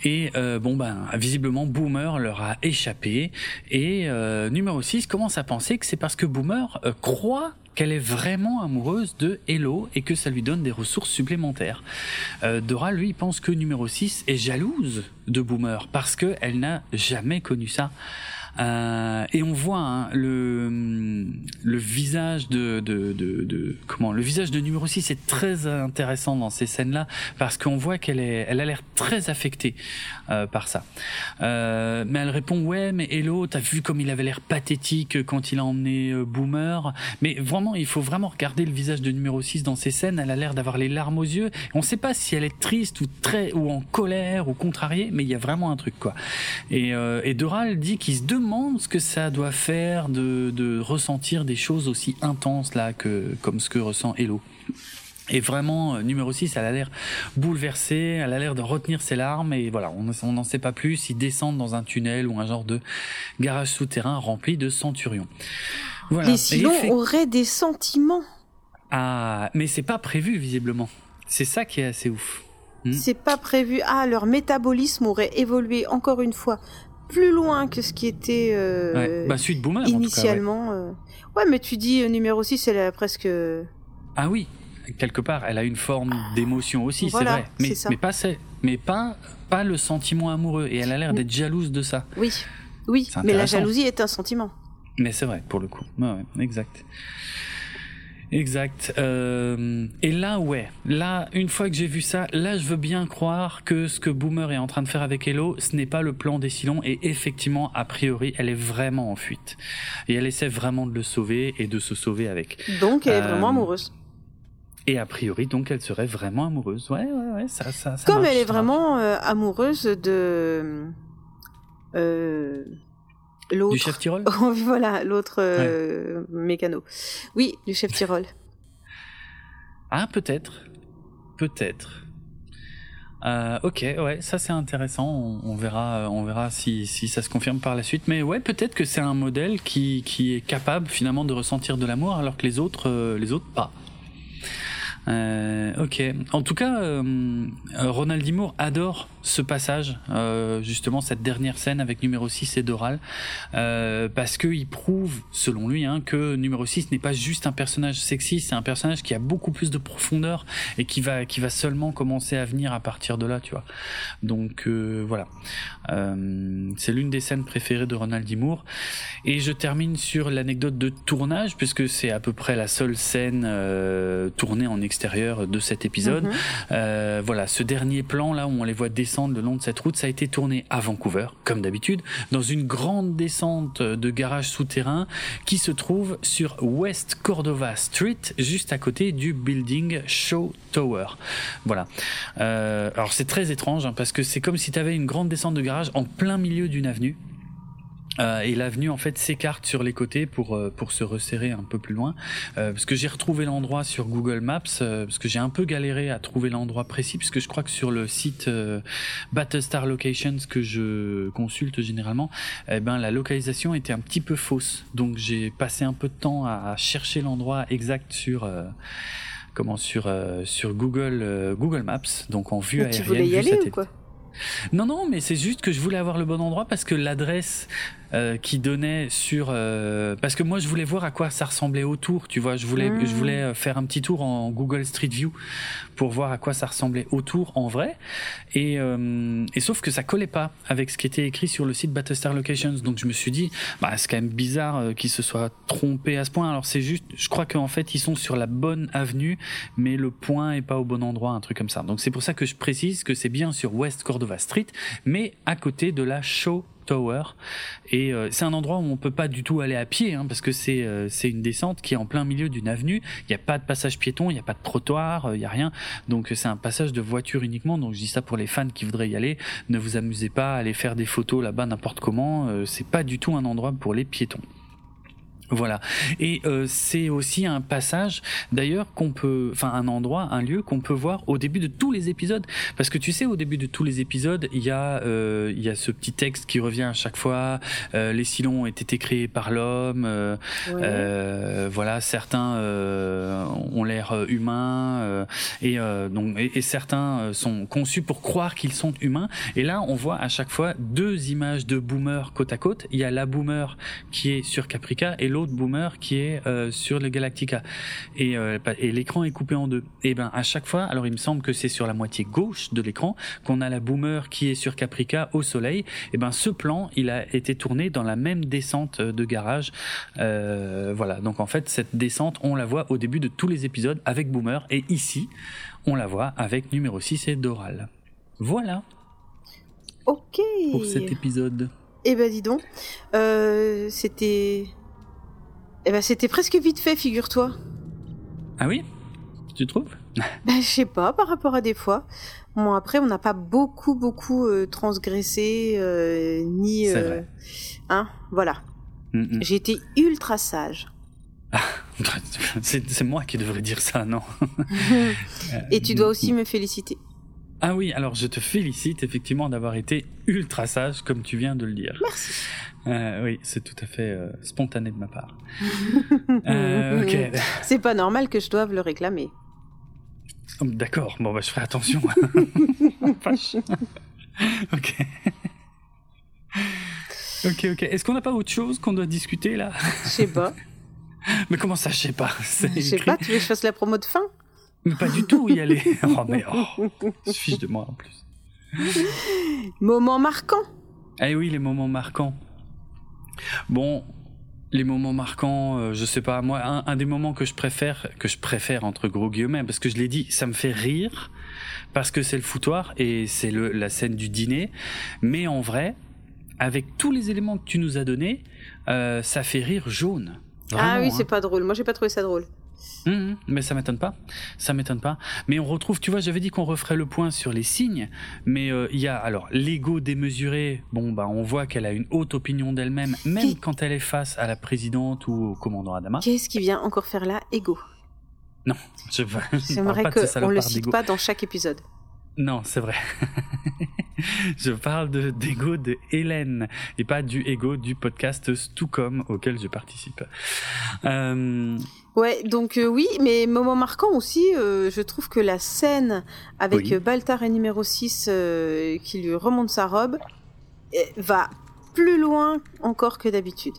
et euh, bon ben visiblement Boomer leur a échappé et euh, numéro 6 commence à penser que c'est parce que Boomer euh, croit qu'elle est vraiment amoureuse de Hello et que ça lui donne des ressources supplémentaires. Euh, Dora, lui, pense que numéro 6 est jalouse de Boomer parce qu'elle n'a jamais connu ça. Euh, et on voit hein, le le visage de, de, de, de, comment le visage de numéro 6 est très intéressant dans ces scènes là parce qu'on voit qu'elle est elle a l'air très affectée euh, par ça. Euh, mais elle répond ouais mais Hello t'as vu comme il avait l'air pathétique quand il a emmené euh, Boomer? Mais vraiment il faut vraiment regarder le visage de numéro 6 dans ces scènes. Elle a l'air d'avoir les larmes aux yeux. On sait pas si elle est triste ou très ou en colère ou contrariée mais il y a vraiment un truc quoi. Et, euh, et Doral dit qu'il se demande ce que ça doit faire de, de ressentir des choses aussi intenses là que comme ce que ressent Hello. Et vraiment, euh, numéro 6, elle a l'air bouleversée, elle a l'air de retenir ses larmes, et voilà, on n'en sait pas plus, ils descendent dans un tunnel ou un genre de garage souterrain rempli de centurions. Voilà. Les Silons fait... auraient des sentiments. Ah, mais c'est pas prévu, visiblement. C'est ça qui est assez ouf. Hmm. C'est pas prévu. Ah, leur métabolisme aurait évolué encore une fois plus loin que ce qui était euh, ouais. bah, suite Boomer, initialement. En tout cas, ouais. Euh... ouais. mais tu dis numéro 6, elle a presque... Ah oui, quelque part, elle a une forme d'émotion aussi, voilà, c'est vrai. Mais, mais, pas, mais pas, pas le sentiment amoureux. Et elle a l'air d'être jalouse de ça. Oui, oui, mais la jalousie est un sentiment. Mais c'est vrai, pour le coup. Ouais, exact. Exact. Euh, et là, ouais, là, une fois que j'ai vu ça, là, je veux bien croire que ce que Boomer est en train de faire avec Hello, ce n'est pas le plan des Silons, et effectivement, a priori, elle est vraiment en fuite. Et elle essaie vraiment de le sauver et de se sauver avec. Donc, elle euh, est vraiment amoureuse. Et a priori, donc, elle serait vraiment amoureuse. Ouais, ouais, ouais, ça, ça, ça Comme marche, elle est vraiment euh, amoureuse de... Euh du chef Tyrol Voilà, l'autre euh, ouais. mécano. Oui, du chef Tyrol. ah, peut-être. Peut-être. Euh, ok, ouais, ça c'est intéressant. On, verra, on verra si, si ça se confirme par la suite. Mais ouais, peut-être que c'est un modèle qui, qui est capable finalement de ressentir de l'amour alors que les autres, euh, les autres pas. Euh, ok. En tout cas, euh, Ronald Dimour adore ce passage, euh, justement cette dernière scène avec numéro 6 et Doral, euh, parce qu'il prouve, selon lui, hein, que numéro 6 n'est pas juste un personnage sexy, c'est un personnage qui a beaucoup plus de profondeur et qui va, qui va seulement commencer à venir à partir de là, tu vois. Donc euh, voilà. Euh, c'est l'une des scènes préférées de Ronald Dimour. Et je termine sur l'anecdote de tournage, puisque c'est à peu près la seule scène tournée en extérieur de cet épisode. Mhm. voilà, ce dernier plan là où on les voit descendre le long de cette route, ça a été tourné à Vancouver, comme d'habitude, dans une grande descente de garage souterrain qui se trouve sur West Cordova Street, juste à côté du building Show Tower. Voilà. Euh, alors c'est très étrange hein, parce que c'est comme si tu avais une grande descente de garage en plein milieu d'une avenue. Euh, et l'avenue en fait s'écarte sur les côtés pour euh, pour se resserrer un peu plus loin. Euh, parce que j'ai retrouvé l'endroit sur Google Maps parce que j'ai un peu galéré à trouver l'endroit précis puisque je crois que sur le site Battlestar Locations que je consulte généralement eh ben la localisation était un petit peu fausse. Donc j'ai passé un peu de temps à chercher l'endroit exact sur comment sur sur Google Google Maps donc en vue aérienne. Tu voulais y aller ou quoi? Non, non, mais c'est juste que je voulais avoir le bon endroit parce que l'adresse euh, qui donnait sur euh, parce que moi je voulais voir à quoi ça ressemblait autour tu vois. Je voulais je voulais euh, faire un petit tour en Google Street View pour voir à quoi ça ressemblait autour en vrai. Et, et sauf que ça collait pas avec ce qui était écrit sur le site Battlestar Locations. Donc je me suis dit bah c'est quand même bizarre qu'ils se soient trompés à ce point. Alors c'est juste je crois qu'en fait ils sont sur la bonne avenue mais le point est pas au bon endroit un truc comme ça. Donc c'est pour ça que je précise que c'est bien sur West Cordova Street mais à côté de la Show Et euh, c'est un endroit où on peut pas du tout aller à pied, hein, parce que c'est euh, c'est une descente qui est en plein milieu d'une avenue. Il n'y a pas de passage piéton, il n'y a pas de trottoir, euh, il n'y a rien. Donc c'est un passage de voiture uniquement. Donc je dis ça pour les fans qui voudraient y aller. Ne vous amusez pas à aller faire des photos là-bas n'importe comment. c'est pas du tout un endroit pour les piétons. Voilà. Et euh, c'est aussi un passage, d'ailleurs, qu'on peut, enfin un endroit, un lieu qu'on peut voir au début de tous les épisodes, parce que tu sais, au début de tous les épisodes, il y a, euh, il y a ce petit texte qui revient à chaque fois. Euh, les Silons ont été créés par l'homme. Euh, euh, voilà, certains euh, ont l'air humains et donc et, et, certains sont conçus pour croire qu'ils sont humains. Et là, on voit à chaque fois deux images de boomers côte à côte. Il y a la boomer qui est sur Caprica et l'autre boomer qui est euh, sur le Galactica et, euh, et l'écran est coupé en deux. Et ben à chaque fois, alors il me semble que c'est sur la moitié gauche de l'écran qu'on a la boomer qui est sur Caprica au soleil. Et ben ce plan, il a été tourné dans la même descente de garage. Euh, voilà. Donc en fait cette descente, on la voit au début de tous les épisodes avec boomer et ici on la voit avec numéro 6 et Doral. Voilà. Ok. Pour cet épisode. Eh ben dis donc, euh, c'était eh ben, c'était presque vite fait, figure-toi. Ah oui? Tu trouves? Ben, je sais pas, par rapport à des fois. Bon, après, on n'a pas beaucoup, beaucoup euh, transgressé, euh, ni... C'est vrai. Hein, voilà. Mm, mm. J'ai été ultra sage. c'est moi qui devrais dire ça, non? Et tu dois aussi me féliciter. Ah oui, alors je te félicite effectivement d'avoir été ultra sage, comme tu viens de le dire. Merci. Euh, oui, c'est tout à fait euh, spontané de ma part. euh. C'est pas normal que je doive le réclamer. D'accord, bon bah je ferai attention. ok. Ok, ok. Est-ce qu'on n'a pas autre chose qu'on doit discuter là? Je sais pas. Mais comment ça, je sais pas? Je sais pas, tu veux que je fasse la promo de fin? Mais pas du tout y aller. Oh mais oh, je fiche de moi en plus. Moment marquant. Eh oui, les moments marquants. Bon, les moments marquants, euh, je sais pas, moi, un, un, des moments que je préfère, que je préfère entre gros guillemets, parce que je l'ai dit, ça me fait rire, parce que c'est le foutoir et c'est la scène du dîner, mais en vrai, avec tous les éléments que tu nous as donnés, euh, ça fait rire jaune. Vraiment, ah oui, hein. c'est pas drôle. Moi, j'ai pas trouvé ça drôle. Mmh, mais ça m'étonne pas, ça m'étonne pas. Mais on retrouve, tu vois, j'avais dit qu'on referait le point sur les signes, mais il euh, y a alors l'ego démesuré. Bon, bah, on voit qu'elle a une haute opinion d'elle-même, même quand elle est face à la présidente ou au commandant Adama. Qu'est-ce qui vient encore faire là? Ego. Non, je J'aimerais qu'on le cite pas dans chaque épisode. Non, c'est vrai. je parle de d'ego de Hélène et pas du ego du podcast Stucom auquel je participe. Euh... Ouais, donc euh, oui, mais moment marquant aussi, euh, je trouve que la scène avec Baltar et numéro 6 euh, qui lui remonte sa robe va plus loin encore que d'habitude.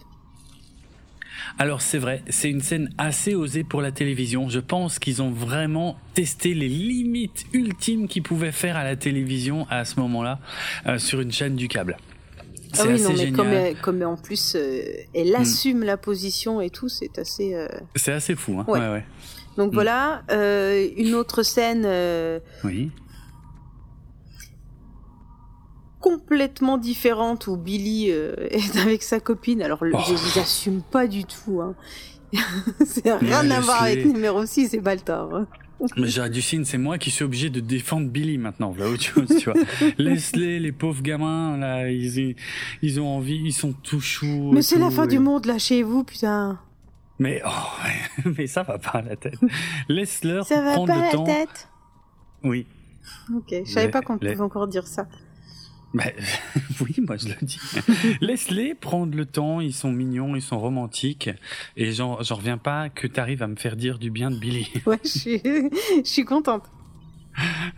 Alors c'est vrai, c'est une scène assez osée pour la télévision. Je pense qu'ils ont vraiment testé les limites ultimes qu'ils pouvaient faire à la télévision à ce moment-là euh, sur une chaîne du câble. Ah oui, non, mais comme, comme, en plus euh, elle hmm. assume la position et tout, c'est assez. Euh, c'est assez fou, hein. Ouais. ouais, Donc hmm. voilà, une autre scène. oui complètement différente où Billy euh, est avec sa copine. Alors, oh. je les assume pas du tout. Hein. c'est rien à voir avec numéro 6 c'est Baltar. Hein. Mais Signe, c'est moi qui suis obligé de défendre Billy maintenant. Voilà autre chose, tu vois. Laisse-les, les pauvres gamins, là, ils, ils ont envie, ils sont tout choux. Mais c'est la fin du monde, lâchez-vous, putain. Mais, oh, mais ça va pas à la tête. Laisse-leur prendre pas le temps. Tête? Oui. Ok, je savais pas qu'on pouvait encore dire ça. Bah, oui, moi je le dis. Laisse-les prendre le temps, ils sont mignons, ils sont romantiques. Et j'en reviens pas que tu arrives à me faire dire du bien de Billy. Ouais, je suis, je suis contente.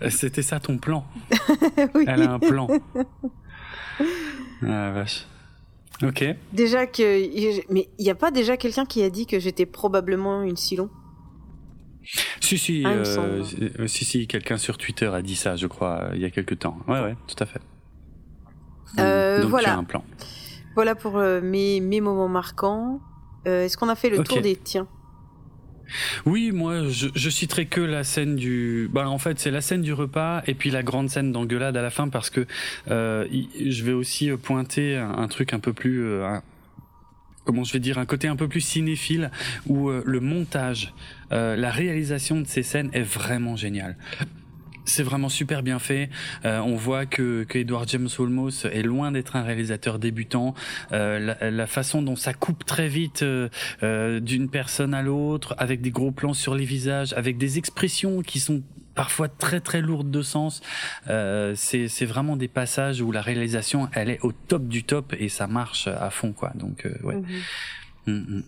C'était ça ton plan? oui. Elle a un plan. Ah vache. Ok. Déjà que. Mais il n'y a pas déjà quelqu'un qui a dit que j'étais probablement une Silon? Si si, ah, euh, si si quelqu'un sur Twitter a dit ça je crois il y a quelque temps ouais ouais tout à fait euh, voilà. un plan. Voilà pour euh, mes, mes moments marquants. Euh, est-ce qu'on a fait le tour des tiens? Oui, moi, je, je citerai que la scène du. Bah, en fait, c'est la scène du repas et puis la grande scène d'engueulade à la fin parce que je vais aussi pointer un, truc un peu plus. comment je vais dire un côté un peu plus cinéphile où le montage, la réalisation de ces scènes est vraiment géniale. C'est vraiment super bien fait. Euh, on voit que, que Edward James Olmos est loin d'être un réalisateur débutant. Euh, la, façon dont ça coupe très vite euh, d'une personne à l'autre, avec des gros plans sur les visages, avec des expressions qui sont parfois très très lourdes de sens. c'est vraiment des passages où la réalisation elle est au top du top et ça marche à fond quoi. Donc ouais. Mhm. Mm, mm.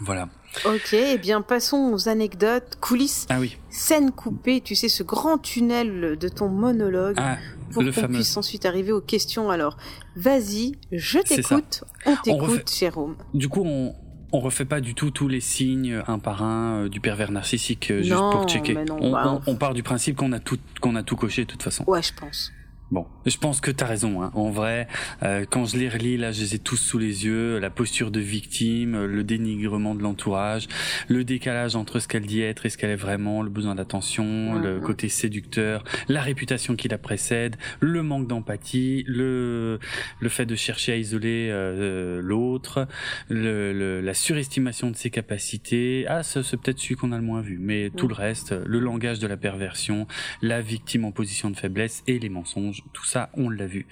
Voilà. Ok, eh bien passons aux anecdotes, coulisses, ah oui. scène coupée, tu sais, ce grand tunnel de ton monologue ah, pour qu'on puisse ensuite arriver aux questions. Alors, vas-y, je t'écoute, on t'écoute, Jérôme. Du coup, on, on refait pas du tout tous les signes un par un euh, du pervers narcissique euh, juste pour checker. on, bah, on, part du principe qu'on a tout qu'on a tout coché de toute façon. Ouais, je pense. Bon, je pense que t'as raison. Hein. En vrai, euh, quand je les relis, là, je les ai tous sous les yeux. La posture de victime, le dénigrement de l'entourage, le décalage entre ce qu'elle dit être et ce qu'elle est vraiment, le besoin d'attention, le côté séducteur, la réputation qui la précède, le manque d'empathie, le le fait de chercher à isoler euh, l'autre, le, la surestimation de ses capacités. Ah, c'est peut-être celui qu'on a le moins vu, mais tout le reste, le langage de la perversion, la victime en position de faiblesse et les mensonges tout ça, on l'a vu.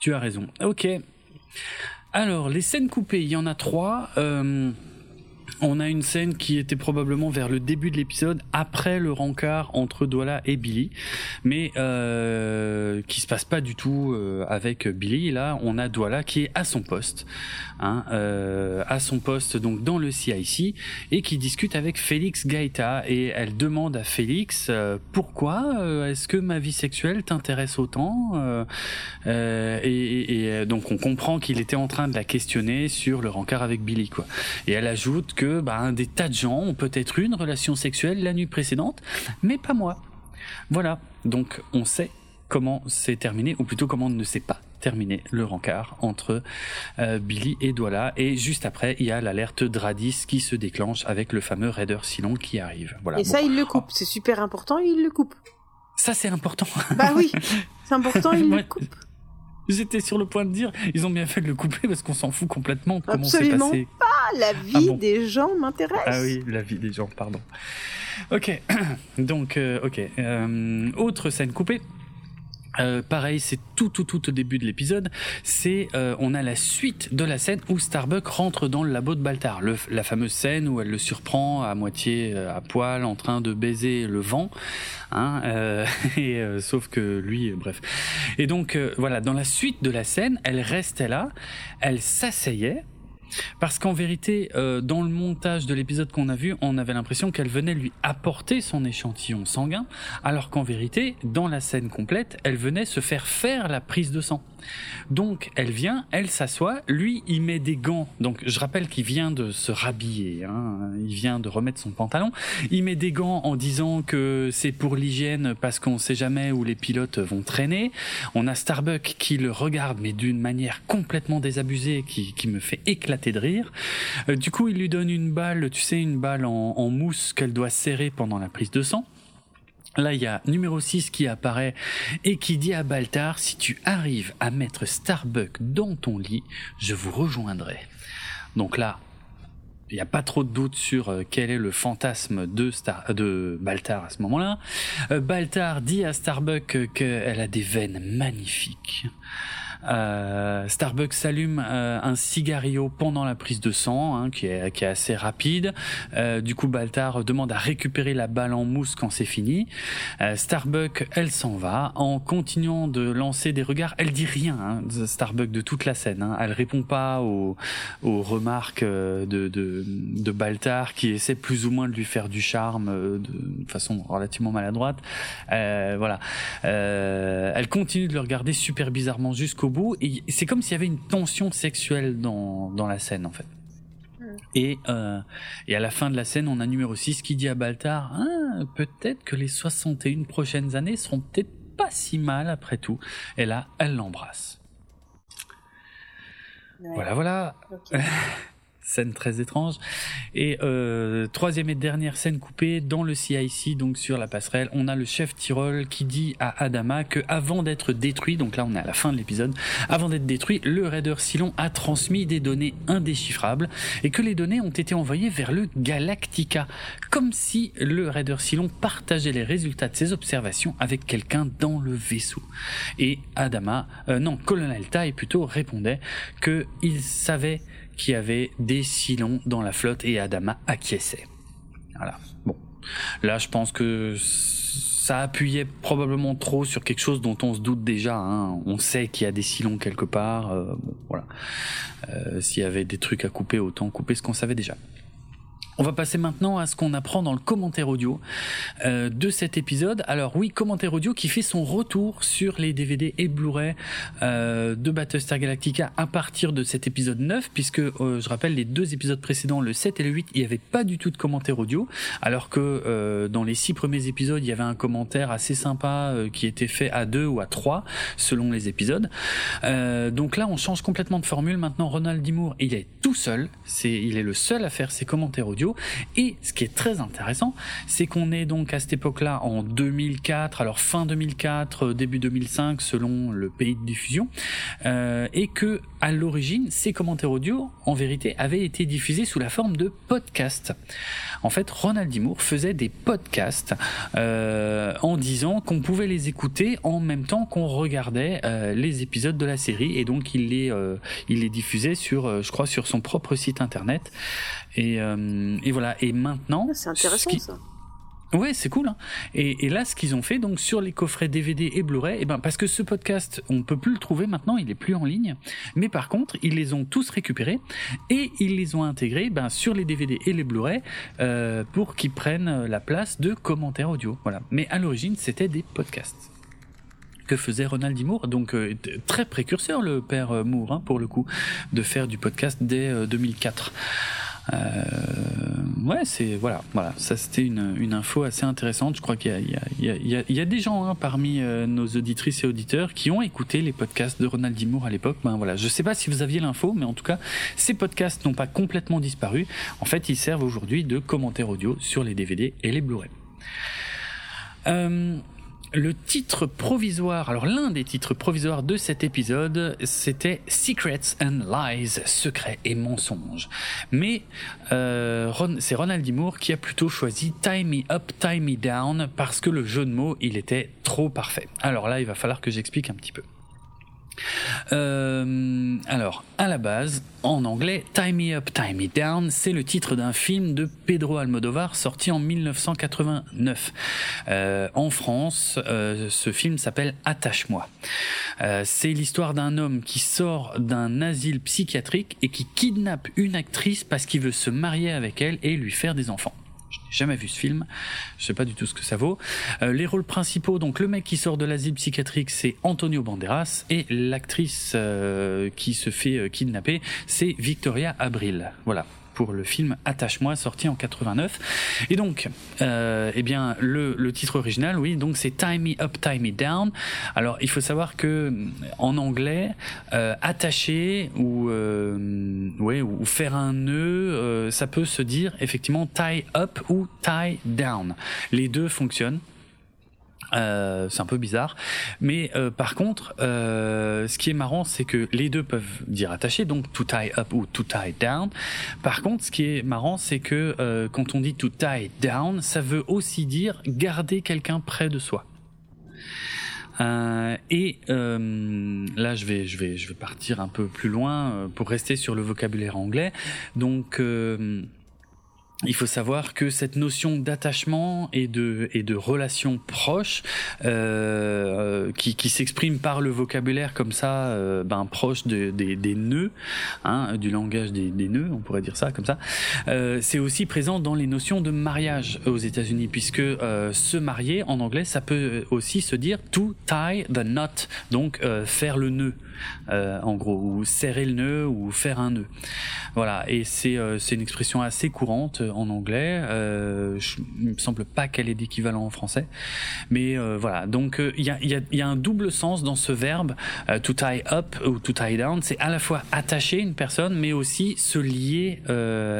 Tu as raison. Ok. Alors, les scènes coupées, il y en a trois. Euh, on a une scène qui était probablement vers le début de l'épisode, après le rencard entre Douala et Billy, mais euh, qui se passe pas du tout euh, avec Billy. Là, on a Douala qui est à son poste, hein, euh, à son poste donc dans le CIC, et qui discute avec Félix Gaeta, et elle demande à Félix euh, pourquoi est-ce que ma vie sexuelle t'intéresse autant, et, donc on comprend qu'il était en train de la questionner sur le rencard avec Billy, quoi. Et elle ajoute que bah, des tas de gens ont peut-être eu une relation sexuelle la nuit précédente, mais pas moi. Voilà, donc on sait comment c'est terminé, ou plutôt comment on ne sait pas terminé le rencard entre euh, Billy et Douala. Et juste après, il y a l'alerte Dradis qui se déclenche avec le fameux Raider Silon qui arrive. Voilà. Et ça, il le coupe. C'est super important, il le coupe. Ça, c'est important. Bah oui, c'est important, il le coupe. J'étais sur le point de dire, ils ont bien fait de le couper parce qu'on s'en fout complètement comment c'est passé. pas, la vie ah des gens m'intéresse. Ah oui, la vie des gens, pardon. Ok, donc, euh, ok. Euh, autre scène coupée. Euh, pareil, c'est tout, tout, tout au début de l'épisode. C'est, euh, on a la suite de la scène où Starbuck rentre dans le labo de Baltar. Le, la fameuse scène où elle le surprend à moitié euh, à poil, en train de baiser le vent. Hein, et, sauf que lui, bref. Et donc, voilà, dans la suite de la scène, elle restait là, elle s'asseyait parce qu'en vérité, euh, dans le montage de l'épisode qu'on a vu, on avait l'impression qu'elle venait lui apporter son échantillon sanguin, alors qu'en vérité, dans la scène complète, elle venait se faire faire la prise de sang. Donc elle vient, elle s'assoit, lui il met des gants. Donc je rappelle qu'il vient de se rhabiller, hein, il vient de remettre son pantalon. Il met des gants en disant que c'est pour l'hygiène parce qu'on sait jamais où les pilotes vont traîner. On a Starbuck qui le regarde mais d'une manière complètement désabusée qui, qui me fait éclater de rire. Euh, du coup il lui donne une balle, tu sais une balle en, mousse qu'elle doit serrer pendant la prise de sang. Là, il y a numéro 6 qui apparaît et qui dit à Baltar, si tu arrives à mettre Starbuck dans ton lit, je vous rejoindrai. Donc là, il n'y a pas trop de doute sur euh, quel est le fantasme de, Star, de Baltar à ce moment-là. Euh, Baltar dit à Starbuck qu'elle a des veines magnifiques. Euh, Starbucks s'allume euh, un cigario pendant la prise de sang, hein, qui, est, assez rapide. Euh, du coup, Baltar demande à récupérer la balle en mousse quand c'est fini. Euh, Starbuck, elle s'en va en continuant de lancer des regards. Elle dit rien, hein, Starbuck de toute la scène. Hein. Elle répond pas aux, remarques de Baltar qui essaie plus ou moins de lui faire du charme de façon relativement maladroite. voilà. elle continue de le regarder super bizarrement jusqu'au bout. Et c'est comme s'il y avait une tension sexuelle dans, dans la scène, en fait. Hmm. Et, euh, et à la fin de la scène, on a numéro 6 qui dit à Baltar ah, peut-être que les 61 prochaines années seront peut-être pas si mal après tout. Et là, elle l'embrasse. Voilà, voilà. scène très étrange. Et euh, troisième et dernière scène coupée dans le CIC, donc sur la passerelle, on a le chef Tyrol qui dit à Adama que avant d'être détruit, donc là on est à la fin de l'épisode, avant d'être détruit, le raider Silon a transmis des données indéchiffrables et que les données ont été envoyées vers le Galactica, comme si le raider Silon partageait les résultats de ses observations avec quelqu'un dans le vaisseau. Et Adama, euh, non, Colonel Tai plutôt répondait que il savait qui avait des Silons dans la flotte et Adama acquiesçait. Voilà. Bon. Là, je pense que ça appuyait probablement trop sur quelque chose dont on se doute déjà. Hein. On sait qu'il y a des Silons quelque part. Euh, bon, voilà. Euh, S'il y avait des trucs à couper, autant couper ce qu'on savait déjà. On va passer maintenant à ce qu'on apprend dans le commentaire audio euh, de cet épisode. Alors oui, commentaire audio qui fait son retour sur les DVD et Blu-ray euh, de Battlestar Galactica à partir de cet épisode 9, puisque euh, je rappelle les deux épisodes précédents, le 7 et le 8, il n'y avait pas du tout de commentaire audio, alors que dans les six premiers épisodes, il y avait un commentaire assez sympa qui était fait à deux ou à trois, selon les épisodes. donc là, on change complètement de formule. Maintenant, Ronald Dimour, il est tout seul, c'est, il est le seul à faire ses commentaires audio. Et ce qui est très intéressant, c'est qu'on est donc à cette époque-là en 2004, alors fin 2004, euh, début 2005 selon le pays de diffusion, euh, et que à l'origine, ces commentaires audio, en vérité, avaient été diffusés sous la forme de podcasts. En fait, Ronald Dimour faisait des podcasts euh, en disant qu'on pouvait les écouter en même temps qu'on regardait les épisodes de la série, et donc il les, il les diffusait sur, je crois, sur son propre site internet. Et, euh, et voilà. Et maintenant, c'est intéressant ça. Ouais, c'est cool. Hein. Et, et, là, ce qu'ils ont fait, donc sur les coffrets DVD et Blu-ray, eh ben parce que ce podcast, on peut plus le trouver maintenant, il est plus en ligne. Mais par contre, ils les ont tous récupérés et ils les ont intégrés ben, sur les DVD et les Blu-ray euh, pour qu'ils prennent la place de commentaires audio. Voilà. Mais à l'origine, c'était des podcasts que faisait Ronald D. Moore, donc euh, très précurseur le père euh, Moore hein, pour le coup, de faire du podcast dès 2004. Euh, ouais, c'est voilà, voilà. Ça c'était une, une info assez intéressante. Je crois qu'il y, y, y, y a, des gens hein, parmi euh, nos auditrices et auditeurs qui ont écouté les podcasts de Ronald D. Moore à l'époque. Ben voilà, je sais pas si vous aviez l'info, mais en tout cas, ces podcasts n'ont pas complètement disparu. En fait, ils servent aujourd'hui de commentaires audio sur les DVD et les Blu-ray. Euh, le titre provisoire, alors l'un des titres provisoires de cet épisode, c'était Secrets and Lies, secrets et mensonges. Mais euh, c'est Ronald D. Moore qui a plutôt choisi Tie Me Up, Tie Me Down parce que le jeu de mots, il était trop parfait. Alors là, il va falloir que j'explique un petit peu. Euh, alors, à la base, en anglais, Tie Me Up, Tie Me Down, c'est le titre d'un film de Pedro Almodovar sorti en 1989. Euh, en France, euh, ce film s'appelle Attache-moi. c'est l'histoire d'un homme qui sort d'un asile psychiatrique et qui kidnappe une actrice parce qu'il veut se marier avec elle et lui faire des enfants jamais vu ce film, je sais pas du tout ce que ça vaut. Euh, les rôles principaux, donc le mec qui sort de l'asile psychiatrique, c'est Antonio Banderas, et l'actrice euh, qui se fait euh, kidnapper, c'est Victoria Abril. Voilà pour le film Attache-moi sorti en 89. Et donc, euh, eh bien, le, le, titre original, oui, donc c'est Tie Me Up, Tie Me Down. Alors, il faut savoir que en anglais, euh, attacher ou euh, ouais ou faire un nœud, euh, ça peut se dire effectivement tie up ou tie down. Les deux fonctionnent. Euh, c'est un peu bizarre, mais euh, par contre, euh, ce qui est marrant, c'est que les deux peuvent dire attaché, donc to tie up ou to tie down. Par contre, ce qui est marrant, c'est que euh, quand on dit to tie down, ça veut aussi dire garder quelqu'un près de soi. Euh, et euh, là, je vais, je vais, je vais partir un peu plus loin pour rester sur le vocabulaire anglais. Donc il faut savoir que cette notion d'attachement et de et de relation proche euh, qui, qui s'exprime par le vocabulaire comme ça, euh, ben proche de, des, des nœuds, hein, du langage des, des nœuds, on pourrait dire ça comme ça. Euh, c'est aussi présent dans les notions de mariage aux États-Unis, puisque euh, se marier en anglais, ça peut aussi se dire to tie the knot, donc euh, faire le nœud. Euh, en gros, ou serrer le nœud ou faire un nœud. Voilà, et c'est euh, une expression assez courante euh, en anglais. Je, il me semble pas qu'elle ait d'équivalent en français, mais voilà. Donc il y a, un double sens dans ce verbe to tie up ou to tie down. C'est à la fois attacher une personne, mais aussi se lier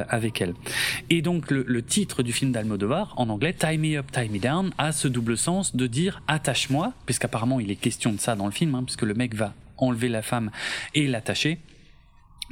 avec elle. Et donc le, le titre du film d'Almodovar en anglais, Tie Me Up, Tie Me Down, a ce double sens de dire attache-moi, puisqu'apparemment il est question de ça dans le film, hein, puisque le mec va enlever la femme et l'attacher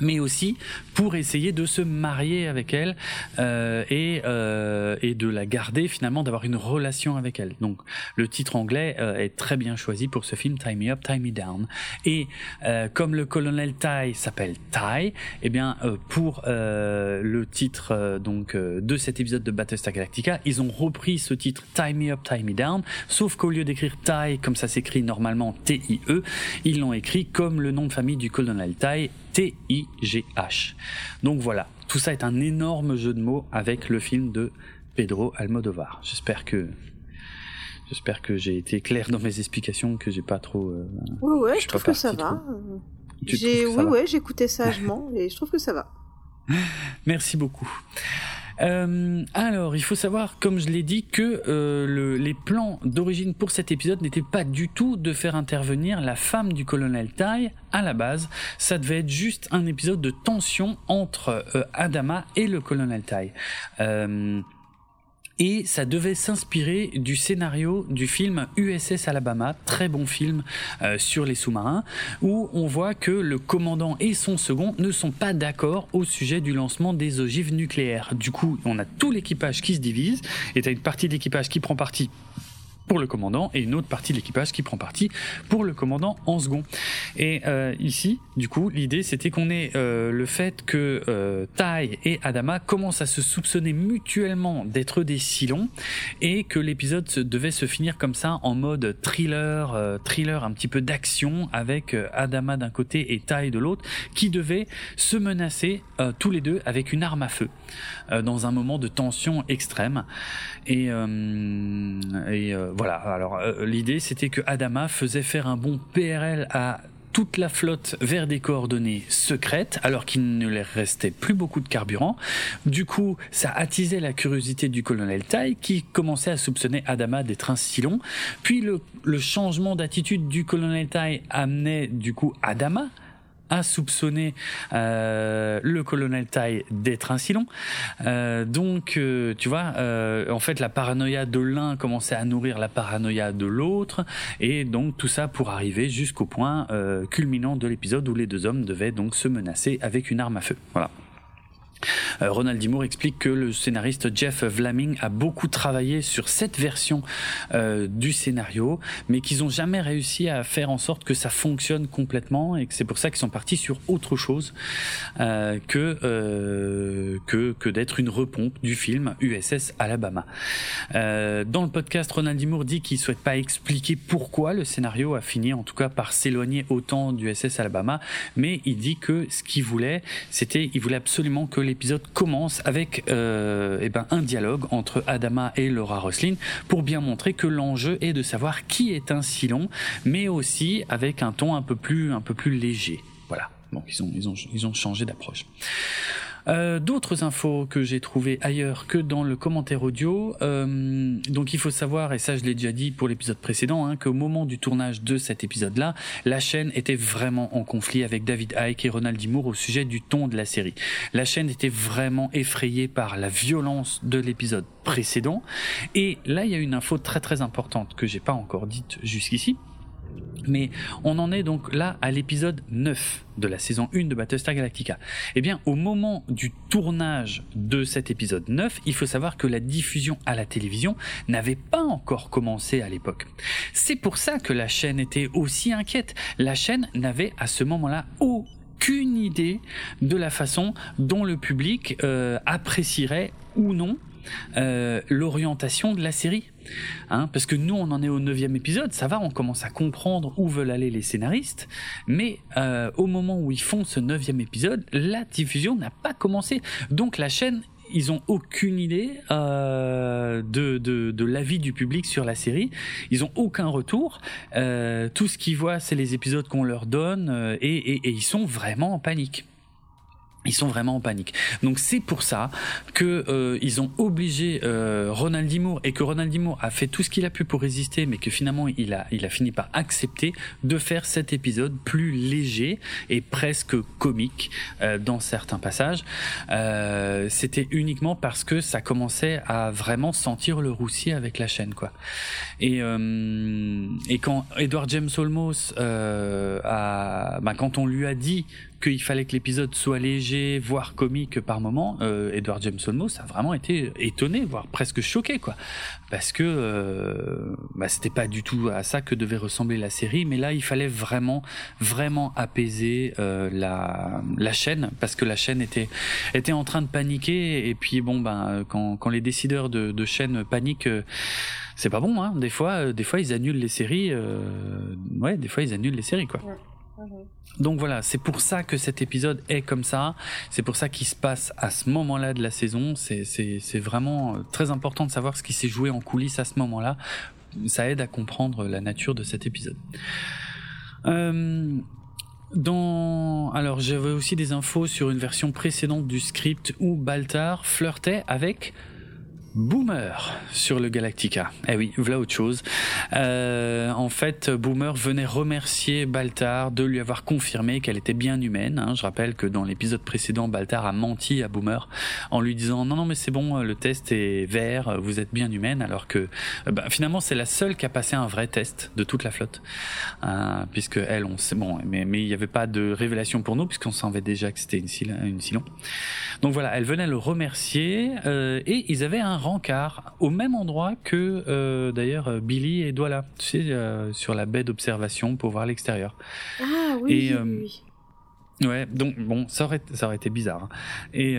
mais aussi pour essayer de se marier avec elle euh, et, euh, et de la garder finalement, d'avoir une relation avec elle. Donc le titre anglais euh, est très bien choisi pour ce film Tie Me Up, Tie Me Down. Et euh, comme le colonel Ty s'appelle Ty, eh bien euh, pour le titre donc de cet épisode de Battlestar Galactica, ils ont repris ce titre Tie Me Up, Tie Me Down, sauf qu'au lieu d'écrire Ty comme ça s'écrit normalement T-I-E, ils l'ont écrit comme le nom de famille du colonel Ty T-I-G-H. Donc voilà, tout ça est un énorme jeu de mots avec le film de Pedro Almodovar. J'espère que j'espère que j'ai été clair dans mes explications, que j'ai pas trop. Euh, oui, ouais, je trouve que ça va. J'ai, oui, ouais, j'écoutais sagement et je trouve que ça va. Merci beaucoup. Euh, alors, il faut savoir, comme je l'ai dit, que euh, le, les plans d'origine pour cet épisode n'étaient pas du tout de faire intervenir la femme du colonel Tai. À la base, ça devait être juste un épisode de tension entre euh, Adama et le colonel Tai. Et ça devait s'inspirer du scénario du film USS Alabama, très bon film euh, sur les sous-marins, où on voit que le commandant et son second ne sont pas d'accord au sujet du lancement des ogives nucléaires. Du coup, on a tout l'équipage qui se divise, et t'as une partie de l'équipage qui prend parti pour le commandant et une autre partie de l'équipage qui prend parti pour le commandant en second. Et euh, ici, du coup, l'idée c'était qu'on ait euh, le fait que euh, Tai et Adama commencent à se soupçonner mutuellement d'être des silons et que l'épisode devait se finir comme ça en mode thriller, euh, thriller un petit peu d'action avec Adama d'un côté et Tai de l'autre qui devaient se menacer tous les deux avec une arme à feu dans un moment de tension extrême. Et voilà. Alors euh, l'idée c'était que Adama faisait faire un bon PRL à toute la flotte vers des coordonnées secrètes alors qu'il ne leur restait plus beaucoup de carburant. Du coup, ça attisait la curiosité du colonel Tai qui commençait à soupçonner Adama d'être un silon. Puis le, le changement d'attitude du colonel Tai amenait du coup Adama a soupçonné le colonel Tai d'être un Silon. donc, tu vois, en fait, la paranoïa de l'un commençait à nourrir la paranoïa de l'autre, et donc tout ça pour arriver jusqu'au point culminant de l'épisode où les deux hommes devaient donc se menacer avec une arme à feu. Voilà. Euh, Ronald Dimour explique que le scénariste Jeff Vlaming a beaucoup travaillé sur cette version euh, du scénario, mais qu'ils n'ont jamais réussi à faire en sorte que ça fonctionne complètement et que c'est pour ça qu'ils sont partis sur autre chose euh, que, d'être une repompe du film USS Alabama. dans le podcast, Ronald Dimour dit qu'il souhaite pas expliquer pourquoi le scénario a fini en tout cas par s'éloigner autant du USS Alabama, mais il dit que ce qu'il voulait, c'était, il voulait absolument que l'épisode commence avec euh, eh ben, un dialogue entre Adama et Laura Roslin pour bien montrer que l'enjeu est de savoir qui est un Silon, mais aussi avec un ton un peu plus, un peu plus léger. Voilà. Donc ils ont, ils ont, ils ont changé d'approche. Euh, d'autres infos que j'ai trouvées ailleurs que dans le commentaire audio. Euh, donc il faut savoir, et ça je l'ai déjà dit pour l'épisode précédent, hein, qu'au moment du tournage de cet épisode-là, la chaîne était vraiment en conflit avec David Icke et Ronald D. au sujet du ton de la série. La chaîne était vraiment effrayée par la violence de l'épisode précédent. Et là, il y a une info très très importante que j'ai pas encore dite jusqu'ici. Mais on en est donc là à l'épisode 9 de la saison 1 de Battlestar Galactica. Eh bien, au moment du tournage de cet épisode 9, il faut savoir que la diffusion à la télévision n'avait pas encore commencé à l'époque. C'est pour ça que la chaîne était aussi inquiète. La chaîne n'avait à ce moment-là aucune idée de la façon dont le public euh, apprécierait ou non euh, l'orientation de la série. Hein, parce que nous, on en est au neuvième épisode, ça va, on commence à comprendre où veulent aller les scénaristes, mais euh, au moment où ils font ce neuvième épisode, la diffusion n'a pas commencé. Donc la chaîne ils ont aucune idée euh, de, de, l'avis du public sur la série. Ils ont aucun retour. tout ce qu'ils voient, c'est les épisodes qu'on leur donne et, et, ils sont vraiment en panique. Ils sont vraiment en panique. Donc c'est pour ça que euh, ils ont obligé euh, Ronald Dimour et que Ronald Dimour a fait tout ce qu'il a pu pour résister, mais que finalement il a il a fini par accepter de faire cet épisode plus léger et presque comique euh, dans certains passages. Euh, C'était uniquement parce que ça commençait à vraiment sentir le roussi avec la chaîne quoi. Et euh, et quand Edward James Olmos a bah, quand on lui a dit qu'il fallait que l'épisode soit léger, voire comique par moment, euh, Edward James Olmos a vraiment été étonné, voire presque choqué, quoi, parce que euh, bah, c'était pas du tout à ça que devait ressembler la série, mais là il fallait vraiment, vraiment apaiser euh, la, la chaîne, parce que la chaîne était était en train de paniquer, et puis bon ben quand, quand les décideurs de, de chaîne paniquent c'est pas bon hein. des fois des fois ils annulent les séries ouais des fois ils annulent les séries quoi. Donc voilà, c'est pour ça que cet épisode est comme ça. C'est pour ça qu'il se passe à ce moment-là de la saison. C'est vraiment euh, très important de savoir ce qui s'est joué en coulisses à ce moment-là. Ça aide à comprendre la nature de cet épisode. Euh, dans alors j'avais aussi des infos sur une version précédente du script où Baltar flirtait avec Boomer sur le Galactica. Eh oui, voilà autre chose. Euh, en fait, Boomer venait remercier Baltar de lui avoir confirmé qu'elle était bien humaine. Hein. Je rappelle que dans l'épisode précédent, Baltar a menti à Boomer en lui disant non non mais c'est bon, le test est vert, vous êtes bien humaine, alors que euh, bah, finalement c'est la seule qui a passé un vrai test de toute la flotte, euh, puisque elle on sait bon, mais mais il n'y avait pas de révélation pour nous puisqu'on savait déjà que c'était une, une. Donc voilà, elle venait le remercier euh, et ils avaient un rencard au même endroit que euh, d'ailleurs Billy et Douala, tu sais, euh, sur la baie d'observation pour voir l'extérieur. Ah oui. Et, Ouais, donc bon, ça aurait, ça aurait été bizarre. Hein. Et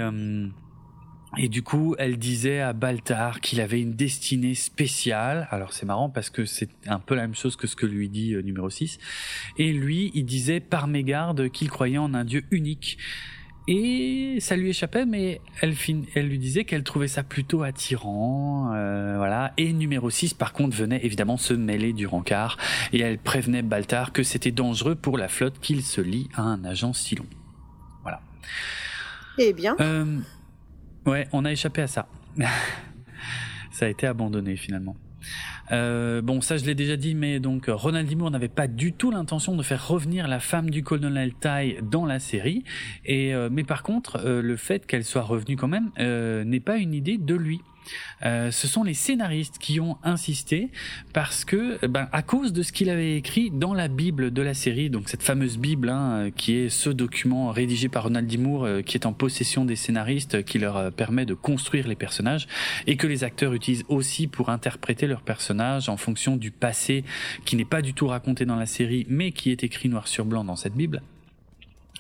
et du coup, elle disait à Baltar qu'il avait une destinée spéciale. Alors c'est marrant parce que c'est un peu la même chose que ce que lui dit numéro 6. Et lui, il disait par mégarde qu'il croyait en un dieu unique et ça lui échappait, mais elle, elle lui disait qu'elle trouvait ça plutôt attirant, euh, voilà. Et numéro 6, par contre, venait évidemment se mêler du rencard, et elle prévenait Baltar que c'était dangereux pour la flotte qu'il se lie à un agent si long. Voilà. Eh bien. Euh, ouais, on a échappé à ça. ça a été abandonné finalement. Euh, bon, ça je l'ai déjà dit, mais donc Ronald D. Moore n'avait pas du tout l'intention de faire revenir la femme du colonel Ty dans la série. Et euh, mais par contre, euh, le fait qu'elle soit revenue quand même n'est pas une idée de lui. Euh, ce sont les scénaristes qui ont insisté parce que, ben, à cause de ce qu'il avait écrit dans la Bible de la série, donc cette fameuse Bible hein, qui est ce document rédigé par Ronald D. Moore euh, qui est en possession des scénaristes, qui leur euh, permet de construire les personnages et que les acteurs utilisent aussi pour interpréter leurs personnages en fonction du passé qui n'est pas du tout raconté dans la série mais qui est écrit noir sur blanc dans cette Bible.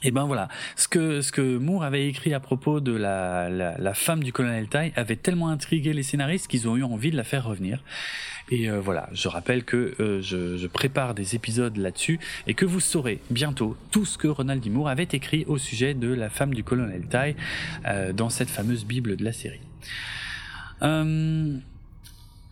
Et ben voilà, ce que ce que Moore avait écrit à propos de la, la, la femme du colonel Tai avait tellement intrigué les scénaristes qu'ils ont eu envie de la faire revenir. Et euh, voilà, je rappelle que euh, je, je, prépare des épisodes là-dessus et que vous saurez bientôt tout ce que Ronald D. Moore avait écrit au sujet de la femme du colonel Tai euh, dans cette fameuse bible de la série. Euh,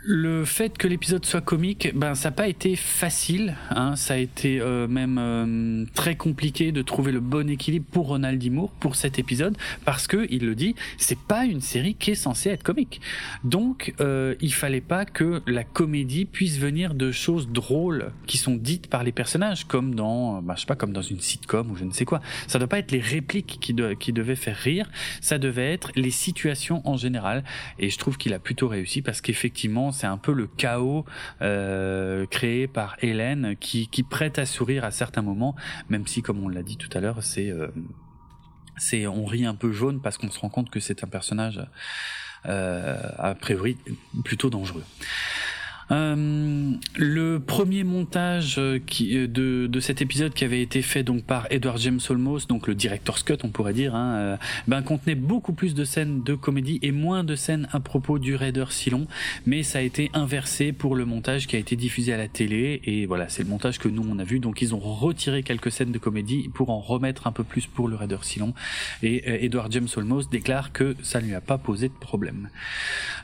le fait que l'épisode soit comique, ben ça n'a pas été facile. Hein, ça a été euh, même euh, très compliqué de trouver le bon équilibre pour Ronald D. Moore pour cet épisode parce que il le dit, c'est pas une série qui est censée être comique. Donc euh, il fallait pas que la comédie puisse venir de choses drôles qui sont dites par les personnages, comme dans, ben, je sais pas, comme dans une sitcom ou je ne sais quoi. Ça doit pas être les répliques qui devaient faire rire, ça devait être les situations en général. Et je trouve qu'il a plutôt réussi parce qu'effectivement c'est un peu le chaos euh, créé par Hélène qui, prête à sourire à certains moments, même si, comme on l'a dit tout à l'heure, c'est euh, on rit un peu jaune parce qu'on se rend compte que c'est un personnage euh, a priori plutôt dangereux. Euh, le premier montage euh, euh, de, cet épisode qui avait été fait donc par Edward James Olmos, donc le director's cut on pourrait dire, hein, ben contenait beaucoup plus de scènes de comédie et moins de scènes à propos du Raider Silon, mais ça a été inversé pour le montage qui a été diffusé à la télé et voilà c'est le montage que nous on a vu donc ils ont retiré quelques scènes de comédie pour en remettre un peu plus pour le Raider Silon et Edward James Olmos déclare que ça ne lui a pas posé de problème.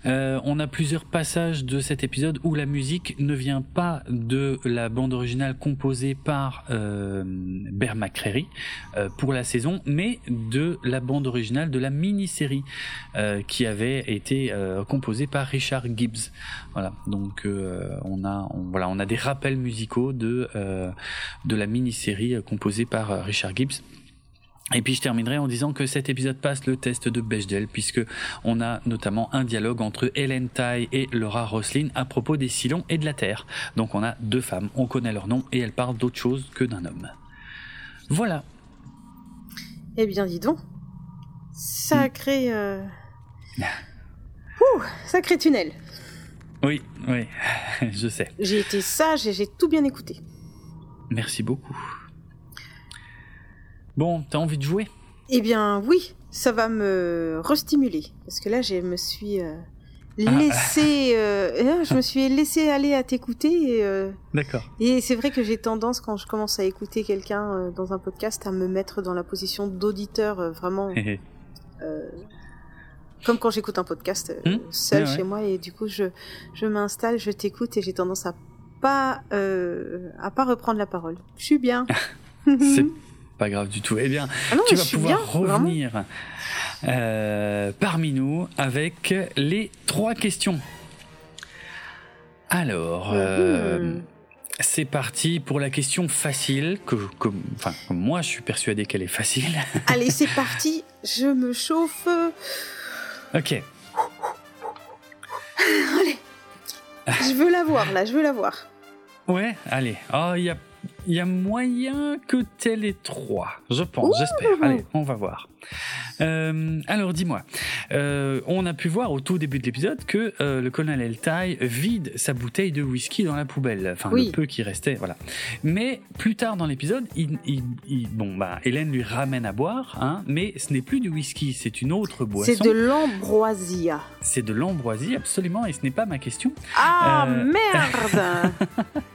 On a plusieurs passages de cet épisode où la musique ne vient pas de la bande originale composée par euh, Bear euh, pour la saison, mais de la bande originale de la mini-série euh, qui avait été euh, composée par Richard Gibbs. Voilà, donc on a des rappels musicaux de de la mini-série composée par Richard Gibbs. Et puis je terminerai en disant que cet épisode passe le test de Bechdel puisque on a notamment un dialogue entre Hélène Tai et Laura Roslin à propos des Silons et de la Terre. Donc on a deux femmes, on connaît leur nom et elles parlent d'autre chose que d'un homme. Voilà. Eh bien dis donc, sacré, euh... Ouh, sacré tunnel. Oui, oui, je sais. J'ai été sage et j'ai tout bien écouté. Merci beaucoup. Bon, t'as envie de jouer? Eh bien, oui, ça va me restimuler. Parce que là, je me suis euh, laissé, euh, je me suis laissé aller à t'écouter. Euh, D'accord. Et c'est vrai que j'ai tendance, quand je commence à écouter quelqu'un dans un podcast, à me mettre dans la position d'auditeur, vraiment. comme quand j'écoute un podcast Mmh. seul ouais. chez moi, et du coup, je, je m'installe, je t'écoute, et j'ai tendance à pas, à pas reprendre la parole. Je suis bien. C'est pas grave du tout. Eh bien, Ah non, tu vas pouvoir bien, revenir euh, parmi nous avec les trois questions. Alors, euh, Mhm. c'est parti pour la question facile, que, que- enfin, moi je suis persuadé qu'elle est facile. Allez, c'est parti, je me chauffe. ok, Allez. Je veux la voir, là, je veux la voir. ouais, allez. Oh, il y a, il y a moyen que t'aies les trois, je pense, j'espère. Allez, on va voir. Euh, alors dis-moi, euh, on a pu voir au tout début de l'épisode que euh, le colonel Tai vide sa bouteille de whisky dans la poubelle, enfin Oui. le peu qui restait, voilà. Mais plus tard dans l'épisode, il, il- il- bon bah Hélène lui ramène à boire, hein, mais ce n'est plus du whisky, c'est une autre boisson. C'est de l'ambroisia. C'est de l'ambroisie, absolument, et ce n'est pas ma question. Ah Euh. merde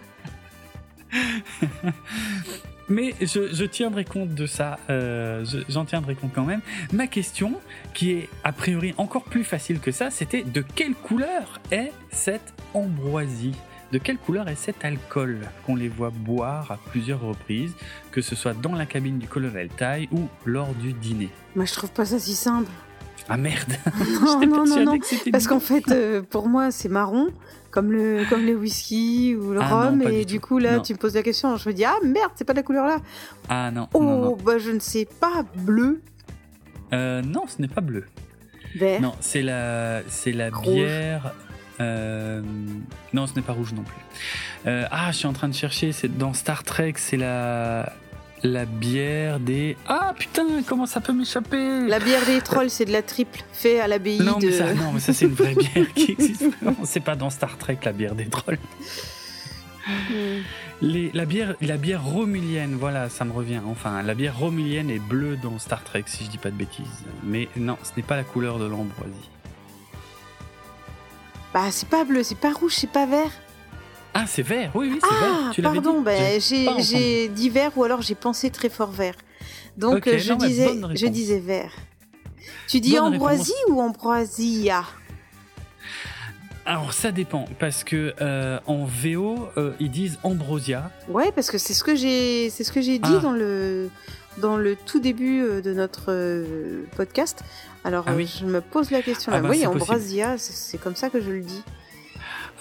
Mais je, je tiendrai compte de ça, euh, je- j'en tiendrai compte quand même. Ma question, qui est a priori encore plus facile que ça, c'était de quelle couleur est cette ambroisie? De quelle couleur est cet alcool qu'on les voit boire à plusieurs reprises, que ce soit dans la cabine du colonel Tai ou lors du dîner? Moi, je trouve pas ça si simple. Ah merde Non, non, non, non. Parce qu'en fait, euh, pour moi, c'est marron, comme le, comme le whisky ou le Ah rhum. et du coup, là, Non. tu me poses la question. Je me dis, ah merde, c'est pas de la couleur là. Ah non, Oh, non. bah je ne sais pas. Bleu, Euh, non, ce n'est pas bleu. vert. Non, c'est la, c'est la Rouge. bière. euh, Non, ce n'est pas rouge non plus. Euh, ah, je suis en train de chercher. C'est dans Star Trek, c'est la la bière des. Ah putain, comment ça peut m'échapper La bière des trolls, c'est de la triple, fait à l'abbaye Non, de. mais ça, non, mais ça c'est une vraie bière qui existe. C'est pas dans Star Trek la bière des trolls. Les, la bière, la bière romulienne, voilà, ça me revient. Enfin, la bière romulienne est bleue dans Star Trek, si je dis pas de bêtises. Mais non, ce n'est pas la couleur de l'ambroisie. Bah, c'est pas bleu, c'est pas rouge, c'est pas vert. Ah, c'est vert. Oui, oui, c'est vert. Ah, Tu l'avais pardon, bah, J'ai dit vert ou alors j'ai pensé très fort vert. Donc euh, je, non, disais, je disais vert. Tu dis Bonne ambroisie ou ambroisia? Alors ça dépend parce que euh, en VO euh, ils disent ambrosia. Ouais, parce que c'est ce que j'ai, c'est ce que j'ai dit Ah. dans le dans le tout début de notre euh, podcast. Alors Ah oui. je me pose la question Ah là. bah, oui, c'est c'est comme ça que je le dis.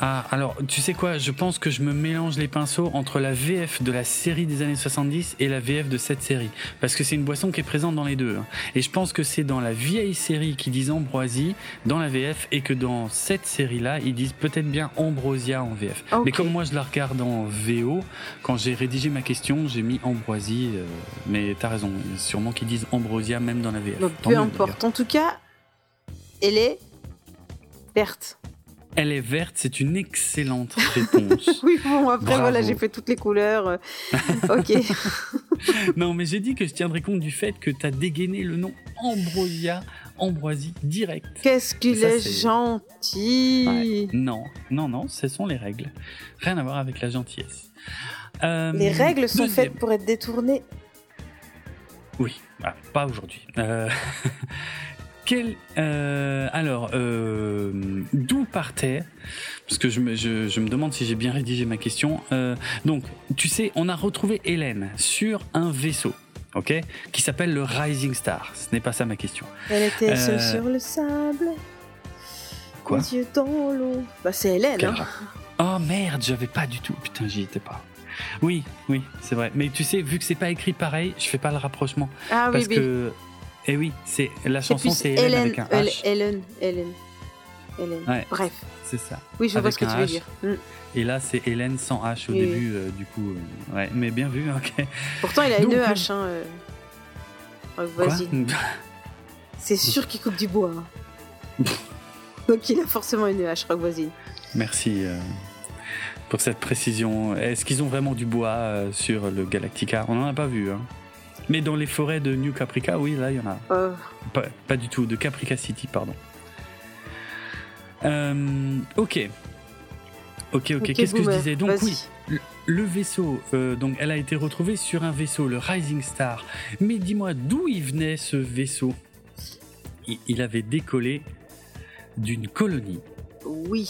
Ah alors tu sais quoi Je pense que je me mélange les pinceaux entre la VF de la série des années 70 et la VF de cette série parce que c'est une boisson qui est présente dans les deux. hein. Et je pense que c'est dans la vieille série qu'ils disent ambroisie dans la VF et que dans cette série là ils disent peut-être bien ambrosia en VF. Mais comme moi je la regarde en VO, quand j'ai rédigé ma question, j'ai mis ambroisie. euh, mais t'as raison, sûrement qu'ils disent ambrosia même dans la VF. Donc peu importe. En tout cas, elle est verte. Elle est verte, c'est une excellente réponse. Oui, bon après Bravo. voilà, j'ai fait toutes les couleurs. euh, ok. non, mais j'ai dit que je tiendrais compte du fait que t'as dégainé le nom Ambrosia, Ambroisie direct. Qu'est-ce qu'il est, gentil. Ouais. Non, non, non, ce sont les règles. Rien à voir avec la gentillesse. Euh, Les règles sont deuxième- faites pour être détournées. Oui, ah, pas aujourd'hui. Euh, quel, euh, alors, euh, d'où partait Parce que je me, je, je me demande si j'ai bien rédigé ma question. Euh, donc, tu sais, on a retrouvé Hélène sur un vaisseau, ok, qui s'appelle le Rising Star. Ce n'est pas ça ma question. Elle était seule sur le sable. Quoi Les yeux dans l'eau. Bah c'est Hélène. Hein. Oh merde, j'avais pas du tout. Putain, j'y étais pas. Oui, oui, c'est vrai. Mais tu sais, vu que c'est pas écrit pareil, je fais pas le rapprochement. Ah oui, parce oui. que. Eh oui, c'est la chanson, c'est Hélène, avec un Hélène, H. Hélène, Hélène, Hélène. Ouais. Bref. C'est ça. Oui, je vois Avec ce que tu veux H. dire. Mm. Et là, c'est Hélène sans H au Oui, début, euh, du coup. euh, ouais, mais bien vu, ok. Pourtant, il a Donc, une euh, hache. Hein, euh. Oh, Vas-y. C'est sûr qu'il coupe du bois. hein. Donc il a forcément une hache, Rock voisine. Merci pour cette précision. Est-ce qu'ils ont vraiment du bois sur le Galactica? On n'en a pas vu. Hein. Mais dans les forêts de New Caprica, oui, là, il y en a. Oh, Pas, pas du tout, de Caprica City, pardon. Euh, ok. Ok, ok, qu'est-ce que je disais Donc oui, le, le vaisseau, euh, donc elle a été retrouvée sur un vaisseau, le Rising Star. Mais dis-moi, d'où il venait ce vaisseau? Il, il avait décollé d'une colonie. Oui.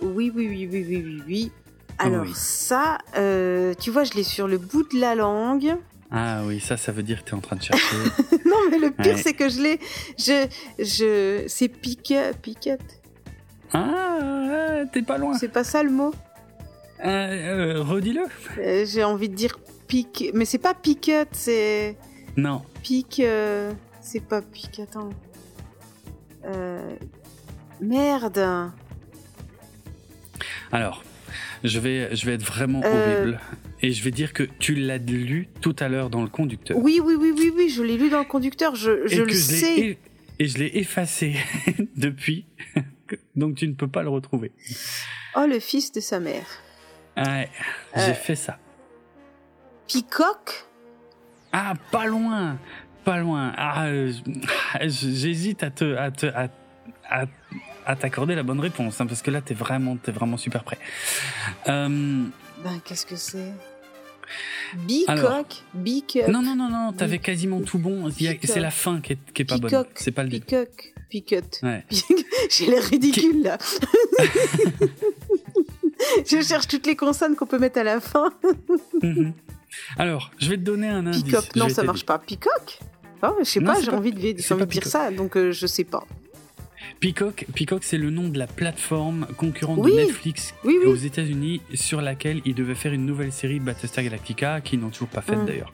Oui, oui, oui, oui, oui, oui, oui. Alors Oui. ça, euh, tu vois, je l'ai sur le bout de la langue. Ah oui, ça, ça veut dire que tu es en train de chercher. non, mais le pire, Ouais. c'est que je l'ai. Je, je, c'est piquet, piquette. ah, t'es pas loin. C'est pas ça le mot? Euh, euh, Redis-le. Euh, J'ai envie de dire pique, mais c'est pas piquette, c'est Non. pique. euh, C'est pas pique. Attends. Euh, Merde. Alors, je vais, je vais être vraiment Euh. horrible. Et je vais dire que tu l'as lu tout à l'heure dans le conducteur. Oui, oui, oui, oui, oui. Je l'ai lu dans le conducteur. Je, le sais. Et je l'ai effacé depuis. Donc tu ne peux pas le retrouver. Oh, le fils de sa mère. Ouais, Euh. j'ai fait ça. Picoque. Ah, pas loin, pas loin. Ah, euh, j'hésite à te, à te, à, à- à t'accorder la bonne réponse, hein, parce que là t'es vraiment, t'es vraiment super prêt. Euh, Ben, qu'est-ce que c'est? Bicoque. Bicoque. non, non, non, non, t'avais quasiment tout bon. C'est la fin qui est, qui est pas bonne. C'est pas le. Picoque. Picotte. Ouais. J'ai l'air ridicule là. je cherche toutes les consonnes qu'on peut mettre à la fin. Mhm. Alors, je vais te donner un indice. Je Non, ça marche pas. Picoque Ah, je sais pas, j'ai envie de, dire ça, donc je sais pas. Peacock, Peacock c'est le nom de la plateforme concurrente de Netflix aux États-Unis sur laquelle ils devaient faire une nouvelle série Battlestar Galactica qu'ils n'ont toujours pas faite mm. d'ailleurs.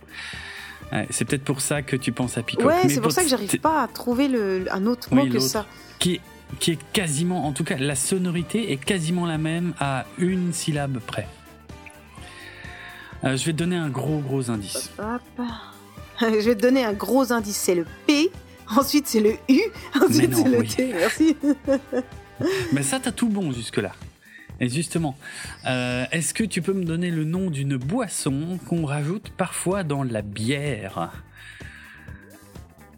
c'est peut-être pour ça que tu penses à Peacock. Ouais, c'est pour ça que j'arrive pas à trouver le, un autre mot que ça. Qui est, qui est quasiment, en tout cas, la sonorité est quasiment la même à une syllabe près. Euh, je vais te donner un gros gros indice. Je vais te donner un gros indice, c'est le P Ensuite, c'est le U. Ensuite, c'est le T. Merci. Mais ça, t'as tout bon jusque-là. Et justement, euh, est-ce que tu peux me donner le nom d'une boisson qu'on rajoute parfois dans la bière?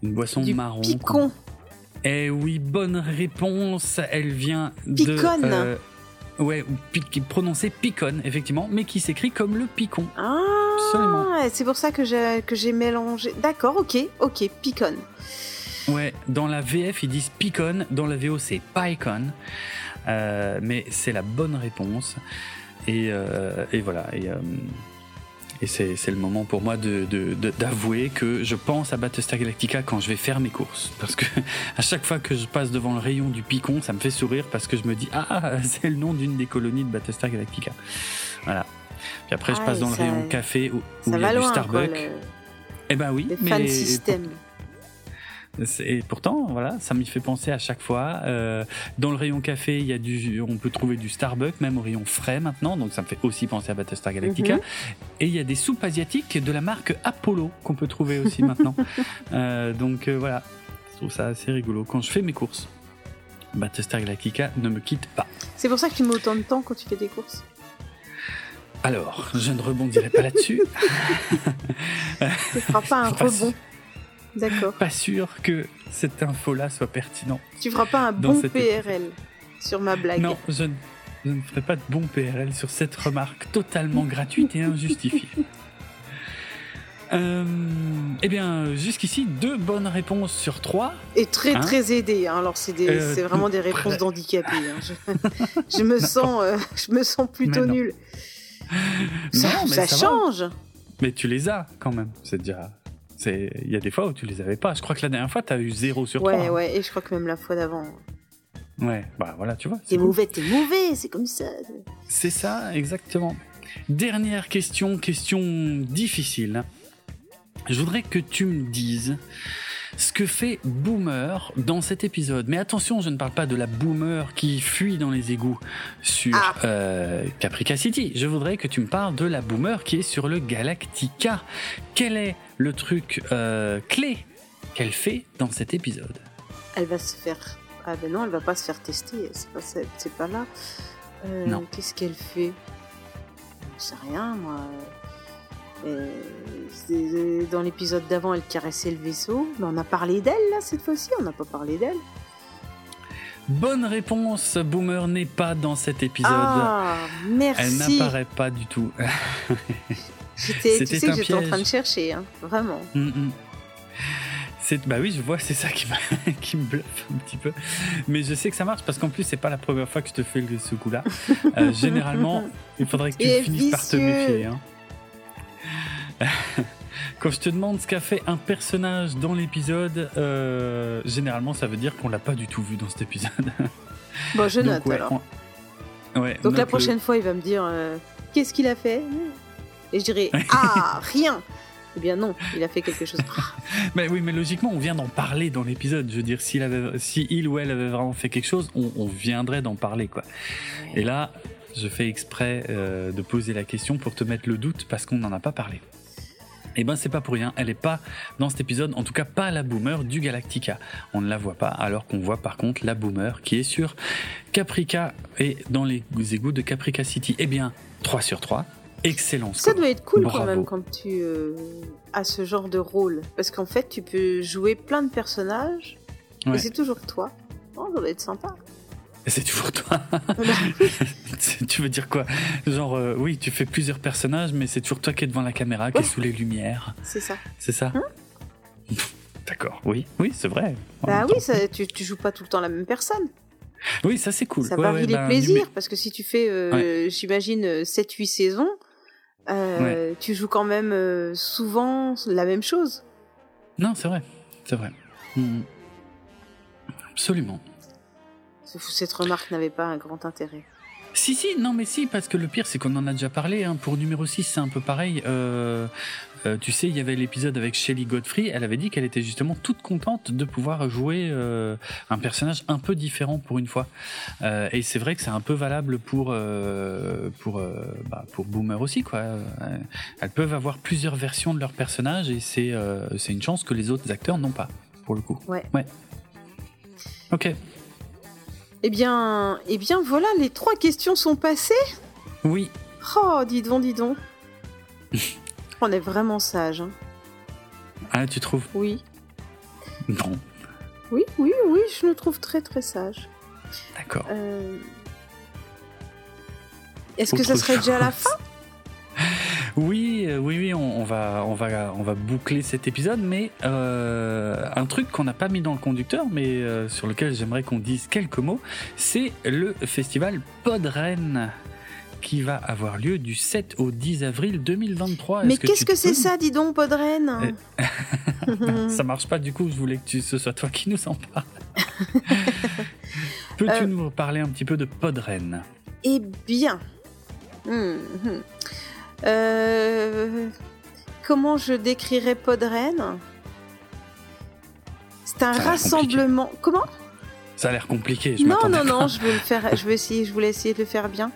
Une boisson du marron. Picon. Eh oui, bonne réponse. Elle vient de. Picon. Euh, ouais, prononcé picon, effectivement, mais qui s'écrit comme le picon. Ah, c'est pour ça que j'ai que j'ai mélangé. D'accord, ok, ok, picon. Ouais, dans la VF ils disent Picon, dans la VO c'est Pycon, euh, mais c'est la bonne réponse. Et, euh, et voilà. Et, euh, et c'est, le moment pour moi de, d'avouer que je pense à Battlestar Galactica quand je vais faire mes courses. Parce que à chaque fois que je passe devant le rayon du Picon, ça me fait sourire parce que je me dis Ah, c'est le nom d'une des colonies de Battlestar Galactica. Voilà. Puis après, je passe dans le rayon café où, il y a du Starbucks. Eh ben oui, mais. système. Et pourtant, voilà, ça m'y fait penser à chaque fois. Euh, dans le rayon café, il y a du, on peut trouver du Starbucks, même au rayon frais maintenant, donc ça me fait aussi penser à Battlestar Galactica. Mhm. Et il y a des soupes asiatiques de la marque Apollo qu'on peut trouver aussi maintenant. Euh, donc euh, voilà, je trouve ça assez rigolo quand je fais mes courses. Battlestar Galactica ne me quitte pas. C'est pour ça que tu mets autant de temps quand tu fais des courses. Alors, je ne rebondirai pas là-dessus. Ce ne sera pas un rebond. D'accord. Pas sûr que cette info-là soit pertinente. Tu feras pas un bon PRL sur ma blague. Non, je ne, ferai pas de bon PRL sur cette remarque totalement gratuite et injustifiée. Euh, eh bien, jusqu'ici, deux bonnes réponses sur trois. Et très hein très aidé. Hein. Alors, c'est euh, vraiment des réponses d'handicapés. Hein. Je, me sens, euh, je me sens plutôt nul. Ça, ça, change. Mais tu les as quand même. C'est déjà, il y a des fois où tu les avais pas. Je crois que la dernière fois, tu as eu 0 sur 3. Ouais, hein. ouais, et je crois que même la fois d'avant. Ouais, bah voilà, tu vois. T'es mauvais, t'es mauvais, c'est comme ça. C'est ça, exactement. Dernière question, question difficile. Je voudrais que tu me dises ce que fait Boomer dans cet épisode. Mais attention, je ne parle pas de la Boomer qui fuit dans les égouts sur ah. euh, Caprica City. Je voudrais que tu me parles de la Boomer qui est sur le Galactica. Quel est le truc euh, clé qu'elle fait dans cet épisode? Elle va se faire... Ah ben non, elle va pas se faire tester, c'est pas, c'est pas là. Euh, non. Qu'est-ce qu'elle fait? Je sais rien, moi. Dans l'épisode d'avant, elle caressait le vaisseau. Mais on a parlé d'elle, là, cette fois-ci On n'a pas parlé d'elle Bonne réponse, Boomer n'est pas dans cet épisode. Ah, merci. Elle n'apparaît pas du tout. C'était, tu sais que j'étais en train de chercher, hein, vraiment. Mm, mm. bah oui, je vois, c'est ça qui, qui me bluffe un petit peu. Mais je sais que ça marche parce qu'en plus, c'est pas la première fois que je te fais ce coup-là. Euh, généralement, il faudrait que tu finisses par te méfier. Hein. Quand je te demande ce qu'a fait un personnage dans l'épisode, euh, généralement ça veut dire qu'on l'a pas du tout vu dans cet épisode. Bon, je note alors. Donc la prochaine fois, il va me dire euh, qu'est-ce qu'il a fait? Et je dirais ah rien. Eh bien non, il a fait quelque chose. mais oui, mais logiquement, on vient d'en parler dans l'épisode. Je veux dire, s'il avait, si il ou elle avait vraiment fait quelque chose, on, viendrait d'en parler, quoi. Et là, je fais exprès euh, de poser la question pour te mettre le doute parce qu'on n'en a pas parlé. Et eh ben c'est pas pour rien, elle est pas dans cet épisode, en tout cas pas la boomer du Galactica. On ne la voit pas, alors qu'on voit par contre la boomer qui est sur Caprica et dans les égouts de Caprica City. Eh bien, 3 sur 3, excellent Ça doit être cool quand même quand tu euh, as ce genre de rôle, parce qu'en fait tu peux jouer plein de personnages, et c'est toujours toi. Oh, ça doit être sympa. C'est toujours toi. tu veux dire quoi? Genre, euh, oui, tu fais plusieurs personnages, mais c'est toujours toi qui es devant la caméra, qui est sous les lumières. C'est ça. C'est ça? Hein? D'accord, oui, oui, c'est vrai. Bah oui, ça, tu, tu joues pas tout le temps la même personne. Oui, ça c'est cool. Ça varie les bah, plaisirs, parce que si tu fais, euh, j'imagine, 7-8 euh, saisons, tu joues quand même souvent la même chose. Non, c'est vrai. c'est vrai. Mhm. Absolument. Cette remarque n'avait pas un grand intérêt. Si, si, non, mais si, parce que le pire, c'est qu'on en a déjà parlé. Hein. Pour numéro 6, c'est un peu pareil. Euh, euh, tu sais, il y avait l'épisode avec Shelley Godfrey. Elle avait dit qu'elle était justement toute contente de pouvoir jouer euh, un personnage un peu différent pour une fois. Et c'est vrai que c'est un peu valable pour pour bah, pour Boomer aussi, quoi. Elles peuvent avoir plusieurs versions de leur personnage et c'est c'est une chance que les autres acteurs n'ont pas, pour le coup. Ouais. Ouais. Ok. Eh bien, eh bien voilà, les trois questions sont passées. Oui. Oh, dis donc, dis donc. On est vraiment sage. Hein. Ah, tu trouves? Oui. Non. Oui, oui, oui, je le trouve très très sage. D'accord. Euh... Est-ce que ça serait déjà la fin? Oui, euh, oui, oui, on, on, va, on va, on va boucler cet épisode, mais euh, un truc qu'on n'a pas mis dans le conducteur, mais euh, sur lequel j'aimerais qu'on dise quelques mots, c'est le festival Podren qui va avoir lieu du 7 au 10 avril 2023. Mais qu'est-ce que c'est ça, dis donc, Podren Ça marche pas du coup, je voulais que tu, ce soit toi qui nous en parle. Peux-tu euh... nous parler un petit peu de Podren? Eh bien, mmh. Euh... comment je décrirais Podren C'est un rassemblement. Compliqué. Comment ça a l'air compliqué. Je non, non, non, je vais le faire. Je vais essayer. Je voulais essayer de le faire bien.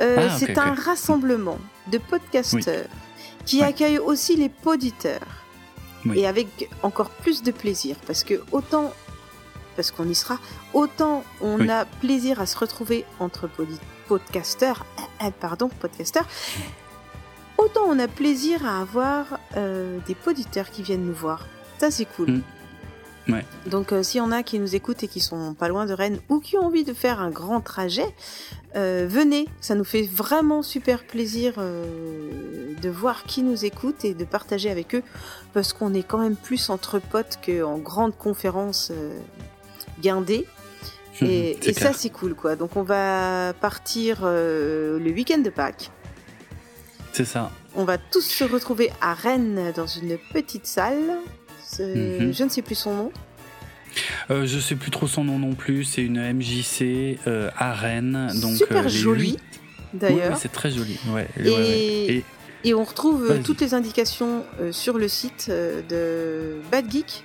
Euh, ah, c'est okay. un rassemblement de podcasteurs oui. qui ouais. accueille aussi les poditeurs oui. et avec encore plus de plaisir parce que autant parce qu'on y sera autant on oui. a plaisir à se retrouver entre podcasteurs euh, pardon podcasteurs autant on a plaisir à avoir euh, des poditeurs qui viennent nous voir ça c'est cool mm. Ouais. Donc euh, s'il y en a qui nous écoutent et qui sont pas loin de Rennes ou qui ont envie de faire un grand trajet, euh, venez, ça nous fait vraiment super plaisir euh, de voir qui nous écoute et de partager avec eux parce qu'on est quand même plus entre potes qu'en grande conférence guindée. Et, et ça c'est cool quoi. Donc on va partir le week-end de Pâques. C'est ça. On va tous se retrouver à Rennes dans une petite salle Mm -hmm. Je ne sais plus son nom. Euh, je sais plus trop son nom non plus. C'est une MJC euh, à Rennes. Donc, Super euh, joli, d'ailleurs. Oui, oui, c'est très joli. Ouais, et... Ouais, ouais. et... Et on retrouve toutes les indications sur le site de Bad Geek.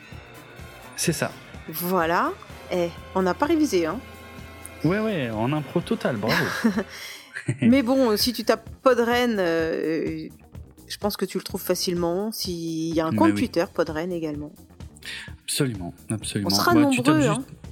C'est ça. Voilà. Eh, on n'a pas révisé, hein. Ouais, ouais, en impro total, bravo. Mais bon, si tu tapes Podren, euh, je pense que tu le trouves facilement. S'il y a un compte oui. Twitter, Podren également. Absolument, absolument. On sera ouais, nombreux, hein. juste...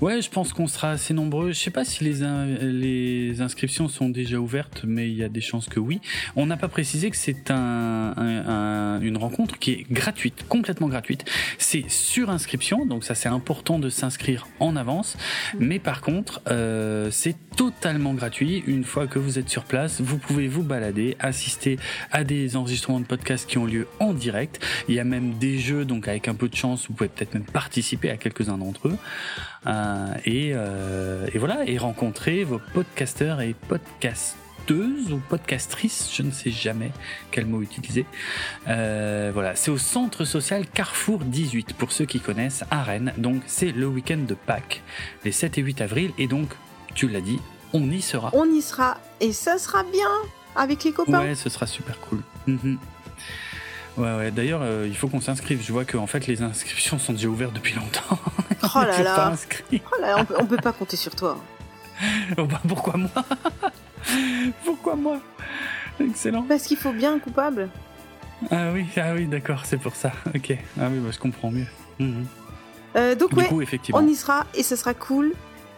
Ouais, je pense qu'on sera assez nombreux. Je sais pas si les, in les inscriptions sont déjà ouvertes, mais il y a des chances que oui. On n'a pas précisé que c'est un, un, un, une rencontre qui est gratuite, complètement gratuite. C'est sur inscription, donc ça c'est important de s'inscrire en avance. Mmh. Mais par contre, euh, c'est totalement gratuit. Une fois que vous êtes sur place, vous pouvez vous balader, assister à des enregistrements de podcasts qui ont lieu en direct. Il y a même des jeux, donc avec un peu de chance, vous pouvez peut-être même participer à quelques-uns d'entre eux. Euh, et, euh, et, voilà, et rencontrer vos podcasteurs et podcasteuses ou podcastrices, je ne sais jamais quel mot utiliser. Euh, voilà, c'est au centre social Carrefour 18 pour ceux qui connaissent à Rennes. Donc c'est le week-end de Pâques, les 7 et 8 avril, et donc tu l'as dit, on y sera. On y sera, et ça sera bien avec les copains. Ouais, ce sera super cool. Mm -hmm. Ouais, ouais. D'ailleurs, euh, il faut qu'on s'inscrive. Je vois que en fait, les inscriptions sont déjà ouvertes depuis longtemps. Oh là là. Pas oh là, on peut, on peut pas compter sur toi. oh bah, pourquoi moi? Pourquoi moi? Excellent. Parce qu'il faut bien un coupable. Ah oui, ah oui, d'accord, c'est pour ça. Ok. Ah oui, bah, je comprends mieux. Mmh. Euh, donc du ouais, coup, effectivement. on y sera et ce sera cool.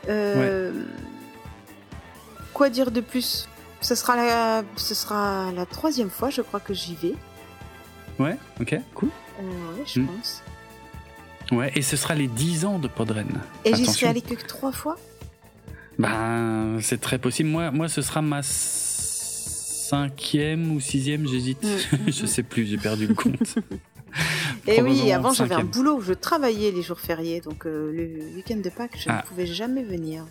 Euh, ouais. Quoi dire de plus? Ce sera, la, ce sera la troisième fois, je crois, que j'y vais. Ouais, ok, cool. Euh, ouais, je mmh. pense. Ouais, et ce sera les 10 ans de Podren. Et j'y serai allé que trois fois Ben, c'est très possible. Moi, moi, ce sera ma cinquième ou sixième, j'hésite. Mmh. je sais plus, j'ai perdu le compte. Et oui, avant j'avais un boulot, je travaillais les jours fériés, donc euh, le week-end de Pâques, je ah. ne pouvais jamais venir.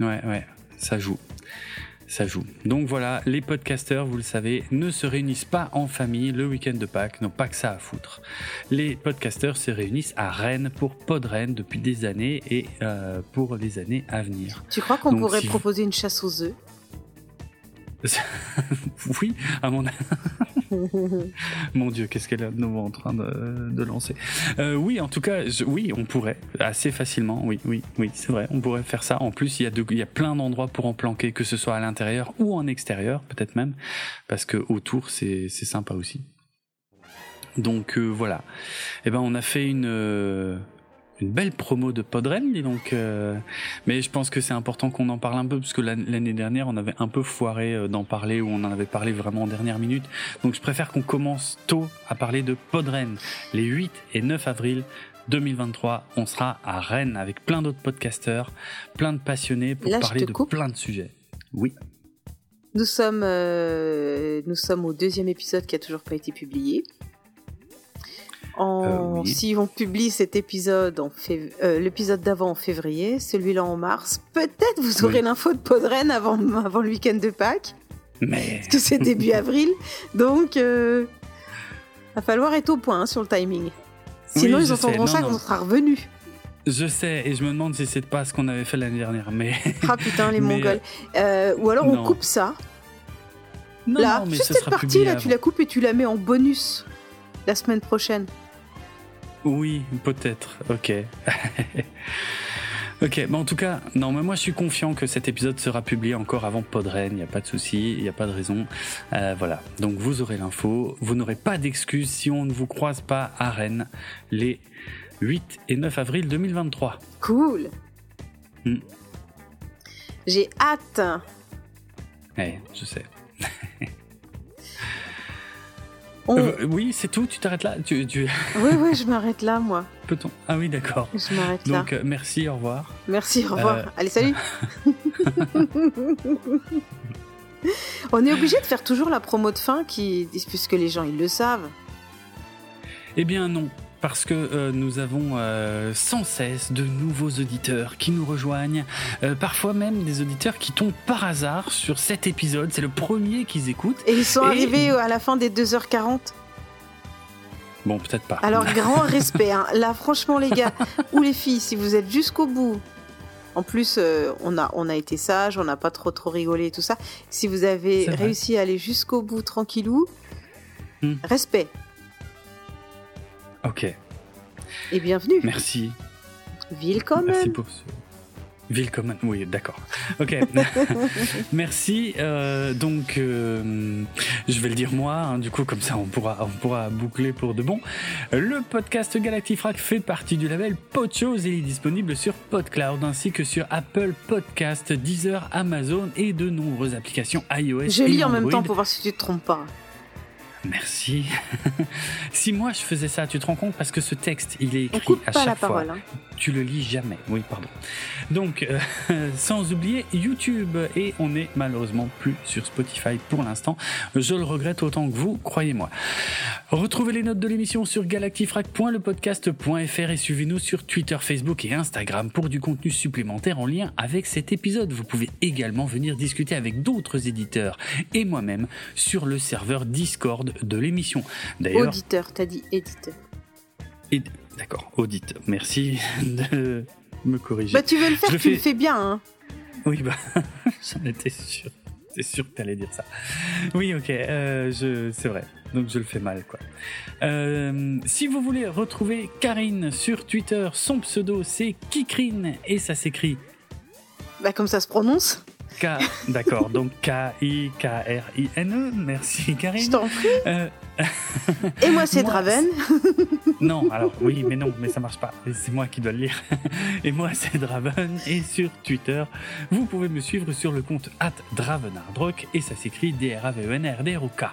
Ouais, ouais, ça joue. Ça joue. Donc voilà, les podcasteurs, vous le savez, ne se réunissent pas en famille le week-end de Pâques, n'ont pas que ça à foutre. Les podcasteurs se réunissent à Rennes pour Podrennes depuis des années et euh, pour les années à venir. Tu crois qu'on pourrait si vous- proposer une chasse aux œufs? oui, à mon Mon Dieu, qu'est-ce qu'elle est de nouveau en train de, de lancer Euh, Oui, en tout cas, je- oui, on pourrait assez facilement. Oui, oui, oui, c'est vrai, on pourrait faire ça. En plus, il y a, de- il y a plein d'endroits pour en planquer, que ce soit à l'intérieur ou en extérieur, peut-être même, parce que autour, c'est c'est sympa aussi. Donc euh, voilà. Eh ben, on a fait une euh, une belle promo de Podren, dis donc. euh, mais je pense que c'est important qu'on en parle un peu parce que l'an- l'année dernière, on avait un peu foiré euh, d'en parler ou on en avait parlé vraiment en dernière minute. Donc je préfère qu'on commence tôt à parler de Podren. Les 8 et 9 avril 2023, on sera à Rennes avec plein d'autres podcasteurs, plein de passionnés pour Là, parler de coupe. plein de sujets. Oui. Nous sommes, euh, nous sommes au deuxième épisode qui a toujours pas été publié. En, Euh, oui. Si on publie cet épisode, en fév- euh, l'épisode d'avant en février, celui-là en mars, peut-être vous aurez Oui. l'info de Podren avant, avant le week-end de Pâques, Mais parce que c'est début avril. Donc, euh, va falloir être au point hein, sur le timing. Sinon, Oui, ils entendront Non, ça non. quand on sera revenu. je sais et je me demande si c'est pas ce qu'on avait fait l'année dernière. Mais Ah putain, les Mais, Mongols. Ou alors on coupe ça. non, là, mais juste ce cette partie là, tu la coupes et tu la mets en bonus la semaine prochaine. Oui, peut-être. Ok. ok, mais en tout cas, non, mais moi je suis confiant que cet épisode sera publié encore avant Podren, il n'y a pas de souci, il n'y a pas de raison. Euh, voilà, donc vous aurez l'info, vous n'aurez pas d'excuses si on ne vous croise pas à Rennes les 8 et 9 avril 2023. Cool. Hmm. J'ai hâte. Eh, je sais. On- Euh, oui, c'est tout, tu t'arrêtes là tu, tu... Oui, oui, je m'arrête là, moi. Peut-on? Ah oui, d'accord. Je m'arrête là. Donc, euh, merci, au revoir. Merci, au revoir. euh, Allez, salut. On est obligé de faire toujours la promo de fin qui, puisque les gens ils le savent. Eh bien non, parce que euh, nous avons euh, sans cesse de nouveaux auditeurs qui nous rejoignent, euh, parfois même des auditeurs qui tombent par hasard sur cet épisode, c'est le premier qu'ils écoutent. Et ils sont Et- arrivés à la fin des 2h40. Bon, peut-être pas. Alors, grand respect. hein. Là, franchement, les gars, ou les filles, si vous êtes jusqu'au bout. En plus, on, a, on a été sage, on n'a pas trop trop rigolé et tout ça. Si vous avez réussi à aller jusqu'au bout tranquillou, Hmm. respect Ok, et bienvenue. merci. Willkommen. Merci pour ce... Willkommen, oui, d'accord. Ok, merci. euh, donc, euh, je vais le dire moi, hein, du coup, comme ça on pourra, on pourra boucler pour de bon. Le podcast Galactifrac fait partie du label Podchose et il est disponible sur PodCloud ainsi que sur Apple Podcast, Deezer, Amazon et de nombreuses applications iOS. Je et lis en même temps pour voir si tu te trompes pas. Merci. si moi je faisais ça, tu te rends compte? Parce que ce texte, il est On écrit coupe à pas chaque la fois parole. hein. Tu le lis jamais. Oui, pardon. Donc, euh, sans oublier YouTube. Et on n'est malheureusement plus sur Spotify pour l'instant. Je le regrette autant que vous, croyez-moi. Retrouvez les notes de l'émission sur galactifrac.lepodcast.fr et suivez-nous sur Twitter, Facebook et Instagram pour du contenu supplémentaire en lien avec cet épisode. Vous pouvez également venir discuter avec d'autres éditeurs et moi-même sur le serveur Discord de l'émission. D'ailleurs, Auditeur, t'as dit éditeur. et- d'accord, audite. Merci de me corriger. Bah, tu veux le faire, Je tu le le fais- fais bien. Hein. Oui, bah, j'en étais sûr. C'est sûr que t'allais dire ça. Oui, ok, euh, je, c'est vrai. Donc je le fais mal, quoi. Euh, si vous voulez retrouver Karine sur Twitter, son pseudo c'est Kikrine et ça s'écrit Bah, comme ça se prononce. K. D'accord, donc K-I-K-R-I-N-E. Merci Karine. Je t'en prie. Euh, Et moi, c'est Draven. Non, alors oui, mais non, mais ça marche pas. C'est moi qui dois le lire. Et moi, c'est Draven. Et sur Twitter, vous pouvez me suivre sur le compte @dravenardrock et ça s'écrit D-R-A-V-E-N-R-D-R-O-K.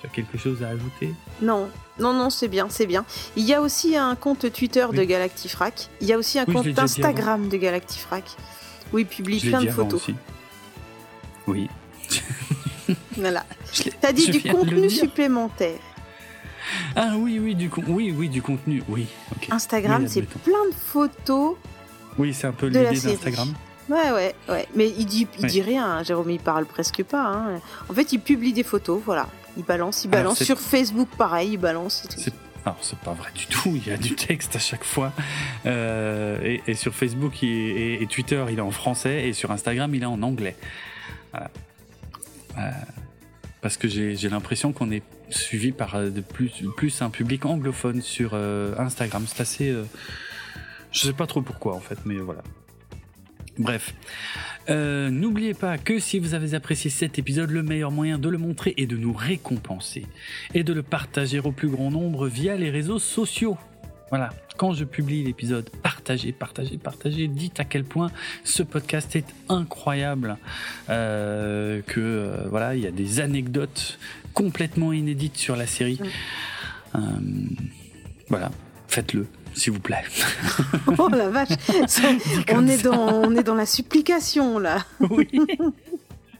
Tu as quelque chose à ajouter? Non, non, non, c'est bien, c'est bien. Il y a aussi un compte Twitter de. Galactifrac. Il y a aussi un Oui, compte Instagram de Galactifrac où il publie plein de photos. aussi. Oui. Voilà. T'as dit je du contenu supplémentaire. Ah oui, oui, du con- oui, oui, du contenu. Oui. Instagram, Oui, c'est plein de photos. Oui, c'est un peu l'idée d'Instagram. Ouais, ouais, ouais. Mais il dit, il dit rien, hein, Jérôme, il parle presque pas. Hein. En fait, il publie des photos, voilà. Il balance, il balance. Sur Facebook, pareil, il balance. Alors, c'est pas vrai du tout, il y a du texte à chaque fois. Euh, et, sur Facebook et, Twitter, il est en français, et sur Instagram, il est en anglais. Voilà. Euh, parce que j'ai l'impression qu'on est suivi par euh, plus, un public anglophone sur Instagram. C'est assez. Je sais pas trop pourquoi en fait, mais voilà. Bref, n'oubliez pas que si vous avez apprécié cet épisode, le meilleur moyen de le montrer est de nous récompenser et de le partager au plus grand nombre via les réseaux sociaux. Voilà, quand je publie l'épisode, partagez, partagez, partagez, dites à quel point ce podcast est incroyable, euh, que euh, voilà, il y a des anecdotes complètement inédites sur la série. Euh, voilà, faites-le s'il vous plaît. oh la vache, on est dans on est dans la supplication là. Oui.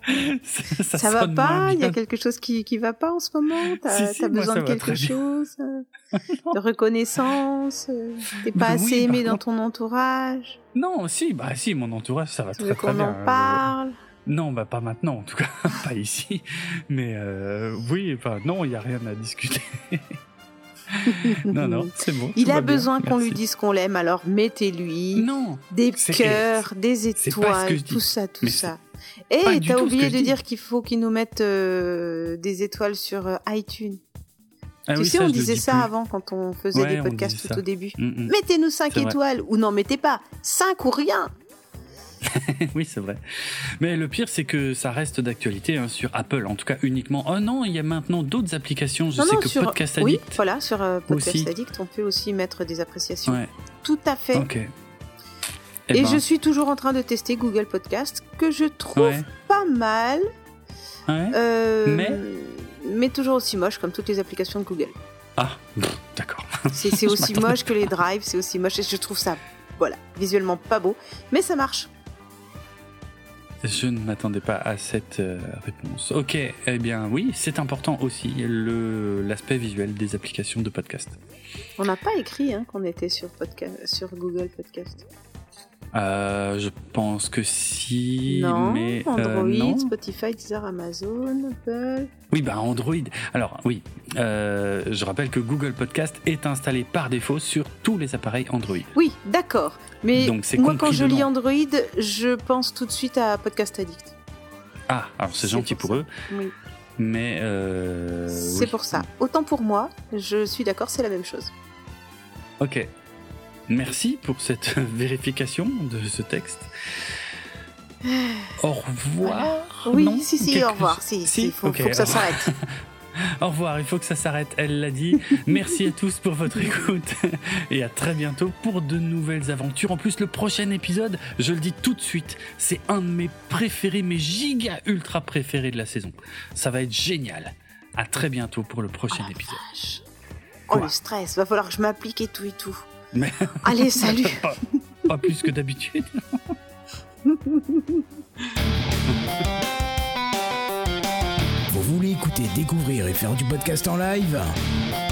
ça, va pas Il y a quelque chose qui qui va pas en ce moment? T'as as besoin de quelque chose euh, De reconnaissance euh, T'es pas bah assez aimé dans ton entourage? Non, si, bah si, mon entourage, ça va très très bien. en parle? Non, bah pas maintenant, en tout cas, pas ici. Mais euh, oui, enfin, non, il n'y a rien à discuter. Non, non, c'est bon. Il a besoin qu'on lui dise qu'on l'aime, alors mettez-lui des cœurs, des étoiles, tout ça, tout ça. Et t'as oublié de dire qu'il faut qu'ils nous mettent euh, des étoiles sur euh, iTunes. Ah tu sais, on disait ça avant quand on faisait des podcasts tout au début. Mm, mm. Mettez-nous 5 étoiles ou non, mettez pas 5 ou rien. oui, c'est vrai. Mais le pire, c'est que ça reste d'actualité hein, sur Apple, en tout cas uniquement. Oh non, il y a maintenant d'autres applications. Je sais que Podcast Addict. Oui, voilà, sur euh, Podcast Addict, on peut aussi mettre des appréciations. Tout à fait. Ok. Eh et, ben. je suis toujours en train de tester Google Podcast, que je trouve pas mal. Euh, mais mais toujours aussi moche comme toutes les applications de Google. Ah, d'accord. C'est aussi moche que les drives, c'est aussi moche et je trouve ça, voilà, visuellement pas beau, mais ça marche. Je ne m'attendais pas à cette euh, réponse. Ok, eh bien oui, c'est important aussi l'aspect visuel des applications de podcast. On n'a pas écrit hein, qu'on était sur, sur Google Podcast. Euh, je pense que si, non, mais euh, Android, Spotify, Deezer, Amazon, Apple. Oui, bah Android. Alors oui, euh, je rappelle que Google Podcast est installé par défaut sur tous les appareils Android. Oui, d'accord. Mais moi, quand je lis Android, je pense tout de suite à Podcast Addict. Ah, alors c'est gentil pour, eux. Oui. Mais c'est pour ça. Autant pour moi, je suis d'accord, c'est la même chose. Ok, Merci pour cette vérification de ce texte. Au revoir. Oui, si, si, au revoir. Si, il faut, que ça s'arrête. Au revoir, il faut que ça s'arrête, elle l'a dit. Merci à tous pour votre écoute et à très bientôt pour de nouvelles aventures. En plus, le prochain épisode, je le dis tout de suite, c'est un de mes préférés, mes giga ultra préférés de la saison. Ça va être génial. À très bientôt pour le prochain oh épisode. Oh le stress, va falloir que je m'applique et tout et tout. Allez, salut. pas, plus que d'habitude. Vous voulez écouter, découvrir et faire du podcast en live?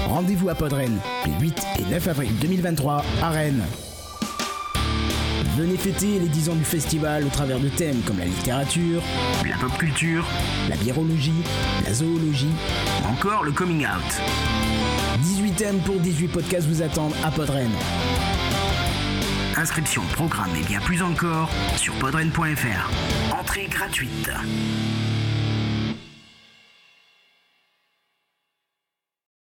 Rendez-vous à Podren les 8 et 9 avril 2023 à Rennes. Venez fêter les 10 ans du festival au travers de thèmes comme la littérature, la pop culture, la biologie, la zoologie, encore le coming out. 18 thèmes pour 18 podcasts vous attendent à Podren. Inscription, programme et bien plus encore sur podren.fr. Entrée gratuite.